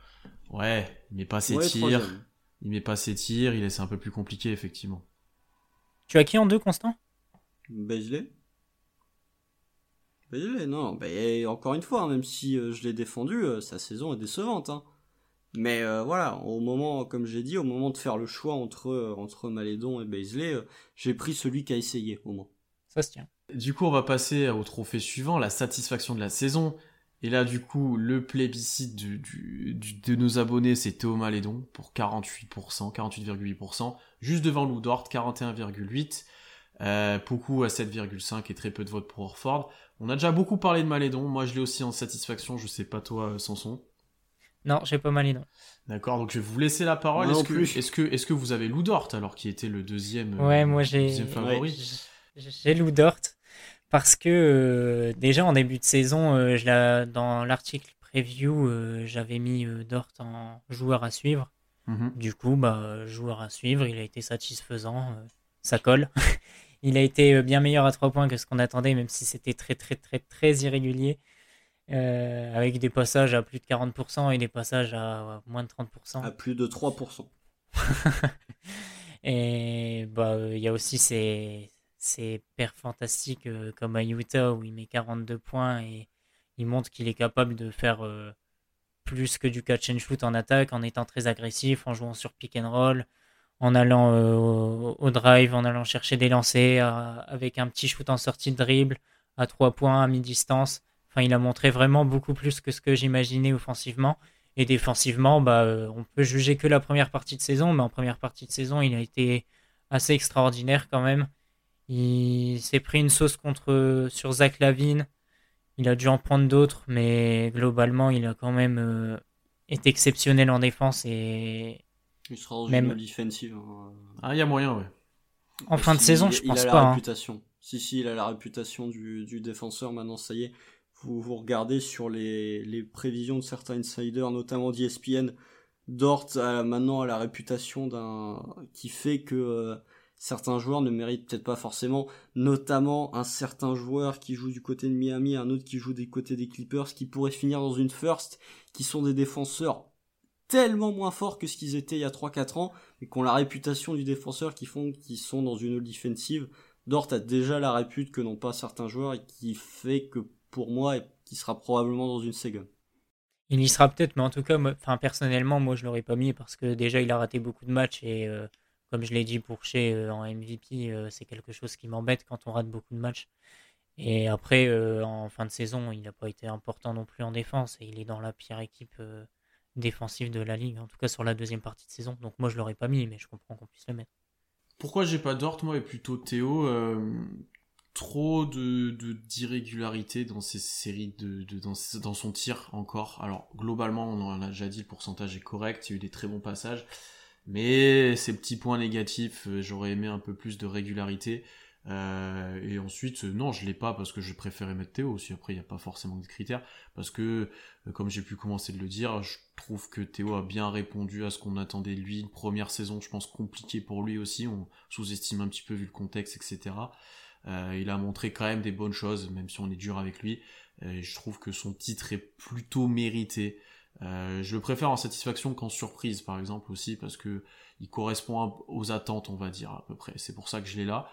ouais, il met pas ses Ouais, tirs. troisième. Il met pas ses tirs. Il est un peu plus compliqué effectivement. Tu as qui en deux, Constant? Beasley Beasley, non, bah, et encore une fois, hein, même si euh, je l'ai défendu, euh, sa saison est décevante. hein. Mais euh, voilà, au moment, comme j'ai dit, au moment de faire le choix entre, euh, entre Malédon et Beasley, euh, j'ai pris celui qui a essayé, au moins. Ça se tient. Du coup, on va passer au trophée suivant, la satisfaction de la saison. Et là, du coup, le plébiscite du, du- du- de nos abonnés, c'est Théo Malédon pour 48%, 48,8%. Juste devant Lou Dort, 41,8%. Euh, Poku à 7,5% et très peu de votes pour Orford. On a déjà beaucoup parlé de Malédon. Moi, je l'ai aussi en satisfaction. Je sais pas toi, euh, Sanson. Non, j'ai pas mal aidé. D'accord, donc je vais vous laisser la parole. Est-ce non que, plus. est-ce que, est-ce que vous avez Lou Dort alors qui était le deuxième, euh, Ouais, moi j'ai deuxième favori? j'ai- j'ai Lou Dort parce que euh, déjà en début de saison, euh, je l'ai- dans l'article preview, euh, j'avais mis euh, Dort en joueur à suivre. Mhm. Du coup, bah, joueur à suivre, il a été satisfaisant, euh, ça colle. Il a été euh, bien meilleur à 3 points que ce qu'on attendait, même si c'était très très très très irrégulier. euh, avec des passages à plus de 40% et des passages à moins de 30%. À plus de 3%. Et bah, il y a aussi ces, ces perfs fantastiques euh, comme à Utah où il met 42 points et il montre qu'il est capable de faire euh, plus que du catch and shoot en attaque en étant très agressif, en jouant sur pick and roll, en allant euh, au, drive, en allant chercher des lancers à- avec un petit shoot en sortie de dribble à 3 points à mi-distance. Enfin, il a montré vraiment beaucoup plus que ce que j'imaginais offensivement. Et défensivement, bah, euh, on peut juger que la première partie de saison, mais en première partie de saison, il a été assez extraordinaire quand même. Il s'est pris une sauce contre sur Zach Lavine. Il a dû en prendre d'autres, mais globalement, il a quand même euh, été exceptionnel en défense et Il sera dans Même- une défensive. hein. Ah, il y a moyen, ouais. en fin de saison, il- je il pense a la pas. hein. réputation. Si, si, il a la réputation du, du défenseur. Maintenant, ça y est. Vous, vous regardez sur les, les prévisions de certains insiders, notamment d'ESPN. Dort a maintenant a la réputation d'un qui fait que euh, certains joueurs ne méritent peut-être pas forcément, notamment un certain joueur qui joue du côté de Miami, un autre qui joue des côtés des Clippers, qui pourrait finir dans une first, qui sont des défenseurs tellement moins forts que ce qu'ils étaient il y a 3-4 ans, et qui ont la réputation du défenseur qui font qu'ils sont dans une defensive. Dort a déjà la répute que n'ont pas certains joueurs et qui fait que pour moi, qui sera probablement dans une Sega. Il y sera peut-être, mais en tout cas, personnellement, moi, je l'aurais pas mis parce que déjà, il a raté beaucoup de matchs et euh, comme je l'ai dit pour chez euh, en MVP, euh, c'est quelque chose qui m'embête quand on rate beaucoup de matchs. Et après, en fin de saison, il n'a pas été important non plus en défense et il est dans la pire équipe défensive de la ligue, en tout cas sur la deuxième partie de saison. Donc moi, je l'aurais pas mis, mais je comprends qu'on puisse le mettre. Pourquoi j'ai pas Dort, moi, et plutôt Théo euh, Trop de d'irrégularité dans ces séries, de- dans, dans son tir encore? Alors, globalement, on en a déjà dit, le pourcentage est correct, il y a eu des très bons passages. Mais ces petits points négatifs, euh, j'aurais aimé un peu plus de régularité. Euh, et ensuite, euh, non, je l'ai pas parce que je préférais mettre Théo aussi. Après, il n'y a pas forcément de critères. Parce que, euh, comme j'ai pu commencer de le dire, je trouve que Théo a bien répondu à ce qu'on attendait de lui. Une première saison, je pense, compliquée pour lui aussi. On sous-estime un petit peu vu le contexte, etc. Il a montré quand même des bonnes choses, même si on est dur avec lui. Et je trouve que son titre est plutôt mérité. Je le préfère en satisfaction qu'en surprise, par exemple, aussi, parce que il correspond aux attentes, on va dire, à peu près. C'est pour ça que je l'ai là.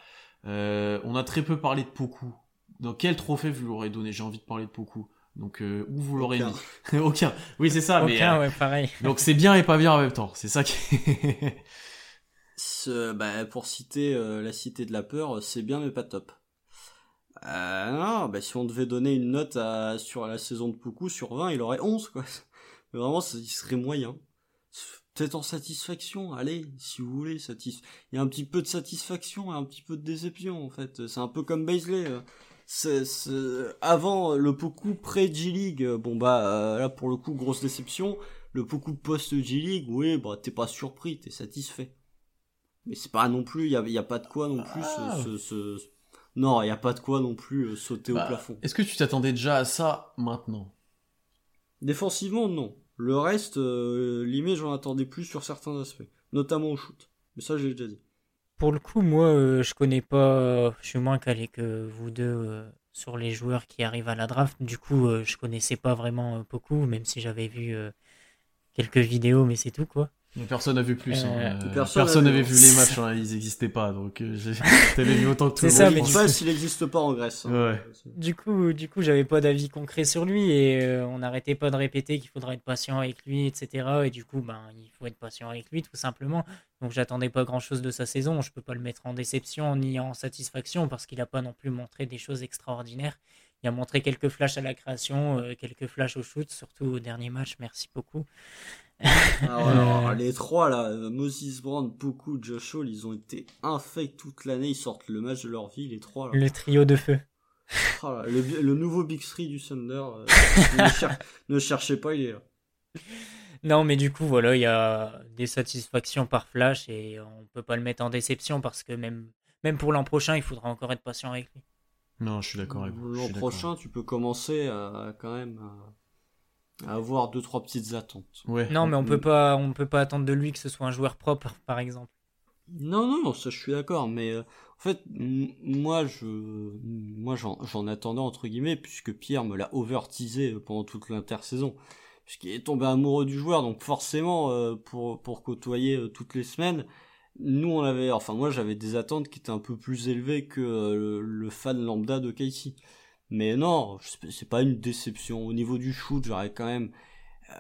Euh, on a très peu parlé de Poku. Dans quel trophée vous l'aurez donné J'ai envie de parler de Poku. Donc euh, où vous l'aurez mis Aucun. Oui, c'est ça. Aucun, mais, ouais, pareil. donc c'est bien et pas bien en même temps. C'est ça qui. Ce, bah, pour citer euh, la cité de la peur, c'est bien mais pas top. Euh, non, bah, si on devait donner une note à, sur la saison de Poku sur 20, il aurait 11 quoi. Mais vraiment, il serait moyen. Peut-être en satisfaction, allez, si vous voulez, satis... il y a un petit peu de satisfaction et un petit peu de déception en fait. C'est un peu comme Baisley. C'est, Avant le Poku pré G-League, bon bah euh, là pour le coup grosse déception. Le Poku post G-League, oui, bah t'es pas surpris, t'es satisfait. Mais c'est pas non plus, il y a, y a, pas de quoi non plus Ah. se, se, se- Non, il y a pas de quoi non plus euh, sauter Bah, au plafond. Est-ce que tu t'attendais déjà à ça maintenant? Défensivement, non. Le reste, euh, limite, j'en attendais plus sur certains aspects, notamment au shoot. Mais ça, j'ai déjà dit. Pour le coup, moi, euh, je connais pas. Je suis moins calé que vous deux euh, sur les joueurs qui arrivent à la draft. Du coup, euh, je connaissais pas vraiment euh, beaucoup, même si j'avais vu euh, quelques vidéos, mais c'est tout, quoi. Personne n'a vu plus. Euh, personne personne n'a n'avait vu. les matchs, hein, ils n'existaient pas. Donc euh, t'avais vu autant que tout C'est le ça, monde. mais je pense. face, il n'existe pas en Grèce. hein. Ouais. Du coup, du coup, j'avais pas d'avis concret sur lui et euh, on n'arrêtait pas de répéter qu'il faudrait être patient avec lui, etc. Et du coup, ben, il faut être patient avec lui, tout simplement. Donc, j'attendais pas grand-chose de sa saison. Je peux pas le mettre en déception ni en satisfaction parce qu'il a pas non plus montré des choses extraordinaires. Il a montré quelques flashs à la création, euh, quelques flashs au shoot, surtout au dernier match. Merci beaucoup. Alors, alors, les trois là, Moses Brown, Poku, Josh Hall, ils ont été infects toute l'année. Ils sortent le match de leur vie, les trois. Là. Le trio de feu. Oh là, le, le nouveau Big Three du Thunder. euh, ne, cher- ne cherchez pas, il est là. Non, mais du coup, voilà, il y a des satisfactions par flash et on peut pas le mettre en déception parce que même, même pour l'an prochain, il faudra encore être patient avec lui. Non, je suis d'accord avec vous. L'an prochain, tu peux commencer à, quand même à, à avoir deux trois petites attentes. Ouais. Non, mais on peut pas, on peut pas attendre de lui que ce soit un joueur propre, par exemple. Non, non, non, ça je suis d'accord, mais euh, en fait, moi, je, moi, j'en, j'en attendais entre guillemets, puisque Pierre me l'a over-teasé euh, pendant toute l'intersaison, puisqu'il est tombé amoureux du joueur, donc forcément, euh, pour pour côtoyer euh, toutes les semaines, nous on avait, enfin moi j'avais des attentes qui étaient un peu plus élevées que euh, le, fan lambda de Casey. Mais non, c'est pas une déception. Au niveau du shoot, j'aurais quand même,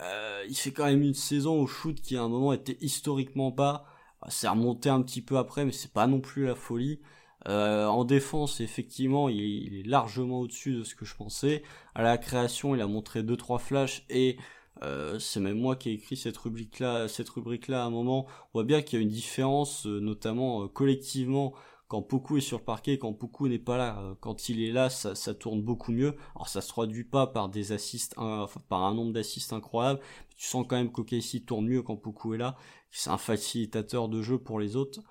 euh, il fait quand même une saison au shoot qui à un moment était historiquement bas. Ah, C'est remonté un petit peu après, mais c'est pas non plus la folie. Euh, en défense, effectivement, il, il est largement au-dessus de ce que je pensais. À la création, il a montré deux trois flashs et euh, c'est même moi qui ai écrit cette rubrique-là, cette rubrique-là à un moment. On voit bien qu'il y a une différence, euh, notamment euh, collectivement, quand Poku est sur le parquet, et quand Poku n'est pas là. Quand il est là, ça, tourne beaucoup mieux. Alors ça se traduit pas par des assists, par un nombre d'assists incroyable. Tu sens quand même qu'OKC tourne mieux quand Poku est là. C'est un facilitateur de jeu pour les autres.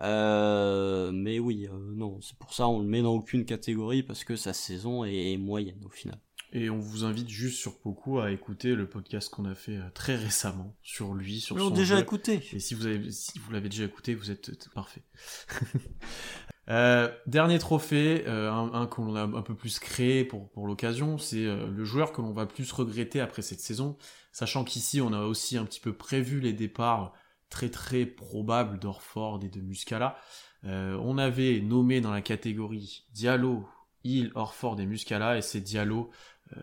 Mais oui, euh, non, c'est pour ça on le met dans aucune catégorie parce que sa saison est moyenne au final. Et on vous invite juste sur Poku à écouter le podcast qu'on a fait euh, très récemment sur lui, sur Ils son déjà jeu. écouté. Et si vous avez, si vous l'avez déjà écouté, vous êtes euh, parfait. Euh, dernier trophée, euh, un, un qu'on a un peu plus créé pour, pour l'occasion, c'est euh, le joueur que l'on va plus regretter après cette saison, sachant qu'ici on a aussi un petit peu prévu les départs très très probables d'Orford et de Muscala. On avait nommé dans la catégorie Diallo, Hill, Orford et Muscala, et c'est Diallo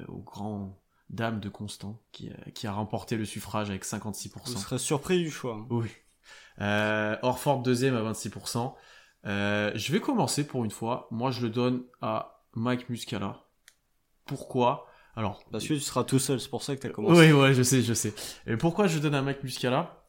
au grand dame de Constant qui, a- qui a remporté le suffrage avec 56%. Vous serez surpris du choix. hein. Oui. Euh, Orford deuxième à 26%. Euh, je vais commencer pour une fois. Moi, je le donne à Mike Muscala. Pourquoi? Alors, Parce que tu seras tout seul, c'est pour ça que t'as commencé. oui, ouais, je sais, je sais. Et pourquoi je donne à Mike Muscala?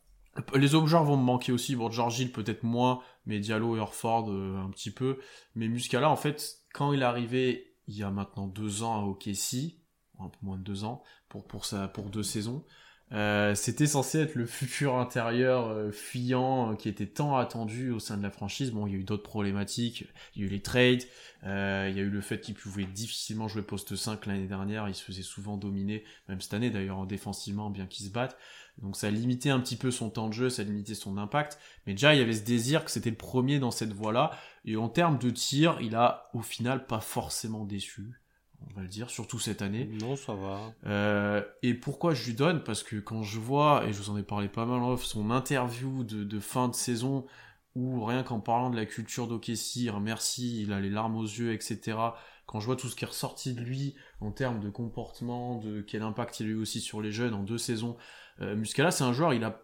Les autres joueurs vont me manquer aussi. Bon, George Hill peut-être moins, mais Diallo et Orford euh, un petit peu. Mais Muscala, en fait, quand il est arrivé il y a maintenant deux ans à OKC, un peu moins de deux ans, pour, pour, pour deux saisons, Euh, c'était censé être le futur intérieur euh, fuyant euh, qui était tant attendu au sein de la franchise. Bon, il y a eu d'autres problématiques. Il y a eu les trades. Euh, il y a eu le fait qu'il pouvait difficilement jouer poste 5 l'année dernière. Il se faisait souvent dominer, même cette année d'ailleurs, défensivement, bien qu'il se batte. Donc ça a limité un petit peu son temps de jeu, ça a limité son impact. Mais déjà, il y avait ce désir que c'était le premier dans cette voie-là. Et en termes de tir, il a au final pas forcément déçu on va le dire, surtout cette année. Non, ça va. Euh, et pourquoi je lui donne? Parce que quand je vois, et je vous en ai parlé pas mal off, son interview de, de fin de saison, où rien qu'en parlant de la culture d'Okessi, merci, il a les larmes aux yeux, etc. Quand je vois tout ce qui est ressorti de lui en termes de comportement, de quel impact il a eu aussi sur les jeunes en deux saisons, euh, Muscala, c'est un joueur, il a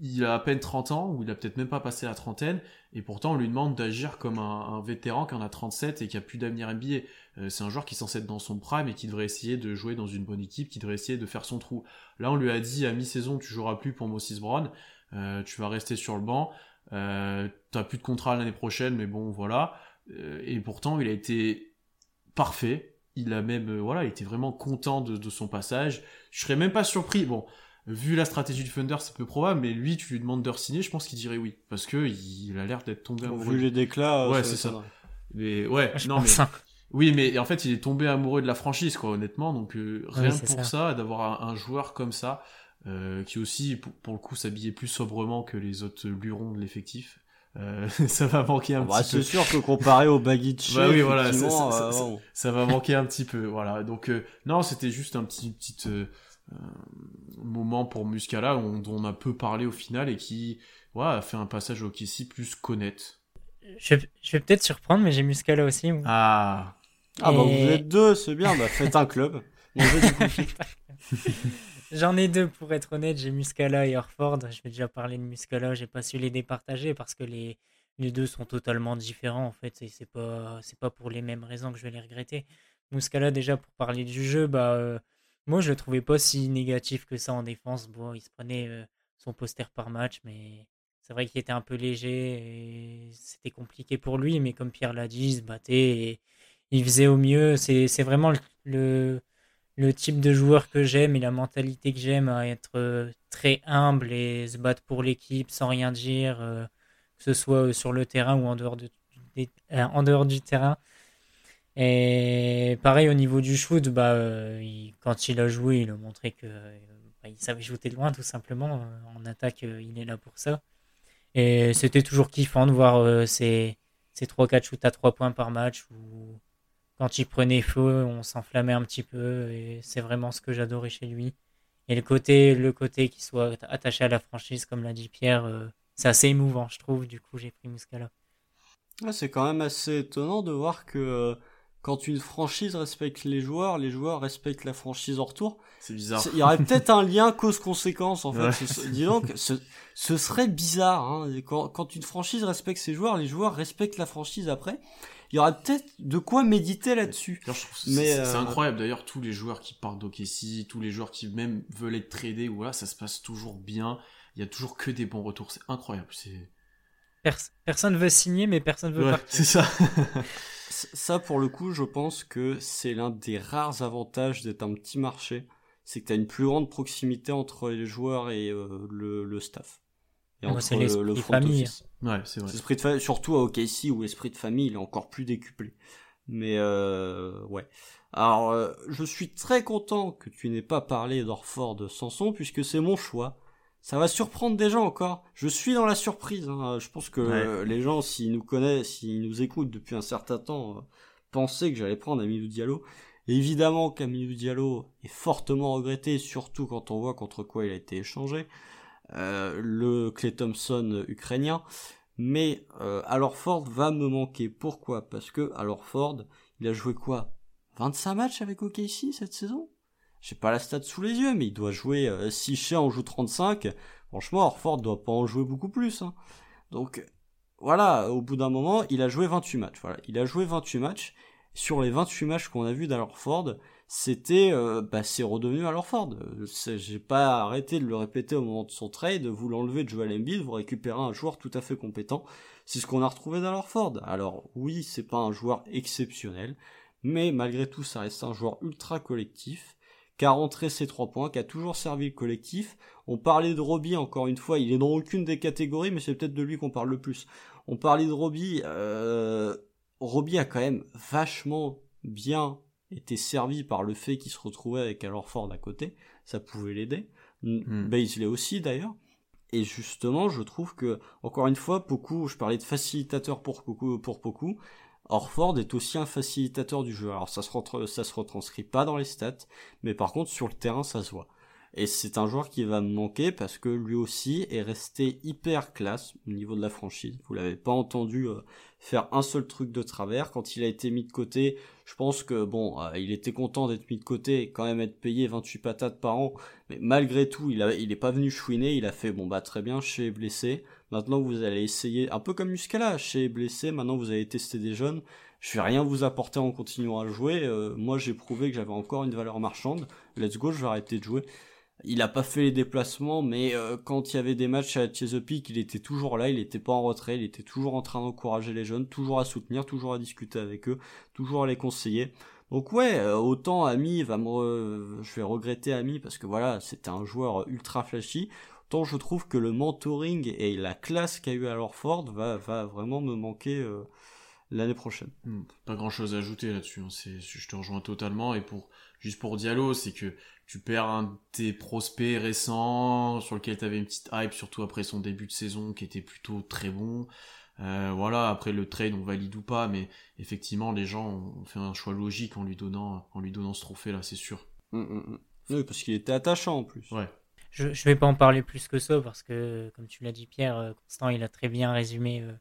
il a à peine 30 ans, ou il a peut-être même pas passé la trentaine, et pourtant on lui demande d'agir comme un, vétéran qui en a 37 et qui a plus d'avenir NBA. Euh, c'est un joueur qui est censé dans son prime et qui devrait essayer de jouer dans une bonne équipe, qui devrait essayer de faire son trou. Là on lui a dit à mi-saison tu joueras plus pour Moses Brown, euh, tu vas rester sur le banc, euh, t'as plus de contrat l'année prochaine, mais bon voilà. Euh, et pourtant il a été parfait. Il a même, voilà, il était vraiment content de, de son passage. Je serais même pas surpris. Bon, vu la stratégie du Thunder, c'est peu probable, mais lui, tu lui demandes de signer, je pense qu'il dirait oui, parce que il a l'air d'être tombé amoureux. Vu les déclats, ouais, c'est ça. Mais ouais, je non mais oui, mais en fait, il est tombé amoureux de la franchise, quoi, honnêtement. Donc euh, rien oui, pour ça, ça d'avoir un, un, joueur comme ça, euh, qui aussi, pour, pour le coup, s'habillait plus sobrement que les autres lurons de l'effectif. Euh, ça va manquer un bah, petit peu. C'est sûr que comparé au Bagic, bah oui, voilà, ça, ça, ça, ça, va manquer un petit peu, voilà. Donc euh, non, c'était juste un petit petit euh, moment pour Muscala dont on a peu parlé au final et qui ouais, a fait un passage au Kessie plus connaître. Je, je vais peut-être surprendre, mais j'ai Muscala aussi. Moi. Ah. Ah, et... bah vous êtes deux, c'est bien, bah faites un club. J'en ai deux pour être honnête, j'ai Muscala et Orford. Je vais déjà parler de Muscala, j'ai pas su les départager parce que les, les deux sont totalement différents en fait et c'est pas c'est pas pour les mêmes raisons que je vais les regretter. Muscala déjà pour parler du jeu, bah euh, moi je le trouvais pas si négatif que ça en défense. Bon, il se prenait euh, son poster par match, mais c'est vrai qu'il était un peu léger et c'était compliqué pour lui, mais comme Pierre l'a dit, il se battait et il faisait au mieux. C'est vraiment le, type de joueur que j'aime et la mentalité que j'aime à être euh, très humble et se battre pour l'équipe sans rien dire, euh, que ce soit sur le terrain ou en dehors du terrain. Et pareil au niveau du shoot, bah, euh, quand il a joué, il a montré que bah, il savait shooter de loin tout simplement. En attaque, il est là pour ça. Et c'était toujours kiffant de voir ces, ces 3-4 shoots à 3 points par match où quand il prenait feu, on s'enflammait un petit peu et c'est vraiment ce que j'adorais chez lui. Et le côté, le côté qui soit attaché à la franchise, comme l'a dit Pierre, euh, c'est assez émouvant, je trouve. Du coup, j'ai pris Muscala. C'est quand même assez étonnant de voir que euh, quand une franchise respecte les joueurs, les joueurs respectent la franchise en retour. C'est bizarre. Il y aurait peut-être un lien cause-conséquence en fait. Ouais. Ce, disons que ce, ce, serait bizarre. Hein. Quand, quand une franchise respecte ses joueurs, les joueurs respectent la franchise après il y aura peut-être de quoi méditer là-dessus. Mais c'est euh... incroyable d'ailleurs tous les joueurs qui partent d'Okessi, tous les joueurs qui même veulent être tradés ou voilà, ça se passe toujours bien. Il y a toujours que des bons retours, c'est incroyable. C'est Pers personne veut signer, mais personne veut ouais, partir. C'est ça. ça, pour le coup, je pense que c'est l'un des rares avantages d'être un petit marché. C'est que tu as une plus grande proximité entre les joueurs et euh, le, le staff. Et entre c'est l'esprit le, famille. Office. Ouais, c'est vrai. Esprit de famille, surtout à OKC où esprit de famille il est encore plus décuplé. Mais euh, ouais. Alors, euh, je suis très content que tu n'aies pas parlé d'Orford de Sanson puisque c'est mon choix. Ça va surprendre des gens encore. Je suis dans la surprise. Hein. Je pense que ouais. les gens, s'ils nous connaissent, s'ils nous écoutent depuis un certain temps, euh, pensaient que j'allais prendre Amilou Diallo. Évidemment qu'Amilou Diallo est fortement regretté, surtout quand on voit contre quoi il a été échangé. Euh, le Clay Thompson ukrainien. Mais euh, alors Ford va me manquer. Pourquoi? Parce que alors Ford, il a joué quoi? 25 matchs avec OKC cette saison? J'ai pas la stat sous les yeux, mais il doit jouer euh, si cher en joue 35. Franchement, Orford doit pas en jouer beaucoup plus. Hein. Donc voilà, au bout d'un moment, il a joué 28 matchs. Voilà, il a joué 28 matchs. Sur les 28 matchs qu'on a vus d'Alorford, c'était euh, bah, c'est redevenu à Ford. J'ai pas arrêté de le répéter au moment de son trade, vous l'enlevez de Joel Embiid, vous récupérez un joueur tout à fait compétent. C'est ce qu'on a retrouvé dans Ford. Alors oui, c'est pas un joueur exceptionnel, mais malgré tout, ça reste un joueur ultra collectif qui a rentré ses trois points, qui a toujours servi le collectif. On parlait de Robbie, encore une fois, il est dans aucune des catégories, mais c'est peut-être de lui qu'on parle le plus. On parlait de Robbie, euh, Robbie a quand même vachement bien été servi par le fait qu'il se retrouvait avec Al Ford à côté, ça pouvait l'aider. Mm. Baisley aussi d'ailleurs. Et justement, je trouve que, encore une fois, je parlais de facilitateur pour beaucoup, pour beaucoup, Orford est aussi un facilitateur du jeu. Alors ça se, se retranscrit pas dans les stats, mais par contre sur le terrain ça se voit. Et c'est un joueur qui va me manquer parce que lui aussi est resté hyper classe au niveau de la franchise. Vous l'avez pas entendu euh, faire un seul truc de travers. Quand il a été mis de côté, je pense que bon, euh, il était content d'être mis de côté et quand même être payé 28 patates par an. Mais malgré tout, il il est pas venu chouiner. Il a fait bon bah très bien, chez blessé. Maintenant vous allez essayer, un peu comme Muscala, chez blessé. Maintenant vous allez tester des jeunes. Je vais rien vous apporter en continuant à jouer. Euh, moi j'ai prouvé que j'avais encore une valeur marchande. Let's go, je vais arrêter de jouer. Il a pas fait les déplacements, mais euh, quand il y avait des matchs à Chesapeake, il était toujours là, il était pas en retrait, il était toujours en train d'encourager les jeunes, toujours à soutenir, toujours à discuter avec eux, toujours à les conseiller. Donc ouais, euh, autant Ami va me, re- je vais regretter Ami parce que voilà, c'était un joueur ultra flashy. Autant je trouve que le mentoring et la classe qu'a eu à Ford va va vraiment me manquer euh, l'année prochaine. Hmm, Pas grand chose à ajouter là-dessus. hein. Je te rejoins totalement. Et pour juste pour Diallo, c'est que tu perds un de tes prospects récents sur lequel tu avais une petite hype, surtout après son début de saison qui était plutôt très bon. Euh, voilà, après le trade, on valide ou pas, mais effectivement, les gens ont fait un choix logique en lui donnant, en lui donnant ce trophée-là, c'est sûr. Mm, mm, mm. Oui, parce qu'il était attachant en plus. Ouais. Je, je vais pas en parler plus que ça parce que, comme tu l'as dit, Pierre, euh, Constant, il a très bien résumé euh,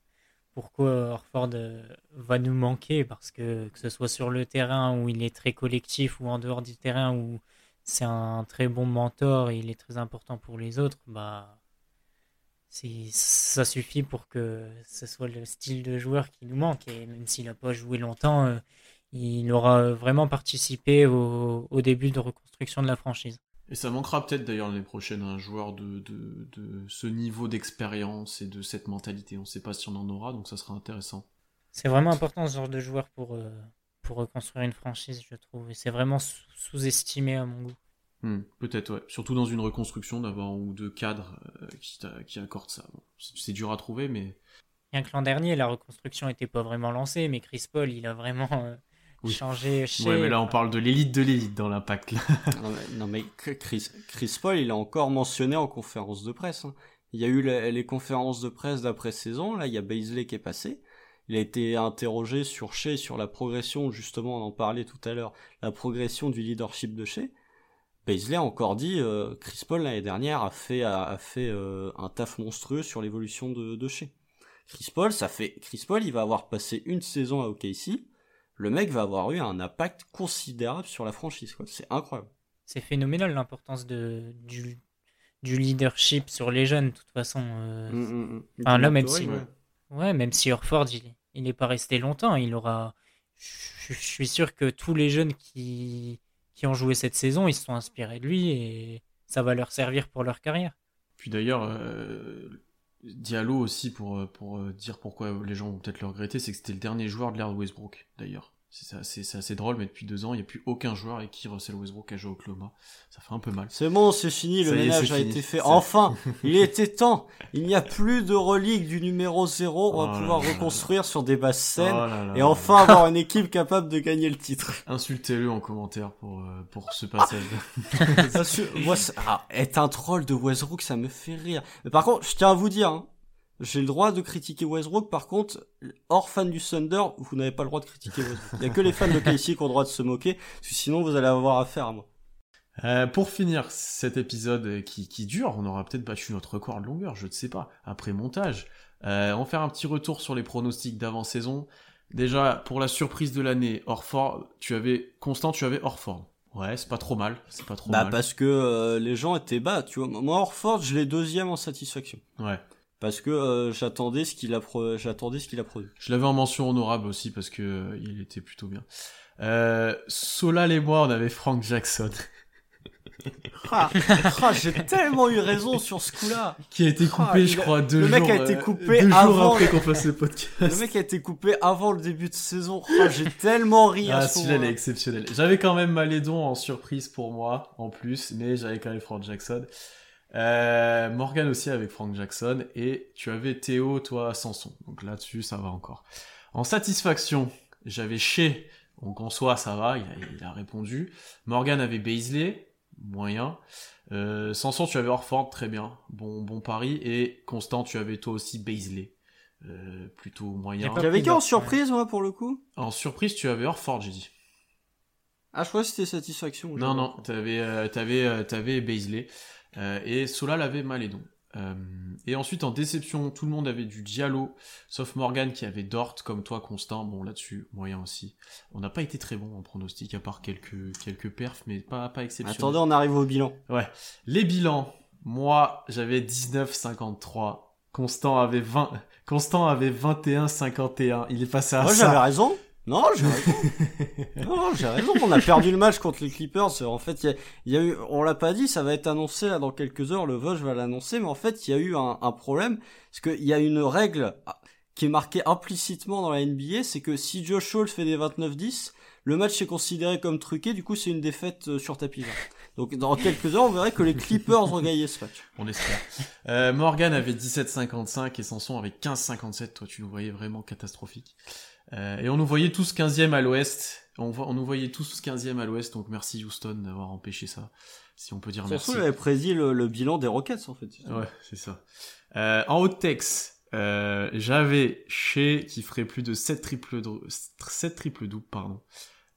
pourquoi Orford euh, va nous manquer. Parce que, que ce soit sur le terrain où il est très collectif ou en dehors du terrain où c'est un très bon mentor et il est très important pour les autres, bah, ça suffit pour que ce soit le style de joueur qui nous manque. Et même s'il n'a pas joué longtemps, il aura vraiment participé au, au début de reconstruction de la franchise. Et ça manquera peut-être d'ailleurs l'année prochaine un joueur de, de, de ce niveau d'expérience et de cette mentalité. On sait pas si on en aura, donc ça sera intéressant. C'est vraiment important ce genre de joueur pour, euh, pour reconstruire une franchise, je trouve. Et c'est vraiment sous- sous-estimé à mon goût. Hmm, peut-être, ouais. Surtout dans une reconstruction d'avoir un ou deux cadres euh, qui, accordent ça. Bon, c'est dur à trouver, mais Bien que l'an dernier, la reconstruction n'était pas vraiment lancée, mais Chris Paul, il a vraiment euh, Oui. changé chez... ouais, mais là on parle de l'élite de l'élite dans l'impact. non, mais, non, mais Chris, Chris Paul, il a encore mentionné en conférence de presse. hein. Il y a eu les conférences de presse d'après-saison. Là, il y a Baisley qui est passé. Il a été interrogé sur Shea, sur la progression, justement, on en parlait tout à l'heure, la progression du leadership de Shea. Baisley a encore dit, euh, Chris Paul l'année dernière a fait, a, a fait euh, un taf monstrueux sur l'évolution de, de Shea. Chris Paul, ça fait, Chris Paul, il va avoir passé une saison à OKC. Le mec va avoir eu un impact considérable sur la franchise, quoi. C'est incroyable. C'est phénoménal l'importance de, du, du leadership sur les jeunes, de toute façon. euh, Mm, mm, mm. Enfin, là, même si- ouais. Ouais, même si Orford, il, il est pas resté longtemps, il aura. Je, je suis sûr que tous les jeunes qui, qui ont joué cette saison, ils se sont inspirés de lui et ça va leur servir pour leur carrière. Puis d'ailleurs, euh, Diallo aussi, pour, pour euh, dire pourquoi les gens vont peut-être le regretter, c'est que c'était le dernier joueur de l'ère de Westbrook, d'ailleurs. C'est assez, drôle, mais depuis deux ans, il n'y a plus aucun joueur avec qui Russell Westbrook a joué au Oklahoma. Ça fait un peu mal. C'est bon, c'est fini, le Ça ménage a fini. été fait. Ça- Enfin, il était temps. Il n'y a plus de relique du numéro 0. On va Oh pouvoir là là reconstruire sur des basses scènes Oh là et là enfin avoir une équipe capable de gagner le titre. Insultez-le en commentaire pour, euh, pour ce passage. Moi, ah, être un troll de Westbrook, ça me fait rire. Mais par contre, je tiens à vous dire, hein, j'ai le droit de critiquer Westbrook. Par contre, hors fan du Thunder, vous n'avez pas le droit de critiquer Westbrook. Il y a que les fans de KC qui ont le droit de se moquer, parce que sinon vous allez avoir affaire à moi. Euh, pour finir cet épisode qui, qui dure, on aura peut-être battu notre record de longueur, je ne sais pas, après montage. Euh, on va faire un petit retour sur les pronostics d'avant-saison. Déjà, pour la surprise de l'année, Orford, tu avais, Constant, tu avais Orford. Ouais, c'est pas trop mal, c'est pas trop Bah mal. parce que euh, les gens étaient bas, tu vois. Moi, Orford, je l'ai deuxième en satisfaction. Ouais. Parce que euh, j'attendais ce qu'il a, pro- j'attendais ce qu'il a produit. Je l'avais en mention honorable aussi parce que euh, il était plutôt bien. Euh, Solal et moi, on avait Frank Jackson. Ah, ah, j'ai tellement eu raison sur ce coup-là. Qui a été coupé, Ah, je il a- crois, deux le jours. mec a été euh, coupé deux jours avant après le- qu'on fasse le podcast. Le mec a été coupé avant le début de saison. Ah, j'ai tellement ri à Ah, ce celui-là, il est exceptionnel. J'avais quand même Malédon en surprise pour moi, en plus, mais j'avais quand même Frank Jackson. Euh, Morgan aussi avec Frank Jackson, et tu avais Théo, toi, Sanson. Donc là-dessus, ça va encore. En satisfaction, j'avais Shea, donc en soi, ça va, il a, il a répondu. Morgan avait Baisley, moyen. Euh, Sanson, tu avais Orford, très bien, bon, bon pari. Et Constant, tu avais toi aussi Baisley, euh, plutôt moyen. Pas- J'avais qui en surprise, moi, pour le coup? En surprise, tu avais Orford, j'ai dit. Ah, je crois que c'était satisfaction. Non, non, t'avais, euh, t'avais, euh, t'avais Baisley. Euh, et Solal avait Malédon. Euh, et ensuite, en déception, tout le monde avait du Diallo, sauf Morgan qui avait Dort, comme toi, Constant. Bon, là-dessus, moyen aussi. On n'a pas été très bon en pronostic, à part quelques, quelques perfs, mais pas, pas exceptionnels. Attendez, on arrive au bilan. Ouais. Les bilans. Moi, j'avais 19,53. Constant avait 20, Constant avait 21,51. Il est passé à Moi, ça. j'avais raison. Non, j'ai raison. non, j'ai raison. On a perdu le match contre les Clippers. En fait, il y a, il y a eu, on l'a pas dit, ça va être annoncé là dans quelques heures. Le Vosges va l'annoncer, mais en fait, il y a eu un, un problème parce qu'il y a une règle ah, qui est marquée implicitement dans la NBA, c'est que si Josh Hall fait des 29-10, le match est considéré comme truqué. Du coup, c'est une défaite euh, sur tapis vert. Donc, dans quelques heures, on verrait que les Clippers ont gagné ce match. On espère. Euh, Morgan avait 17,55 et Sanson avait 15,57. Toi, tu nous voyais vraiment catastrophique. Euh, et on nous voyait tous 15e à l'ouest. On, on nous voyait tous 15e à l'ouest, donc merci Houston d'avoir empêché ça. Si on peut dire merci. Surtout, il avait prédit le, le bilan des Rockets, en fait. Ouais, c'est ça. Euh, en haut de texte, euh, j'avais chez qui ferait plus de 7 triple, 7 triple double, pardon.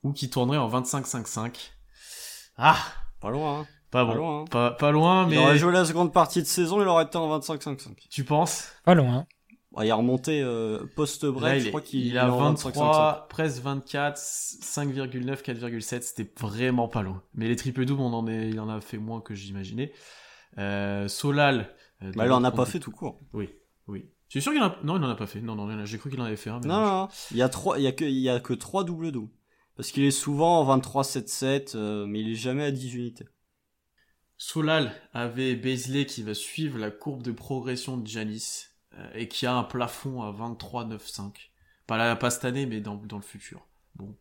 Ou qui tournerait en 25-5-5. Ah! Pas loin, hein. Pas loin, hein. Pas, pas loin, Il mais aurait joué la seconde partie de saison, il aurait été en 25-5-5. tu penses? Pas loin. Il est remonté euh, post-break, il, je crois qu'il il a en 23, presque 24, 5,9, 4,7. C'était vraiment pas loin. Mais les triple doubles, on en est, il en a fait moins que j'imaginais. Euh, Solal. euh, Bah, il en a pas fait tout court. Oui, oui. Tu es sûr qu'il en a, non, il en a pas fait. Non, non, a- j'ai cru qu'il en avait fait un. mais Non, non, non. Il y a trois, il y a que, il y a que trois double doubles. Parce qu'il est souvent en 23-7-7, euh, mais il est jamais à 10 unités. Solal avait Baisley qui va suivre la courbe de progression de Janis et qui a un plafond à 23,95. Pas, là, pas cette année, mais dans, dans le futur. Bon,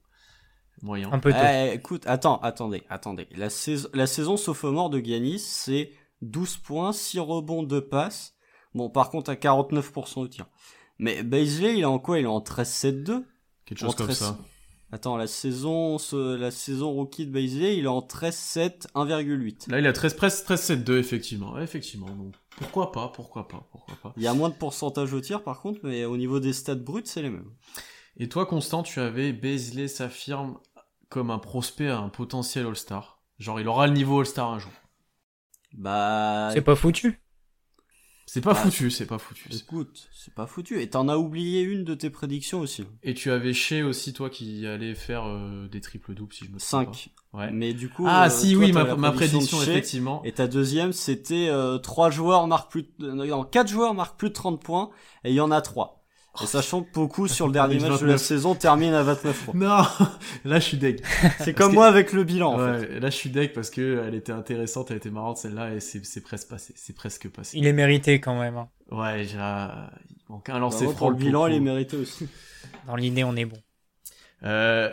moyen. Un peu tôt. Eh, écoute, attends, attendez, attendez. La saison, la saison sophomore de Giannis, c'est 12 points, 6 rebonds, 2 passes. Bon, par contre, à 49% de tir. Mais Baisley, il est en quoi? Il est en 13-7-2 Quelque chose en comme 13. ça. Attends, la saison, ce- la saison rookie de Baisley, il est en 13-7, 1,8. Là, il a 13, presque 13, 7, 2, effectivement. Ouais, effectivement. Donc, pourquoi pas, pourquoi pas, pourquoi pas. Il y a moins de pourcentage au tir, par contre, mais au niveau des stats bruts, c'est les mêmes. Et toi, Constant, tu avais Baisley s'affirme comme un prospect à un potentiel All-Star. Genre, il aura le niveau All-Star un jour. Bah, C'est pas foutu. C'est pas Bah, foutu, c'est pas foutu. écoute, c'est pas foutu. Et t'en as oublié une de tes prédictions aussi. Et tu avais Shea aussi, toi, qui allait faire euh, des triples doubles, si je me trompe 5. pas. Ouais. Mais du coup. Ah, euh, si, toi, oui, ma, ma prédiction, Shea, effectivement. Et ta deuxième, c'était euh, 3 joueurs marquent plus de... Non, 4 joueurs marquent plus de 30 points, et il y en a 3. Et sachant que beaucoup sur le dernier match de la 29. saison terminent à 29 points. Non, là, je suis deg. C'est comme que- moi avec le bilan, en fait. Ouais, là, je suis deg parce que elle était intéressante, elle était marrante, celle-là, et c'est presque passé. C'est presque passé. Il est mérité quand même. hein. Ouais, j'ai, il manque un lancer Vraiment, franc. pour le bilan, il est mérité aussi. Dans l'idée, on est bon. Euh,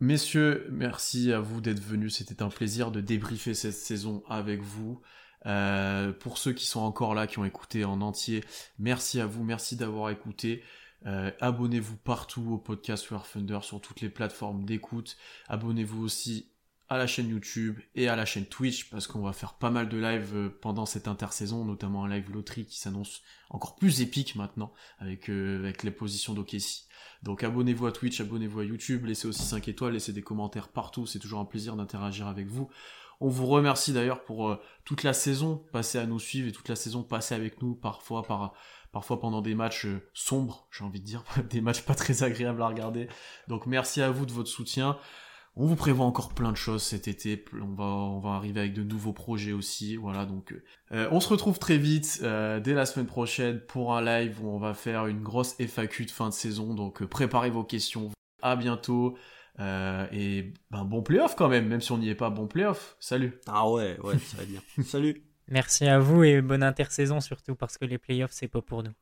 messieurs, merci à vous d'être venus. C'était un plaisir de débriefer cette saison avec vous. Euh, pour ceux qui sont encore là, qui ont écouté en entier, merci à vous, merci d'avoir écouté. Euh, abonnez-vous partout au podcast War Thunder sur toutes les plateformes d'écoute. Abonnez-vous aussi à la chaîne YouTube et à la chaîne Twitch parce qu'on va faire pas mal de lives euh, pendant cette intersaison, notamment un live loterie qui s'annonce encore plus épique maintenant avec, avec les positions d'Okessi. Donc abonnez-vous à Twitch, abonnez-vous à YouTube, laissez aussi 5 étoiles, laissez des commentaires partout, c'est toujours un plaisir d'interagir avec vous. On vous remercie d'ailleurs pour euh, toute la saison passée à nous suivre et toute la saison passée avec nous, parfois par parfois pendant des matchs euh, sombres, j'ai envie de dire, des matchs pas très agréables à regarder. Donc merci à vous de votre soutien. On vous prévoit encore plein de choses cet été. On va, arriver avec de nouveaux projets aussi. Voilà, donc euh, on se retrouve très vite dès la semaine prochaine pour un live où on va faire une grosse FAQ de fin de saison. Donc préparez vos questions. À bientôt. Euh, et ben, bon playoff quand même, même si on n'y est pas, bon playoff. Salut. Ah ouais, ouais, ça va bien. Salut. Merci à vous et bonne intersaison surtout parce que les playoffs, c'est pas pour nous.